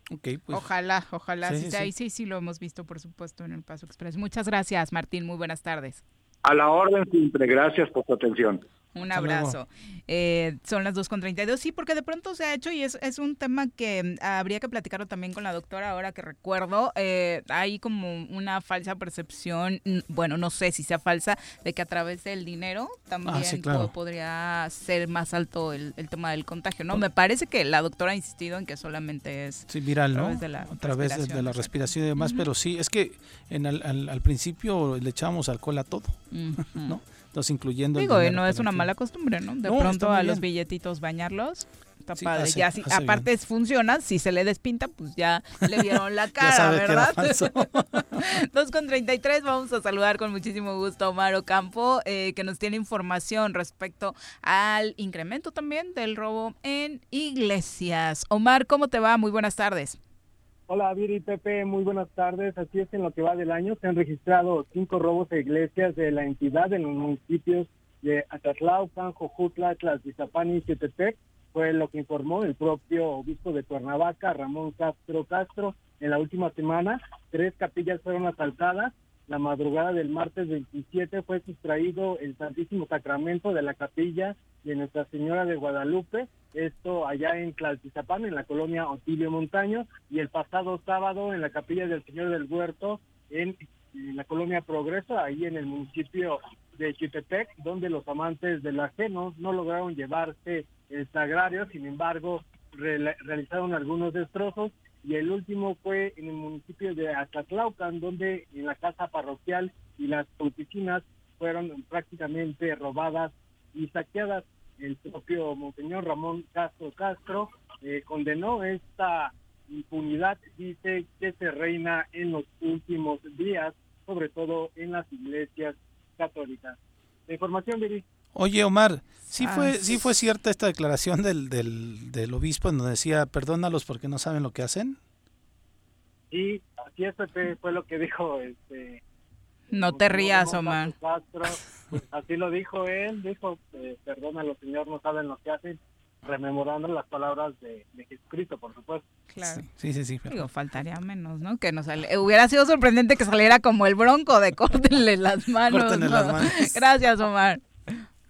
Okay, pues. Ojalá, ojalá. Sí, sí, sí, lo hemos visto, por supuesto, en el Paso Express. Muchas gracias, Martín. Muy buenas tardes. A la orden siempre. Gracias por su atención. Un abrazo. Eh, son las 2.32. Sí, porque de pronto se ha hecho y es, es un tema que mm, habría que platicarlo también con la doctora ahora que recuerdo. Eh, hay como una falsa percepción, bueno, no sé si sea falsa, de que a través del dinero también ah, podría ser más alto el, tema del contagio, ¿no? Me parece que la doctora ha insistido en que solamente es sí, viral, ¿no? a través de la respiración y demás, pero sí, es que en al, al, principio le echábamos alcohol a todo, ¿no? Entonces, incluyendo... Digo, no es una mala costumbre, ¿no? De pronto a los billetitos bañarlos. Está padre. ya si, aparte funciona, si se le despinta, pues ya le vieron la cara, ¿verdad? 2 con 33, vamos a saludar con muchísimo gusto a Omar Ocampo, eh, que nos tiene información respecto al incremento también del robo en iglesias. Omar, ¿cómo te va? Muy buenas tardes. Hola, Viri Pepe, muy buenas tardes. Así es, en lo que va del año se han registrado cinco robos a iglesias de la entidad en los municipios de Atatlaucan, Jojutla, Tlaxizapán y Sietepec. Fue lo que informó el propio obispo de Cuernavaca, Ramón Castro Castro. En la última semana, tres capillas fueron asaltadas. La madrugada del martes 27 fue sustraído el Santísimo Sacramento de la capilla de Nuestra Señora de Guadalupe, esto allá en Tlaltizapán, en la colonia Otilio Montaño, y el pasado sábado en la capilla del Señor del Huerto, en, la colonia Progreso, ahí en el municipio de Chitepec, donde los amantes del ajeno no lograron llevarse el sagrario, sin embargo, realizaron algunos destrozos y el último fue en el municipio de Acatlaucan, donde en la casa parroquial y las oficinas fueron prácticamente robadas y saqueadas. El propio Monseñor Ramón Castro Castro eh, condenó esta impunidad, dice que se reina en los últimos días, sobre todo en las iglesias católicas. La información, Viri. Oye, Omar, ¿sí fue, sí fue cierta esta declaración del, del, del obispo en donde decía, perdónalos porque no saben lo que hacen? Sí, así es, fue lo que dijo este... No te rías, Omar. Pues, así lo dijo él, dijo, eh, perdónalos, Señor, no saben lo que hacen, rememorando las palabras de, Jesucristo, por supuesto. Claro. Sí, sí, sí. Digo, faltaría menos, ¿no? Que no sale. Hubiera sido sorprendente que saliera como el bronco de córtenle las manos. Córtenle las manos. Gracias, Omar.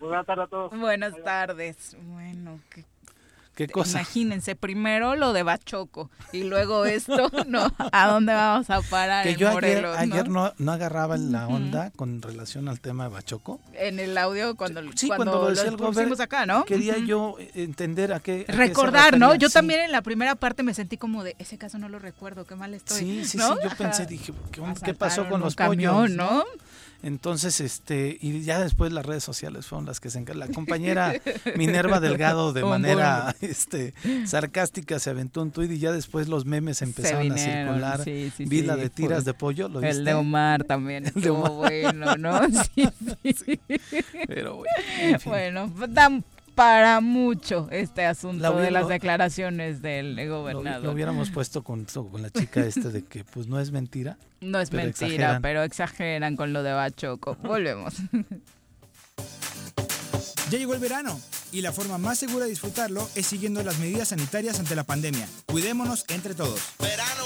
Buenas tardes a todos. Buenas tardes. Bueno, qué ¿Qué cosa? Imagínense, primero lo de Bachoco y luego esto, ¿no? ¿A dónde vamos a parar? Que yo ayer, ayer no, no agarraba la onda con relación al tema de Bachoco. En el audio cuando, sí, cuando, lo, pusimos acá, ¿no? Quería yo entender a qué... Recordar, ¿no? Yo también en la primera parte me sentí como de, ese caso no lo recuerdo, qué mal estoy. Sí, sí, ¿no? sí, yo pensé, dije, ¿qué, pasó con los pollos? ¿no? Entonces, este, y ya después las redes sociales fueron las que se encargaron. La compañera Minerva Delgado de manera este, sarcástica se aventó un tuit y ya después los memes empezaron a circular. Sí, Vi la de tiras de pollo, ¿lo El de Omar también el de Omar. bueno, ¿no? Sí, Pero bueno, Bueno, dan para mucho este asunto de las declaraciones del gobernador. Lo, hubiéramos puesto con, con la chica esta de que pues no es mentira. No es mentira, pero exageran con lo de Bachoco. Volvemos. Ya llegó el verano y la forma más segura de disfrutarlo es siguiendo las medidas sanitarias ante la pandemia. Cuidémonos entre todos. Verano.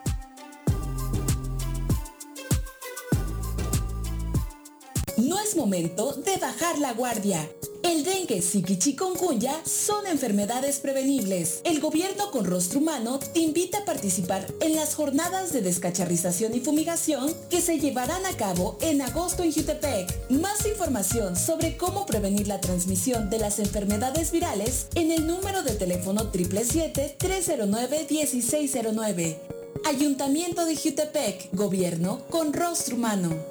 No es momento de bajar la guardia. El dengue, zika y chikungunya son enfermedades prevenibles. El gobierno con rostro humano te invita a participar en las jornadas de descacharrización y fumigación que se llevarán a cabo en agosto en Jutepec. Más información sobre cómo prevenir la transmisión de las enfermedades virales en el número de teléfono 777-309-1609. Ayuntamiento de Jutepec, gobierno con rostro humano.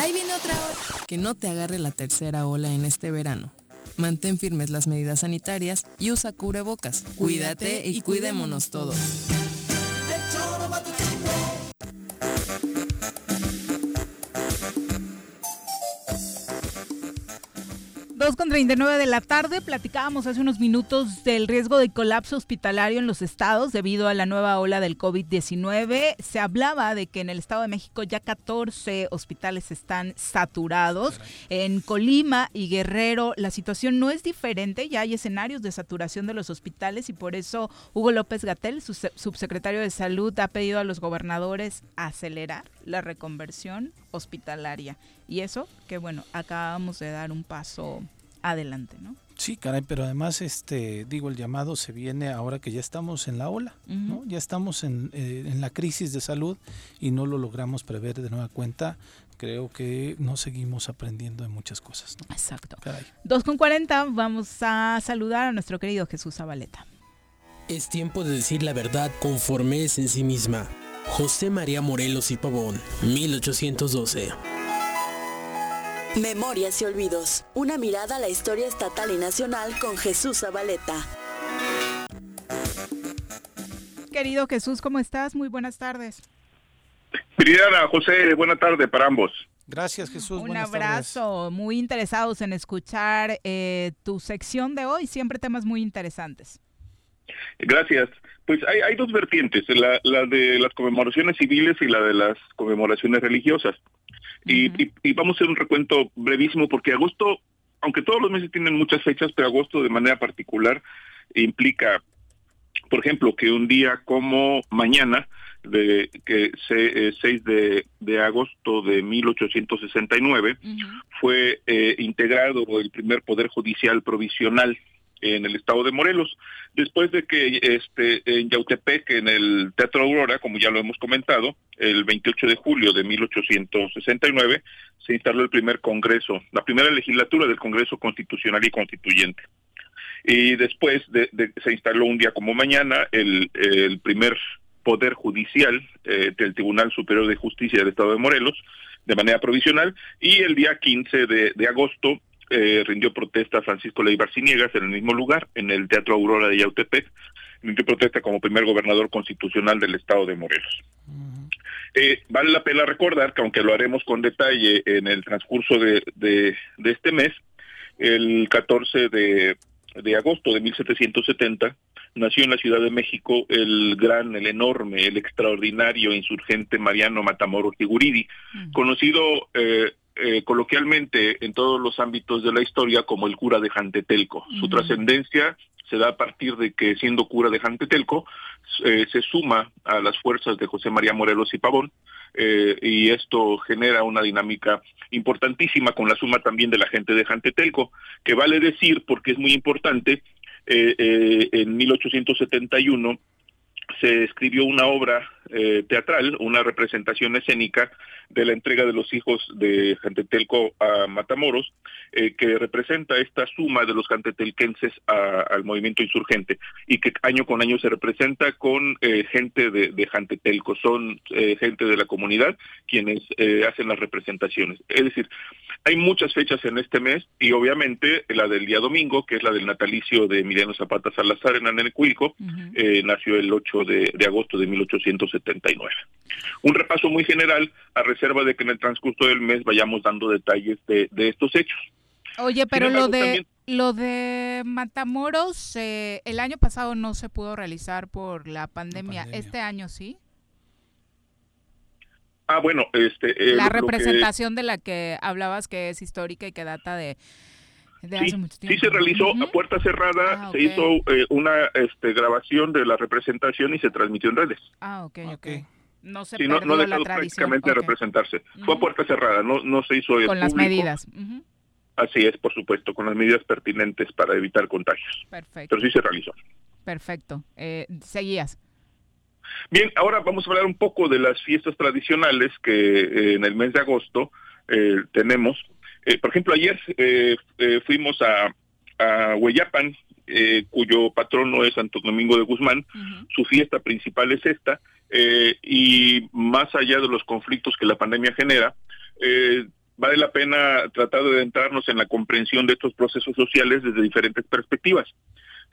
Ahí viene otra ola. Que no te agarre la tercera ola en este verano. Mantén firmes las medidas sanitarias y usa cubrebocas. Cuídate y cuidémonos todos. 2 con 39 de la tarde, platicábamos hace unos minutos del riesgo de colapso hospitalario en los estados debido a la nueva ola del COVID-19. Se hablaba de que en el Estado de México ya 14 hospitales están saturados. En Colima y Guerrero la situación no es diferente, ya hay escenarios de saturación de los hospitales y por eso Hugo López Gatel, su subsecretario de Salud, ha pedido a los gobernadores acelerar la reconversión hospitalaria. Y eso, que bueno, acabamos de dar un paso adelante, ¿no? Sí, caray, pero además, este, digo, el llamado se viene ahora que ya estamos en la ola, ¿no? Ya estamos en, eh, en, la crisis de salud y no lo logramos prever de nueva cuenta. Creo que no seguimos aprendiendo de muchas cosas. ¿no? Exacto. Caray. 2 con 40, vamos a saludar a nuestro querido Jesús Zabaleta. Es tiempo de decir la verdad conforme es en sí misma. José María Morelos y Pavón, 1812. Memorias y Olvidos. Una mirada a la historia estatal y nacional con Jesús Zabaleta. Querido Jesús, ¿cómo estás? Muy buenas tardes. Querida José, buena tarde para ambos. Gracias Jesús. Un abrazo, muy interesados en escuchar eh, tu sección de hoy, siempre temas muy interesantes. Gracias. Pues hay, dos vertientes, la, la, de las conmemoraciones civiles y la de las conmemoraciones religiosas. Y, vamos a hacer un recuento brevísimo porque agosto, aunque todos los meses tienen muchas fechas, pero agosto de manera particular implica, por ejemplo, que un día como mañana, de que se, 6 eh, de, agosto de 1869, fue eh, integrado el primer poder judicial provisional en el estado de Morelos, después de que este en Yautepec, en el Teatro Aurora, como ya lo hemos comentado, el 28 de julio de 1869 se instaló el primer Congreso, la primera legislatura del Congreso Constitucional y Constituyente. Y después de, se instaló un día como mañana el, primer Poder Judicial eh, del Tribunal Superior de Justicia del Estado de Morelos, de manera provisional, y el día 15 de agosto eh, rindió protesta Francisco Leibar Ciniegas en el mismo lugar, en el Teatro Aurora de Yautepec, rindió protesta como primer gobernador constitucional del estado de Morelos. Eh, vale la pena recordar que aunque lo haremos con detalle en el transcurso de, de, este mes, el 14 de, de agosto de 1770 nació en la Ciudad de México el gran, el enorme, el extraordinario insurgente Mariano Matamoros Tiguridi, conocido eh, eh, coloquialmente en todos los ámbitos de la historia como el cura de Jantetelco. Su trascendencia se da a partir de que siendo cura de Jantetelco eh, se suma a las fuerzas de José María Morelos y Pavón eh, y esto genera una dinámica importantísima con la suma también de la gente de Jantetelco, que vale decir porque es muy importante, en 1871 se escribió una obra teatral, una representación escénica de la entrega de los hijos de Jantetelco a Matamoros, eh, que representa esta suma de los jantetelquenses al movimiento insurgente y que año con año se representa con eh, gente de, de, Jantetelco, son eh, gente de la comunidad quienes hacen las representaciones. Es decir, hay muchas fechas en este mes y obviamente la del día domingo, que es la del natalicio de Emiliano Zapata Salazar en Anenecuilco, nació el 8 de, de agosto de 1879. Un repaso muy general a reserva de que en el transcurso del mes vayamos dando detalles de, estos hechos. Oye, pero lo de lo de Matamoros eh, el año pasado no se pudo realizar por la pandemia. Este año sí. Ah, bueno, este eh, la representación de la que hablabas que es histórica y que data de, hace mucho tiempo. Sí se realizó a puerta cerrada, ah, se hizo eh, una este, grabación de la representación y se transmitió en redes. Ah, ok, ok. okay no se sí, no, no la prácticamente representarse. Fue a puerta cerrada, no, no se hizo Con las medidas. Así es, por supuesto, con las medidas pertinentes para evitar contagios. Perfecto. Pero sí se realizó. Perfecto. Eh, seguías. Bien, ahora vamos a hablar un poco de las fiestas tradicionales que eh, en el mes de agosto eh, tenemos. Eh, por ejemplo, ayer fuimos a, a Hueyapan, cuyo patrono es Santo Domingo de Guzmán. Su fiesta principal es esta. Eh, y más allá de los conflictos que la pandemia genera, eh, vale la pena tratar de adentrarnos en la comprensión de estos procesos sociales desde diferentes perspectivas.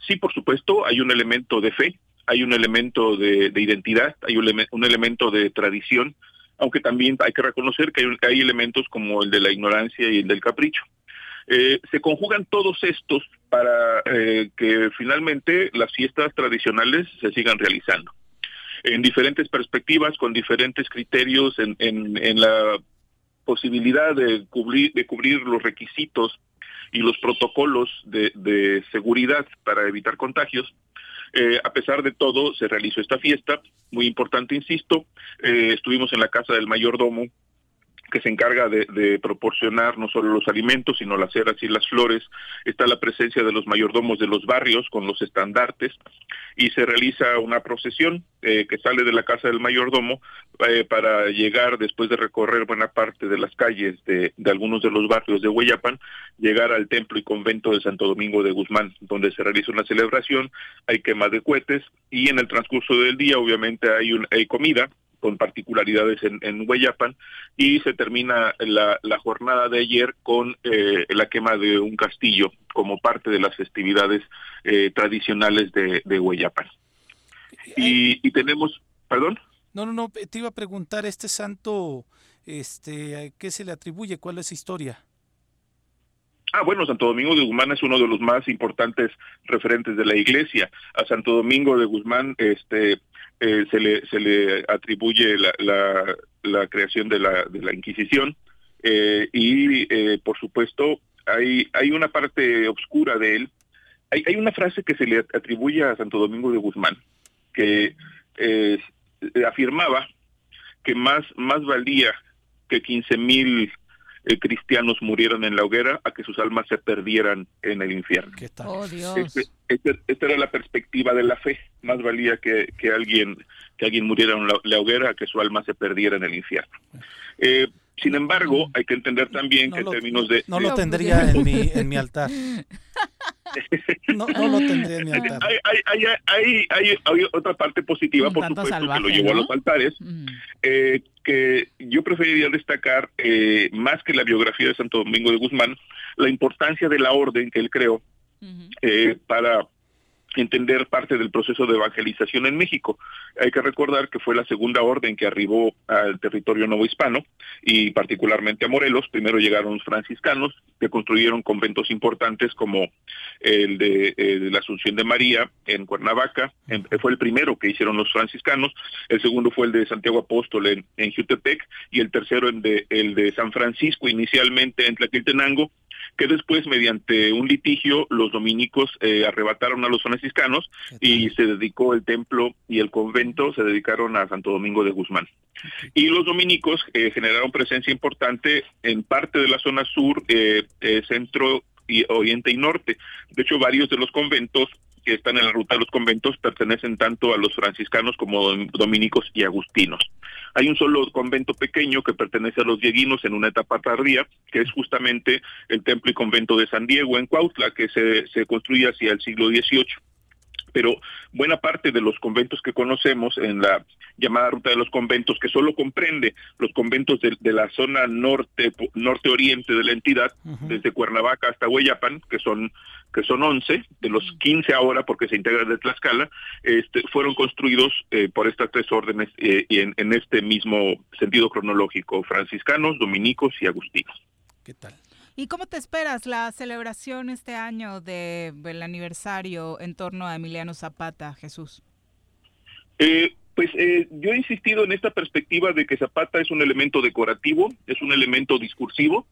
Sí, por supuesto, hay un elemento de fe, hay un elemento de, identidad, hay un, elemento de tradición, aunque también hay que reconocer que hay, elementos como el de la ignorancia y el del capricho. Eh, se conjugan todos estos para que finalmente las fiestas tradicionales se sigan realizando en diferentes perspectivas, con diferentes criterios en, en, la posibilidad de cubrir, de cubrir los requisitos y los protocolos de, de seguridad para evitar contagios. Eh, a pesar de todo, se realizó esta fiesta, muy importante, insisto. Eh, estuvimos en la casa del mayordomo que se encarga de, proporcionar no solo los alimentos, sino las ceras y las flores. Está la presencia de los mayordomos de los barrios con los estandartes y se realiza una procesión eh, que sale de la casa del mayordomo eh, para llegar, después de recorrer buena parte de las calles de, de, algunos de los barrios de Hueyapan, llegar al templo y convento de Santo Domingo de Guzmán, donde se realiza una celebración, hay quema de cohetes y en el transcurso del día obviamente hay, un, hay comida con particularidades en, en Hueyapan y se termina la, la jornada de ayer con eh, la quema de un castillo como parte de las festividades eh, tradicionales de, de Hueyapan. Y, y, tenemos, perdón. No, no, no, te iba a preguntar, este santo, este, ¿qué se le atribuye? ¿Cuál es su historia? Ah, bueno, Santo Domingo de Guzmán es uno de los más importantes referentes de la iglesia. A Santo Domingo de Guzmán, este, eh, se, le, se le atribuye la, la, creación de la, de la Inquisición eh, y, eh, por supuesto, hay, hay una parte oscura de él. Hay, hay una frase que se le atribuye a Santo Domingo de Guzmán que afirmaba que más, más valía que 15 mil eh, cristianos murieron en la hoguera a que sus almas se perdieran en el infierno. Oh, este, este, esta era la perspectiva de la fe. Más valía que, que alguien que alguien muriera en la, hoguera a que su alma se perdiera en el infierno. Eh, sin embargo, hay que entender también que en términos de... No lo tendría en mi, en mi altar. No, no lo tendría en mi altar. Hay, hay, hay, hay, otra parte positiva, por supuesto, que lo llevó a los altares, eh, que yo preferiría destacar, eh, más que la biografía de Santo Domingo de Guzmán, la importancia de la orden que él creó eh, para entender parte del proceso de evangelización en México. Hay que recordar que fue la segunda orden que arribó al territorio novohispano y particularmente a Morelos. Primero llegaron los franciscanos que construyeron conventos importantes como el de, la Asunción de María en Cuernavaca. fue el primero que hicieron los franciscanos. El segundo fue el de Santiago Apóstol en, en Jutepec y el tercero en de, el de San Francisco inicialmente en Tlaquiltenango que después mediante un litigio los dominicos eh, arrebataron a los franciscanos y se dedicó el templo y el convento se dedicaron a Santo Domingo de Guzmán. Y los dominicos eh, generaron presencia importante en parte de la zona sur, eh, centro y oriente y norte. De hecho, varios de los conventos que están en la ruta de los conventos pertenecen tanto a los franciscanos como dominicos y agustinos. Hay un solo convento pequeño que pertenece a los dieguinos en una etapa tardía, que es justamente el templo y convento de San Diego en Cuautla, que se, se construye hacia el siglo XVIII pero buena parte de los conventos que conocemos en la llamada ruta de los conventos, que solo comprende los conventos de, la zona norte norte oriente de la entidad, desde Cuernavaca hasta Hueyapan, que son que son 11 de los 15 ahora porque se integran de Tlaxcala, este, fueron construidos eh, por estas tres órdenes eh, y en, en este mismo sentido cronológico, franciscanos, dominicos y agustinos. ¿Qué tal? ¿Y cómo te esperas la celebración este año del aniversario en torno a Emiliano Zapata, Jesús? Eh, pues eh, yo he insistido en esta perspectiva de que Zapata es un elemento decorativo, es un elemento discursivo,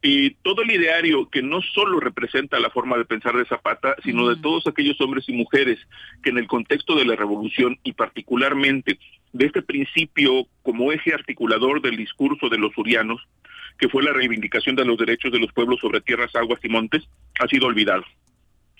y todo el ideario que no solo representa la forma de pensar de Zapata, sino de todos aquellos hombres y mujeres que en el contexto de la revolución y particularmente de este principio como eje articulador del discurso de los urianos, que fue la reivindicación de los derechos de los pueblos sobre tierras, aguas y montes, ha sido olvidado.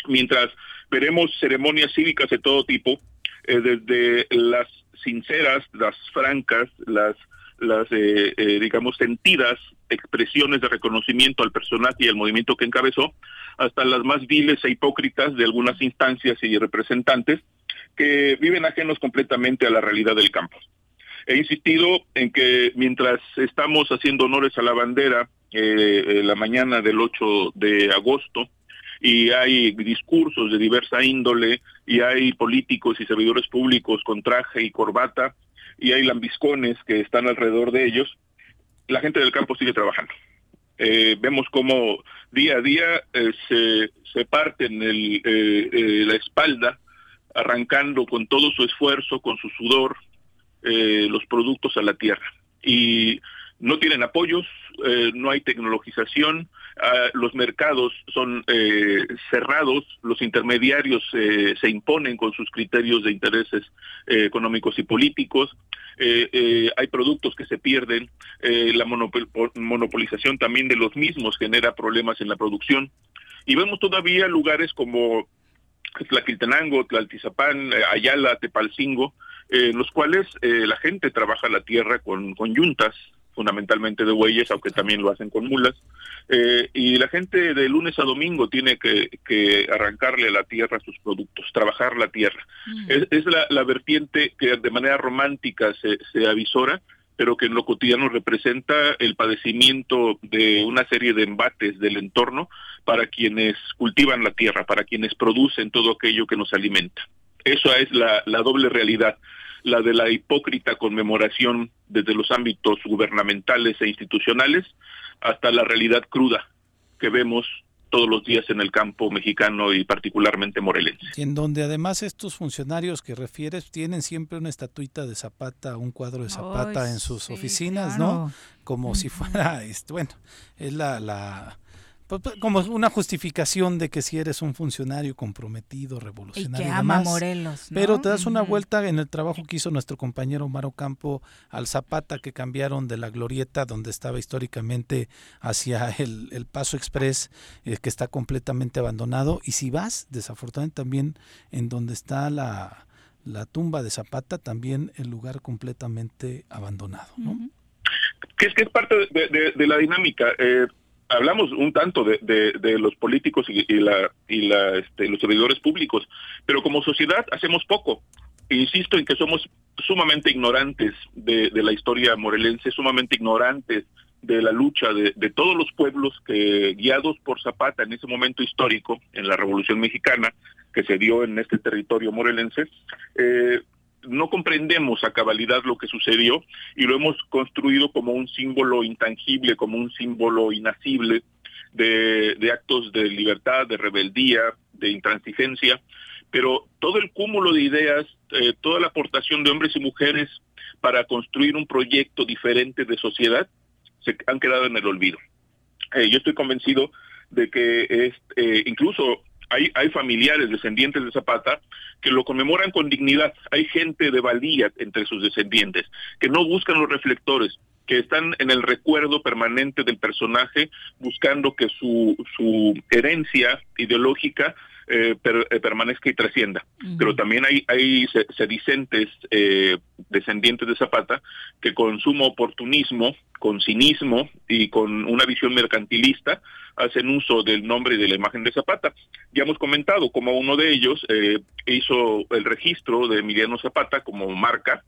Mientras veremos ceremonias cívicas de todo tipo, eh, desde las sinceras, las francas, las, las eh, eh, digamos, sentidas expresiones de reconocimiento al personaje y al movimiento que encabezó, hasta las más viles e hipócritas de algunas instancias y representantes que viven ajenos completamente a la realidad del campo. He insistido en que mientras estamos haciendo honores a la bandera eh, la mañana del 8 de agosto, y hay discursos de diversa índole, y hay políticos y servidores públicos con traje y corbata, y hay lambiscones que están alrededor de ellos, la gente del campo sigue trabajando. Eh, vemos cómo día a día eh, se, se parten el, la espalda, arrancando con todo su esfuerzo, con su sudor, eh, los productos a la tierra. Y no tienen apoyos, eh, no hay tecnologización, ah, los mercados son eh, cerrados, los intermediarios se imponen con sus criterios de intereses económicos y políticos, hay productos que se pierden, la monopolización también de los mismos genera problemas en la producción. Y vemos todavía lugares como Tlaquiltenango, Tlaltizapán, Ayala, Tepalcingo, en los cuales eh, la gente trabaja la tierra con, con yuntas, fundamentalmente de bueyes, aunque también lo hacen con mulas, eh, y la gente de lunes a domingo tiene que, que arrancarle a la tierra sus productos, trabajar la tierra. Mm. Es, es la, la, vertiente que de manera romántica se, se avisora, pero que en lo cotidiano representa el padecimiento de una serie de embates del entorno para quienes cultivan la tierra, para quienes producen todo aquello que nos alimenta. Esa es la, la doble realidad, la de la hipócrita conmemoración desde los ámbitos gubernamentales e institucionales hasta la realidad cruda que vemos todos los días en el campo mexicano y particularmente morelense. Y en donde además estos funcionarios que refieres tienen siempre una estatuita de Zapata, un cuadro de Zapata en sus oficinas, ¿no? Como si fuera, este, bueno, es la, la pues, pues, como una justificación de que si eres un funcionario comprometido, revolucionario y que ama Morelos, pero te das una vuelta en el trabajo que hizo nuestro compañero Maro Campo al Zapata que cambiaron de la glorieta donde estaba históricamente hacia el, el Paso Express eh, que está completamente abandonado y si vas desafortunadamente también en donde está la, la tumba de Zapata también el lugar completamente abandonado, ¿no? Que es que es parte de, de, la dinámica. Eh, hablamos un tanto de, los políticos y, este, los servidores públicos, pero como sociedad hacemos poco. Insisto en que somos sumamente ignorantes de, la historia morelense, sumamente ignorantes de la lucha de, de, todos los pueblos que, guiados por Zapata en ese momento histórico, en la Revolución Mexicana, que se dio en este territorio morelense, eh, no comprendemos a cabalidad lo que sucedió y lo hemos construido como un símbolo intangible, como un símbolo inacible de, de actos de libertad, de rebeldía, de intransigencia, pero todo el cúmulo de ideas, eh, toda la aportación de hombres y mujeres para construir un proyecto diferente de sociedad, se han quedado en el olvido. Eh, yo estoy convencido de que es, eh, incluso hay, hay familiares descendientes de Zapata que lo conmemoran con dignidad. Hay gente de valía entre sus descendientes que no buscan los reflectores, que están en el recuerdo permanente del personaje buscando que su, su herencia ideológica eh, eh, permanezca y trascienda. Pero también hay, hay sedicentes eh, descendientes de Zapata que con sumo oportunismo, con cinismo y con una visión mercantilista hacen uso del nombre y de la imagen de Zapata. Ya hemos comentado como uno de ellos hizo el registro de Emiliano Zapata como marca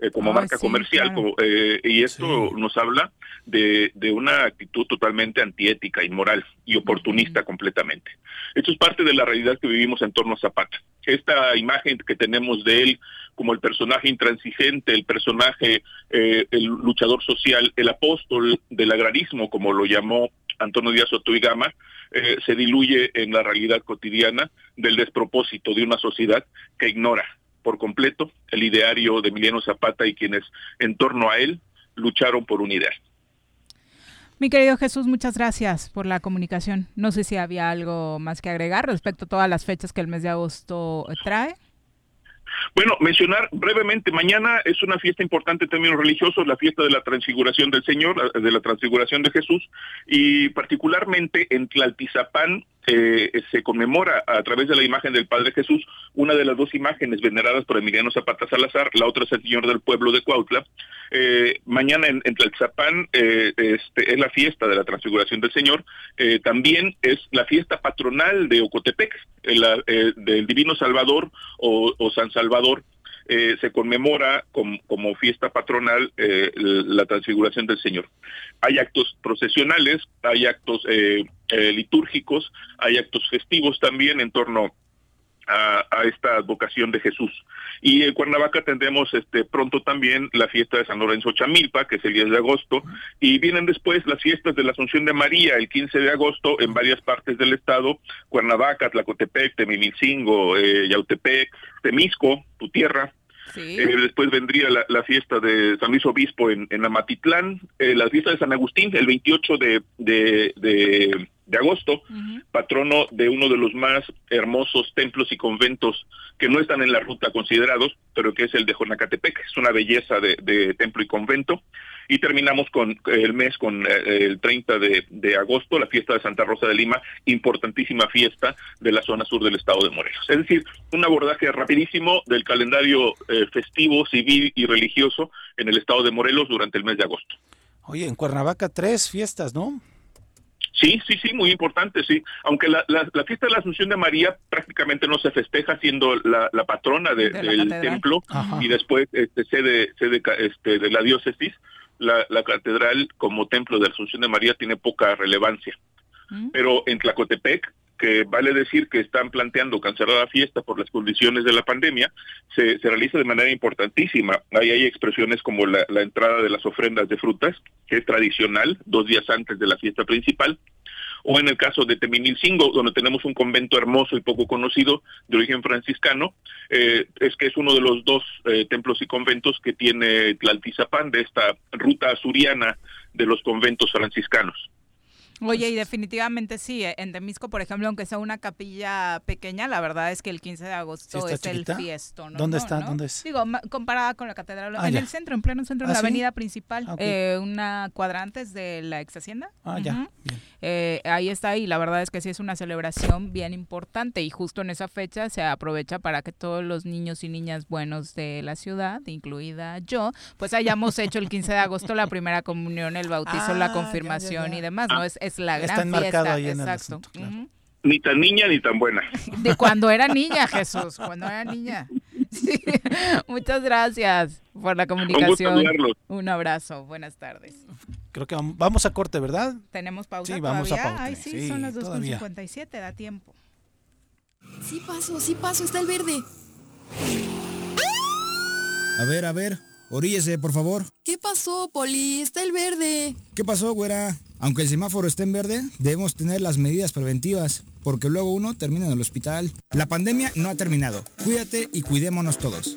eh, como marca comercial. Eh, y esto nos habla de, una actitud totalmente antiética, inmoral y oportunista completamente. Esto es parte de la realidad que vivimos en torno a Zapata. Esta imagen que tenemos de él como el personaje intransigente, el personaje, eh, el luchador social, el apóstol del agrarismo, como lo llamó Antonio Díaz Otoigama, se diluye en la realidad cotidiana del despropósito de una sociedad que ignora por completo el ideario de Emiliano Zapata y quienes en torno a él lucharon por un ideal. Mi querido Jesús, muchas gracias por la comunicación. No sé si había algo más que agregar respecto a todas las fechas que el mes de agosto trae. Bueno, mencionar brevemente, mañana es una fiesta importante en términos religiosos, la fiesta de la transfiguración del Señor, de la transfiguración de Jesús, y particularmente en Tlaltizapán eh, se conmemora a través de la imagen del Padre Jesús una de las dos imágenes veneradas por Emiliano Zapata Salazar, la otra es el Señor del Pueblo de Cuautla. Eh, mañana en, en Tlaltizapán eh, este, es la fiesta de la transfiguración del Señor, también es la fiesta patronal de Ocotepec, del Divino Salvador o San Salvador, eh, se conmemora como fiesta patronal eh, la transfiguración del Señor. Hay actos procesionales, hay actos eh, litúrgicos, hay actos festivos también en torno a, esta vocación de Jesús. Y en Cuernavaca tendremos este pronto también la fiesta de San Lorenzo Chamilpa, que es el 10 de agosto, y vienen después las fiestas de la Asunción de María, el 15 de agosto, en varias partes del estado, Cuernavaca, Tlacotepec, Temimilcingo, eh, Yautepec, Temisco, tu tierra, eh, después vendría la, fiesta de San Luis Obispo en, en Amatitlán, eh, la fiesta de San Agustín el 28 de, de, agosto, patrono de uno de los más hermosos templos y conventos que no están en la ruta considerados, pero que es el de Jonacatepec. Es una belleza de templo y convento y terminamos con el mes con eh, el 30 de, agosto, la fiesta de Santa Rosa de Lima, importantísima fiesta de la zona sur del estado de Morelos. Es decir, un abordaje rapidísimo del calendario eh, festivo, civil y religioso en el estado de Morelos durante el mes de agosto. Oye, en Cuernavaca tres fiestas, ¿no? Sí, sí, sí, muy importante, sí. Aunque la, fiesta de la Asunción de María prácticamente no se festeja siendo la, patrona del templo y después este, sede, sede este, de la diócesis, la, catedral como templo de la Asunción de María tiene poca relevancia. Pero en Tlacotepec, que vale decir que están planteando cancelar la fiesta por las condiciones de la pandemia, se, realiza de manera importantísima. Ahí hay expresiones como la, la entrada de las ofrendas de frutas, que es tradicional, dos días antes de la fiesta principal, o en el caso de Teminilcingo, donde tenemos un convento hermoso y poco conocido de origen franciscano, eh, es que es uno de los dos eh, templos y conventos que tiene Tlaltizapán de esta ruta azuriana de los conventos franciscanos. Oye, y definitivamente sí, eh, en Temisco, por ejemplo, aunque sea una capilla pequeña, la verdad es que el 15 de agosto es el fiesto. ¿no? ¿Dónde está? ¿Dónde es? Digo, comparada con la catedral, ah, en el centro, en pleno centro, en ¿Ah, la avenida principal, ah, eh, una cuadrantes de la ex hacienda. Ah, ya. Eh, ahí está, y la verdad es que sí es una celebración bien importante, y justo en esa fecha se aprovecha para que todos los niños y niñas buenos de la ciudad, incluida yo, pues hayamos hecho el 15 de agosto la primera comunión, el bautizo, la confirmación y demás, ¿no? Es, es la gran Está fiesta. Ahí en exacto. Ni tan niña ni tan buena. De cuando era niña, Jesús, cuando era niña. Muchas gracias por la comunicación. Un, Un abrazo, buenas tardes. Creo que vamos a corte, ¿verdad? Tenemos pausa sí, vamos A pausa. Ay, sí, son las 2.57, da tiempo. Sí paso, sí paso, está el verde. A ver, a ver, oríllese, por favor. ¿Qué pasó, Poli? Está el verde. ¿Qué pasó, güera? Aunque el semáforo esté en verde, debemos tener las medidas preventivas, porque luego uno termina en el hospital. La pandemia no ha terminado. Cuídate y cuidémonos todos.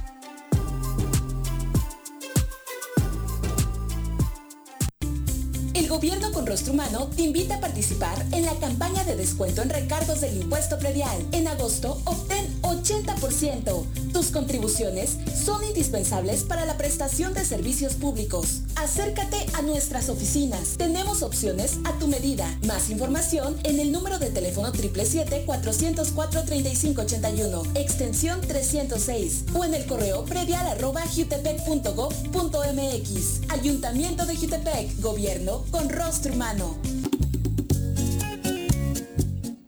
El gobierno con rostro humano te invita a participar en la campaña de descuento en recargos del impuesto predial. En agosto obtén 80%. Tus contribuciones son indispensables para la prestación de servicios públicos. Acércate a nuestras oficinas. Tenemos opciones a tu medida. Más información en el número de teléfono 777-404-3581, extensión 306 o en el correo predial arroba jutepec.gov.mx. Ayuntamiento de Jutepec, Gobierno con rostro humano.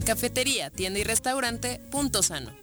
Cafetería, tienda y restaurante Punto Sano.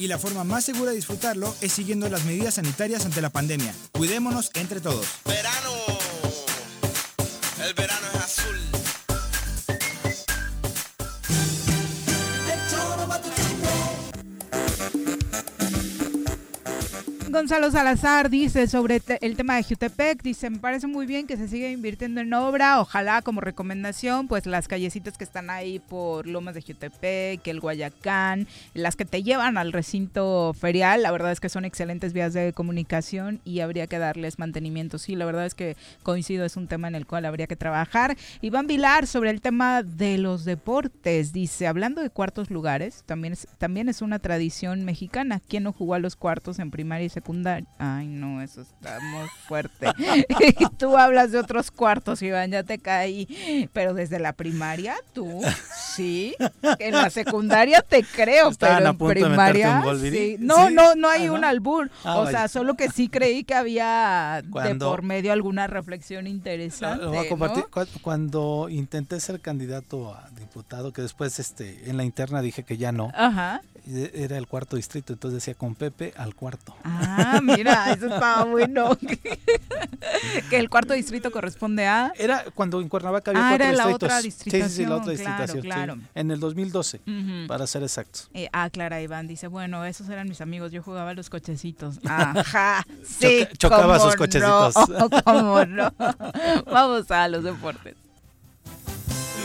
y la forma más segura de disfrutarlo es siguiendo las medidas sanitarias ante la pandemia. Cuidémonos entre todos. Verano. Gonzalo Salazar dice sobre el tema de Jutepec, dice, me parece muy bien que se siga invirtiendo en obra, ojalá como recomendación, pues las callecitas que están ahí por Lomas de Jutepec, el Guayacán, las que te llevan al recinto ferial, la verdad es que son excelentes vías de comunicación y habría que darles mantenimiento. Sí, la verdad es que coincido, es un tema en el cual habría que trabajar. Iván Vilar sobre el tema de los deportes, dice, hablando de cuartos lugares, también es, también es una tradición mexicana. ¿Quién no jugó a los cuartos en primaria y? Ay, no, eso está muy fuerte. y tú hablas de otros cuartos, Iván, ya te caí. Pero desde la primaria, tú, sí. En la secundaria te creo, pero en primaria. Sí. No, no, no hay un albur. Ah, o sea, solo que sí creí que había de por medio alguna reflexión interesante. Lo voy a compartir. Cuando intenté ser candidato a diputado, que después este, en la interna dije que ya no, Ajá. Era el cuarto distrito, entonces decía con Pepe al cuarto. Ah, mira, eso estaba bueno. que el cuarto distrito corresponde a. Era cuando en Cuernavaca había Ah, cuatro era la distritos. otra Sí, sí, sí, la otra claro, distritación. sí. claro. En el 2012, Ujú. para ser exactos. Eh, ah, Clara Iván dice, bueno, esos eran mis amigos, yo jugaba a los cochecitos. Ajá, sí, Choca- chocaba sus cochecitos. No, cómo no. Vamos a los deportes.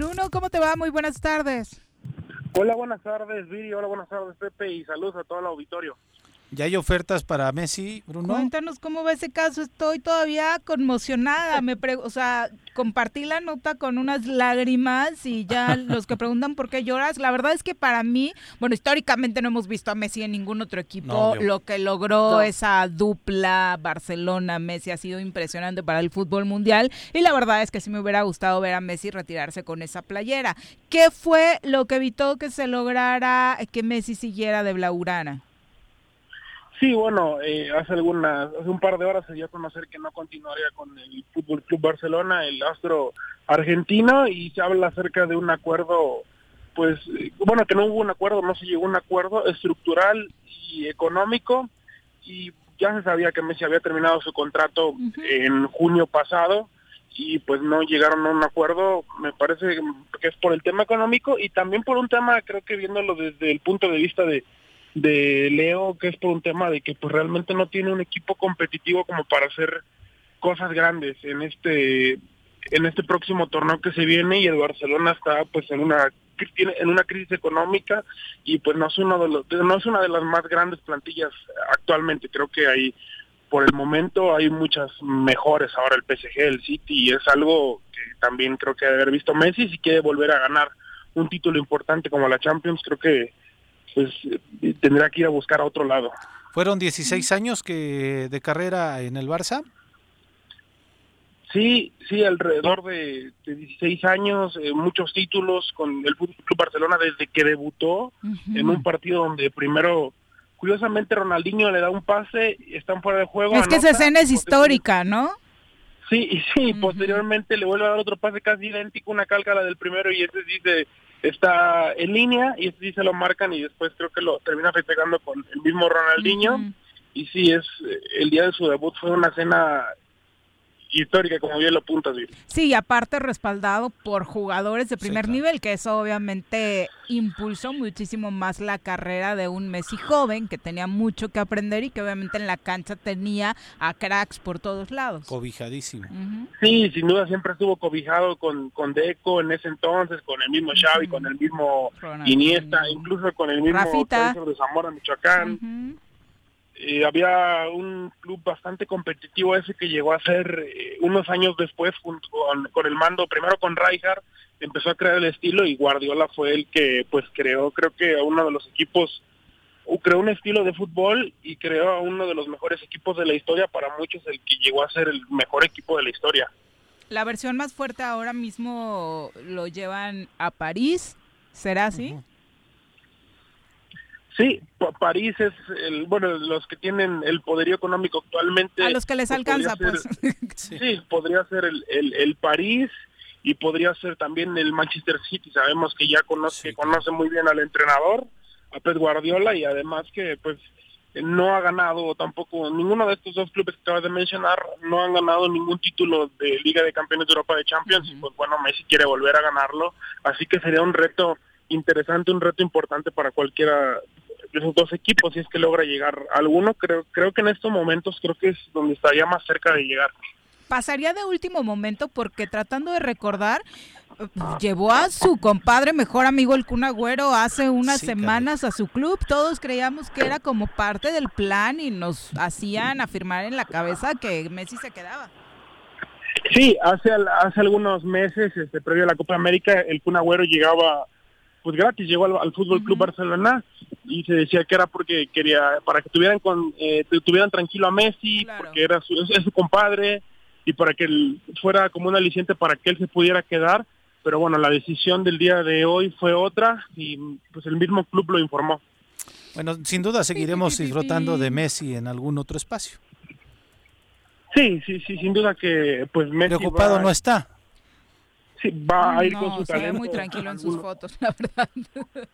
Bruno, ¿cómo te va? Muy buenas tardes. Hola, buenas tardes, Viri. Hola, buenas tardes, Pepe. Y saludos a todo el auditorio. ¿Ya hay ofertas para Messi, Bruno? Cuéntanos cómo va ese caso. Estoy todavía conmocionada. Me o sea, compartí la nota con unas lágrimas y ya los que preguntan por qué lloras, la verdad es que para mí, bueno, históricamente no hemos visto a Messi en ningún otro equipo. Lo que logró esa dupla Barcelona-Messi ha sido impresionante para el fútbol mundial y la verdad es que sí me hubiera gustado ver a Messi retirarse con esa playera. ¿Qué fue lo que evitó que se lograra que Messi siguiera de Blaurana? Sí, bueno, eh, hace algunas, hace un par de horas se dio a conocer que no continuaría con el Fútbol Club Barcelona, el astro argentino, y se habla acerca de un acuerdo, pues, eh, bueno, que no hubo un acuerdo, no se llegó a un acuerdo estructural y económico, y ya se sabía que Messi había terminado su contrato en junio pasado, y pues no llegaron a un acuerdo, me parece que es por el tema económico y también por un tema, creo que viéndolo desde el punto de vista de de Leo, que es por un tema de que pues realmente no tiene un equipo competitivo como para hacer cosas grandes en este en este próximo torneo que se viene y el Barcelona está pues en una en una crisis económica y pues no es uno de los, no es una de las más grandes plantillas actualmente. Creo que hay por el momento hay muchas mejores. Ahora el PSG el City y es algo que también creo que haber visto Messi. Si quiere volver a ganar un título importante como la Champions creo que pues tendrá que ir a buscar a otro lado. ¿Fueron 16 años que de carrera en el Barça? Sí, sí, alrededor de, 16 años, eh, muchos títulos con el Club Barcelona desde que debutó en un partido donde primero, curiosamente, Ronaldinho le da un pase, están fuera de juego. Es que esa escena es histórica, ¿no? Sí, y sí, posteriormente le vuelve a dar otro pase casi idéntico, una calca a la del primero y ese dice está en línea y sí se lo marcan y después creo que lo termina festejando con el mismo Ronaldinho. Y sí, es el día de su debut fue una cena histórica, como bien lo apuntas. Bien. Sí, y aparte respaldado por jugadores de primer nivel, que eso obviamente impulsó muchísimo más la carrera de un Messi joven que tenía mucho que aprender y que obviamente en la cancha tenía a cracks por todos lados. Cobijadísimo. Sí, sin duda siempre estuvo cobijado con, con Deco en ese entonces, con el mismo Xavi, con el mismo Iniesta, incluso con el mismo de Zamora, Michoacán. Eh, había un club bastante competitivo ese que llegó a ser eh, unos años después junto con, el mando, primero con Rijkaard, empezó a crear el estilo y Guardiola fue el que pues creó creo que a uno de los equipos creó un estilo de fútbol y creó a uno de los mejores equipos de la historia, para muchos el que llegó a ser el mejor equipo de la historia. La versión más fuerte ahora mismo lo llevan a París, ¿será así? Sí, París es, el, bueno, los que tienen el poderío económico actualmente. A los que les pues, alcanza, pues. sí. podría ser el, el, París y podría ser también el Manchester City. Sabemos que ya conoce, conoce muy bien al entrenador, a Pep Guardiola, y además que, pues, no ha ganado tampoco, ninguno de estos dos clubes que acabas de mencionar, no han ganado ningún título de Liga de Campeones de Europa de Champions. y Pues bueno, Messi quiere volver a ganarlo, así que sería un reto interesante, un reto importante para cualquiera esos dos equipos si es que logra llegar alguno creo creo que en estos momentos creo que es donde estaría más cerca de llegar. Pasaría de último momento porque tratando de recordar llevó a su compadre mejor amigo el Kun Agüero hace unas semanas a su club. Todos creíamos que era como parte del plan y nos hacían afirmar en la cabeza que Messi se quedaba. Sí, hace hace algunos meses, este, previo a la Copa América, el Kun Agüero llegaba pues gratis llegó al, Fútbol Club Barcelona y se decía que era porque quería para que tuvieran con eh, tuvieran tranquilo a Messi porque era su, es, su compadre y para que él fuera como un aliciente para que él se pudiera quedar pero bueno la decisión del día de hoy fue otra y pues el mismo club lo informó. Bueno sin duda seguiremos disfrutando de Messi en algún otro espacio. Sí sí sí sin duda que pues Messi preocupado no está Sí, va a ir con su se talento. Ve muy tranquilo en sus fotos, la verdad.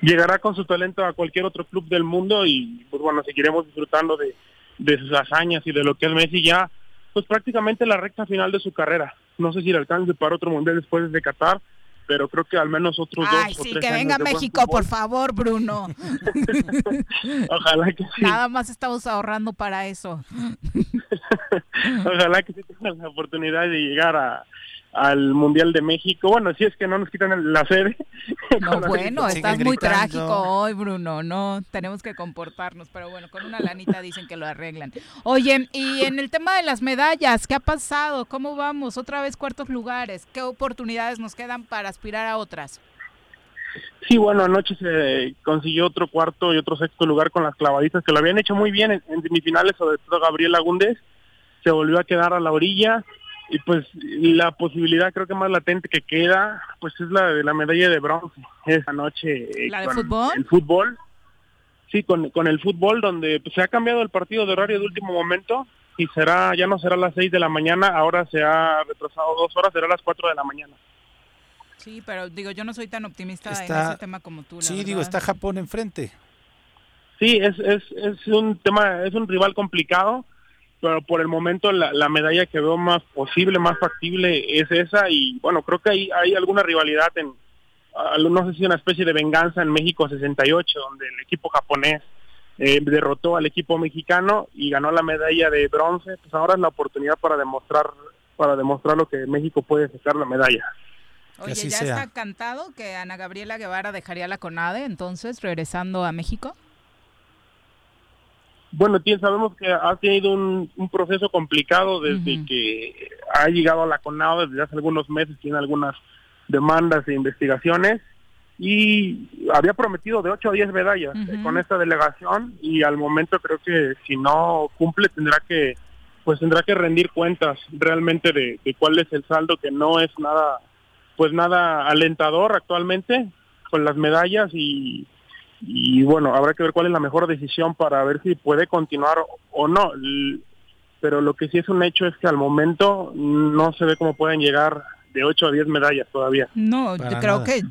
Llegará con su talento a cualquier otro club del mundo y pues bueno, seguiremos disfrutando de, de sus hazañas y de lo que es Messi ya, pues prácticamente la recta final de su carrera. no sé si le alcance para otro mundial después de Qatar, pero creo que al menos otros Ay, dos sí, o tres que venga buen México, por favor, Bruno. Ojalá que sí. Nada más estamos ahorrando para eso. Ojalá que sí tengan la oportunidad de llegar a, al Mundial de México. Bueno, si es que no nos quitan el- la sede. No, bueno, estás muy trágico hoy, Bruno. No, tenemos que comportarnos, pero bueno, con una lanita dicen que lo arreglan. Oye, y en el tema de las medallas, ¿qué ha pasado? ¿Cómo vamos? Otra vez cuartos lugares. ¿Qué oportunidades nos quedan para aspirar a otras? Sí, bueno, anoche se consiguió otro cuarto y otro sexto lugar con las clavadistas que lo habían hecho muy bien en, en semifinales, sobre todo Gabriela Gúndez. Se volvió a quedar a la orilla y pues la posibilidad creo que más latente que queda pues es la de la medalla de bronce esa noche eh, ¿La de con fútbol? el fútbol sí con, con el fútbol donde pues, se ha cambiado el partido de horario de último momento y será ya no será a las 6 de la mañana ahora se ha retrasado dos horas será a las 4 de la mañana Sí, pero digo, yo no soy tan optimista en Está- ese tema como tú. la Sí, digo, está Japón enfrente. Sí, es, es, es un tema, es un rival complicado, pero por el momento la, la medalla que veo más posible, más factible es esa y bueno, creo que hay, hay alguna rivalidad en, no sé si una especie de venganza en México 68, donde el equipo japonés eh, derrotó al equipo mexicano y ganó la medalla de bronce, pues ahora es la oportunidad para demostrar para demostrar lo que México puede sacar la medalla. Oye, ¿ya está cantado que Ana Gabriela Guevara dejaría la CONADE entonces, regresando a México? Bueno, sabemos que ha tenido un, un proceso complicado desde que ha llegado a la CONAO desde hace algunos meses, tiene algunas demandas e investigaciones y había prometido de 8 a 10 medallas eh, con esta delegación y al momento creo que si no cumple tendrá que pues tendrá que rendir cuentas realmente de, de cuál es el saldo que no es nada pues nada alentador actualmente con las medallas y y bueno, habrá que ver cuál es la mejor decisión para ver si puede continuar o- no. Pero lo que sí es un hecho es que al momento no se ve cómo pueden llegar de 8 a 10 medallas todavía. No, yo creo nada. que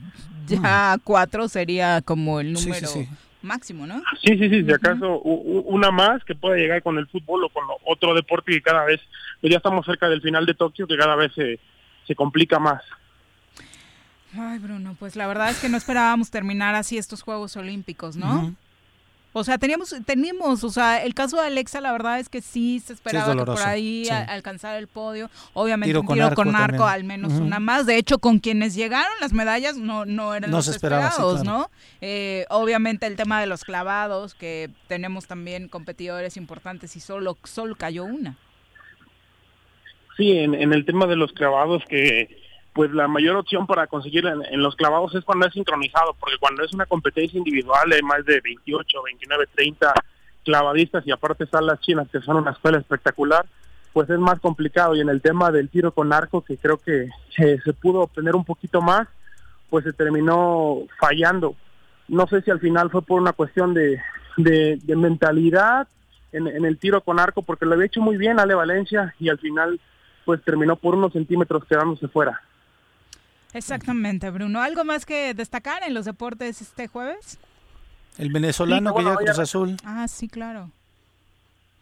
ya cuatro sería como el Sí, sí, número sí. máximo, ¿no? Sí, sí, sí, si acaso una más que pueda llegar con el fútbol o con otro deporte que cada vez, pues ya estamos cerca del final de Tokio, que cada vez se, se complica más. Ay, Bruno, pues la verdad es que no esperábamos terminar así estos Juegos Olímpicos, ¿no? O sea, teníamos, teníamos, o sea, el caso de Alexa, la verdad es que sí se esperaba que por ahí sí. a- alcanzara el podio. Obviamente Tiro un con tiro arco con arco, también. al menos una más. De hecho, con quienes llegaron las medallas no, no eran No los sí, esperados, claro. ¿no? Eh, obviamente el tema de los clavados, que tenemos también competidores importantes y solo, solo cayó una. Sí, en, en el tema de los clavados, que pues la mayor opción para conseguir en, los clavados es cuando es sincronizado, porque cuando es una competencia individual hay más de 28, 29, 30 clavadistas y aparte están las chinas que son una escuela espectacular, pues es más complicado. Y en el tema del tiro con arco, que creo que se, se pudo obtener un poquito más, pues se terminó fallando. No sé si al final fue por una cuestión de, de, de mentalidad en, en el tiro con arco, porque lo había hecho muy bien Ale Valencia y al final pues terminó por unos centímetros quedándose fuera. Exactamente, Bruno. ¿Algo más que destacar en los deportes este jueves? El venezolano Sí, que llega a Cruz Azul. Ah, sí, claro.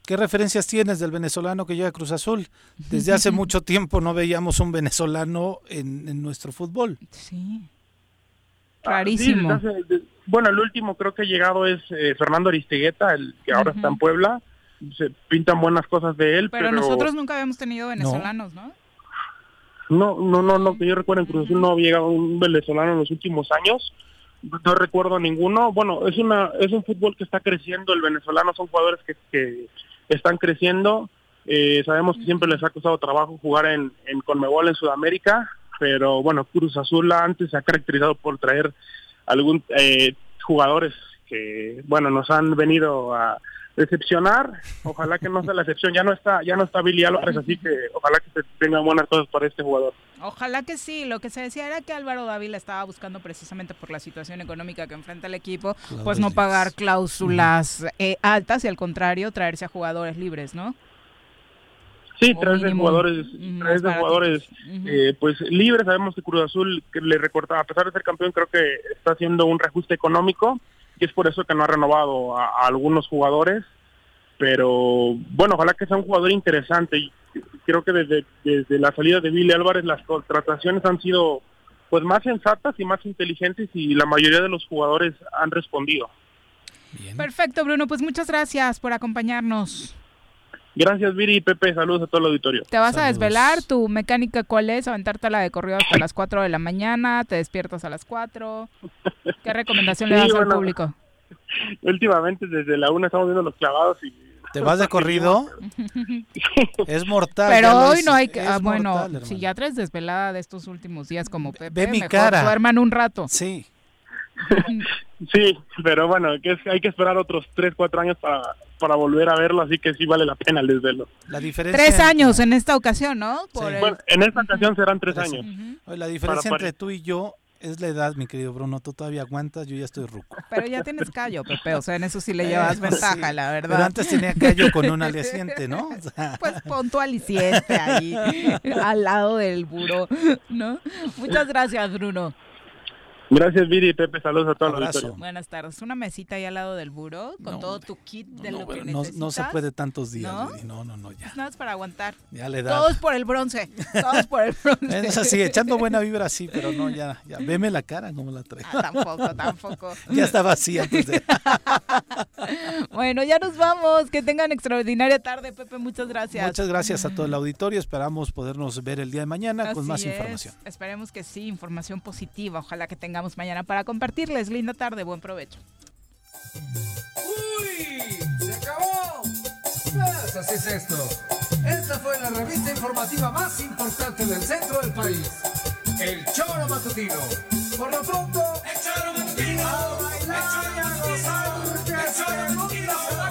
¿Qué referencias tienes del venezolano que llega a Cruz Azul? Desde hace mucho tiempo no veíamos un venezolano en, en nuestro fútbol. Sí. Ah, hace- de- bueno, el último creo que ha llegado es eh, Fernando Aristigueta, el que ahora está en Puebla. Se pintan buenas cosas de él, Pero pero, nosotros nunca habíamos tenido venezolanos, ¿no? no, no, no, no, que yo recuerdo en Cruz Azul no había llegado un venezolano en los últimos años. No recuerdo ninguno. Bueno, es una es un fútbol que está creciendo. El venezolano son jugadores que, que están creciendo. Eh, sabemos que siempre les ha costado trabajo jugar en, en Conmebol en Sudamérica, pero bueno, Cruz Azul antes se ha caracterizado por traer algún eh, jugadores que bueno nos han venido a decepcionar. Ojalá que no sea la excepción. Ya no está ya no está Billy Álvarez, así que ojalá que se tengan buenas cosas para este jugador. Ojalá que sí. Lo que se decía era que Álvaro Dávila estaba buscando precisamente por la situación económica que enfrenta el equipo, pues no pagar cláusulas eh, altas y al contrario traerse a jugadores libres, ¿no? Sí, tres de jugadores, tres de jugadores eh, pues libres. Sabemos que Cruz Azul que le recortaba, a pesar de ser campeón, creo que está haciendo un reajuste económico y es por eso que no ha renovado a, a algunos jugadores. pero bueno, ojalá que sea un jugador interesante. Creo que desde, desde la salida de Billy Álvarez las contrataciones han sido pues más sensatas y más inteligentes y la mayoría de los jugadores han respondido. Perfecto, Bruno, pues muchas gracias por acompañarnos. Gracias, Viri y Pepe. Saludos a todo el auditorio. ¿Te vas a desvelar? ¿Tu mecánica cuál es? ¿Aventártela de corrido hasta las 4 de la mañana? ¿Te despiertas a las 4? ¿Qué recomendación le das al público? Últimamente, desde la 1 estamos viendo los clavados y ¿Te vas de corrido? es mortal. Pero hoy no hay que... Ah, bueno, si ya traes desvelada de estos últimos días como Pepe, Ve mi cara. duerman un rato. Sí. Sí, pero bueno, que hay que esperar otros 3, 4 años para, para volver a verlo, así que sí vale la pena el desvelo. La diferencia tres años en esta ocasión, ¿no? Bueno, en esta ocasión serán tres, años. La diferencia entre tú y yo es la edad, mi querido Bruno. Tú todavía aguantas, yo ya estoy ruco. Pero ya tienes callo, Pepe. O sea, en eso sí le llevas ventaja, la verdad. Pero antes tenía callo con un aliciente, ¿no? Pues pon tu aliciente ahí, al lado del buró, ¿no? Muchas gracias, Bruno. Gracias, Viri y Pepe. Saludos a todos los Buenas tardes. Una mesita ahí al lado del buro con todo tu kit de lo que no, necesitas. No se puede tantos días, ¿No? No, no, ya. nada es para aguantar. Ya le da. Todos por el bronce. Todos por el bronce. Es así, echando buena vibra sí, pero no, ya, ya. Veme la cara como la traigo. Ah, tampoco, tampoco. ya estaba así antes de... bueno, ya nos vamos. Que tengan extraordinaria tarde, Pepe. Muchas gracias. Muchas gracias a todo el auditorio. Esperamos podernos ver el día de mañana con más información. Esperemos que sí, información positiva. Ojalá que tengamos mañana para compartirles. Linda tarde, buen provecho. ¡Uy! ¡Se acabó! Pues así es esto. Esta fue la revista informativa más importante del centro del país. El Choro Matutino. Por lo pronto, el Choro Matutino. A bailar el Choro Matutino. A gozar, el Choro Matutino.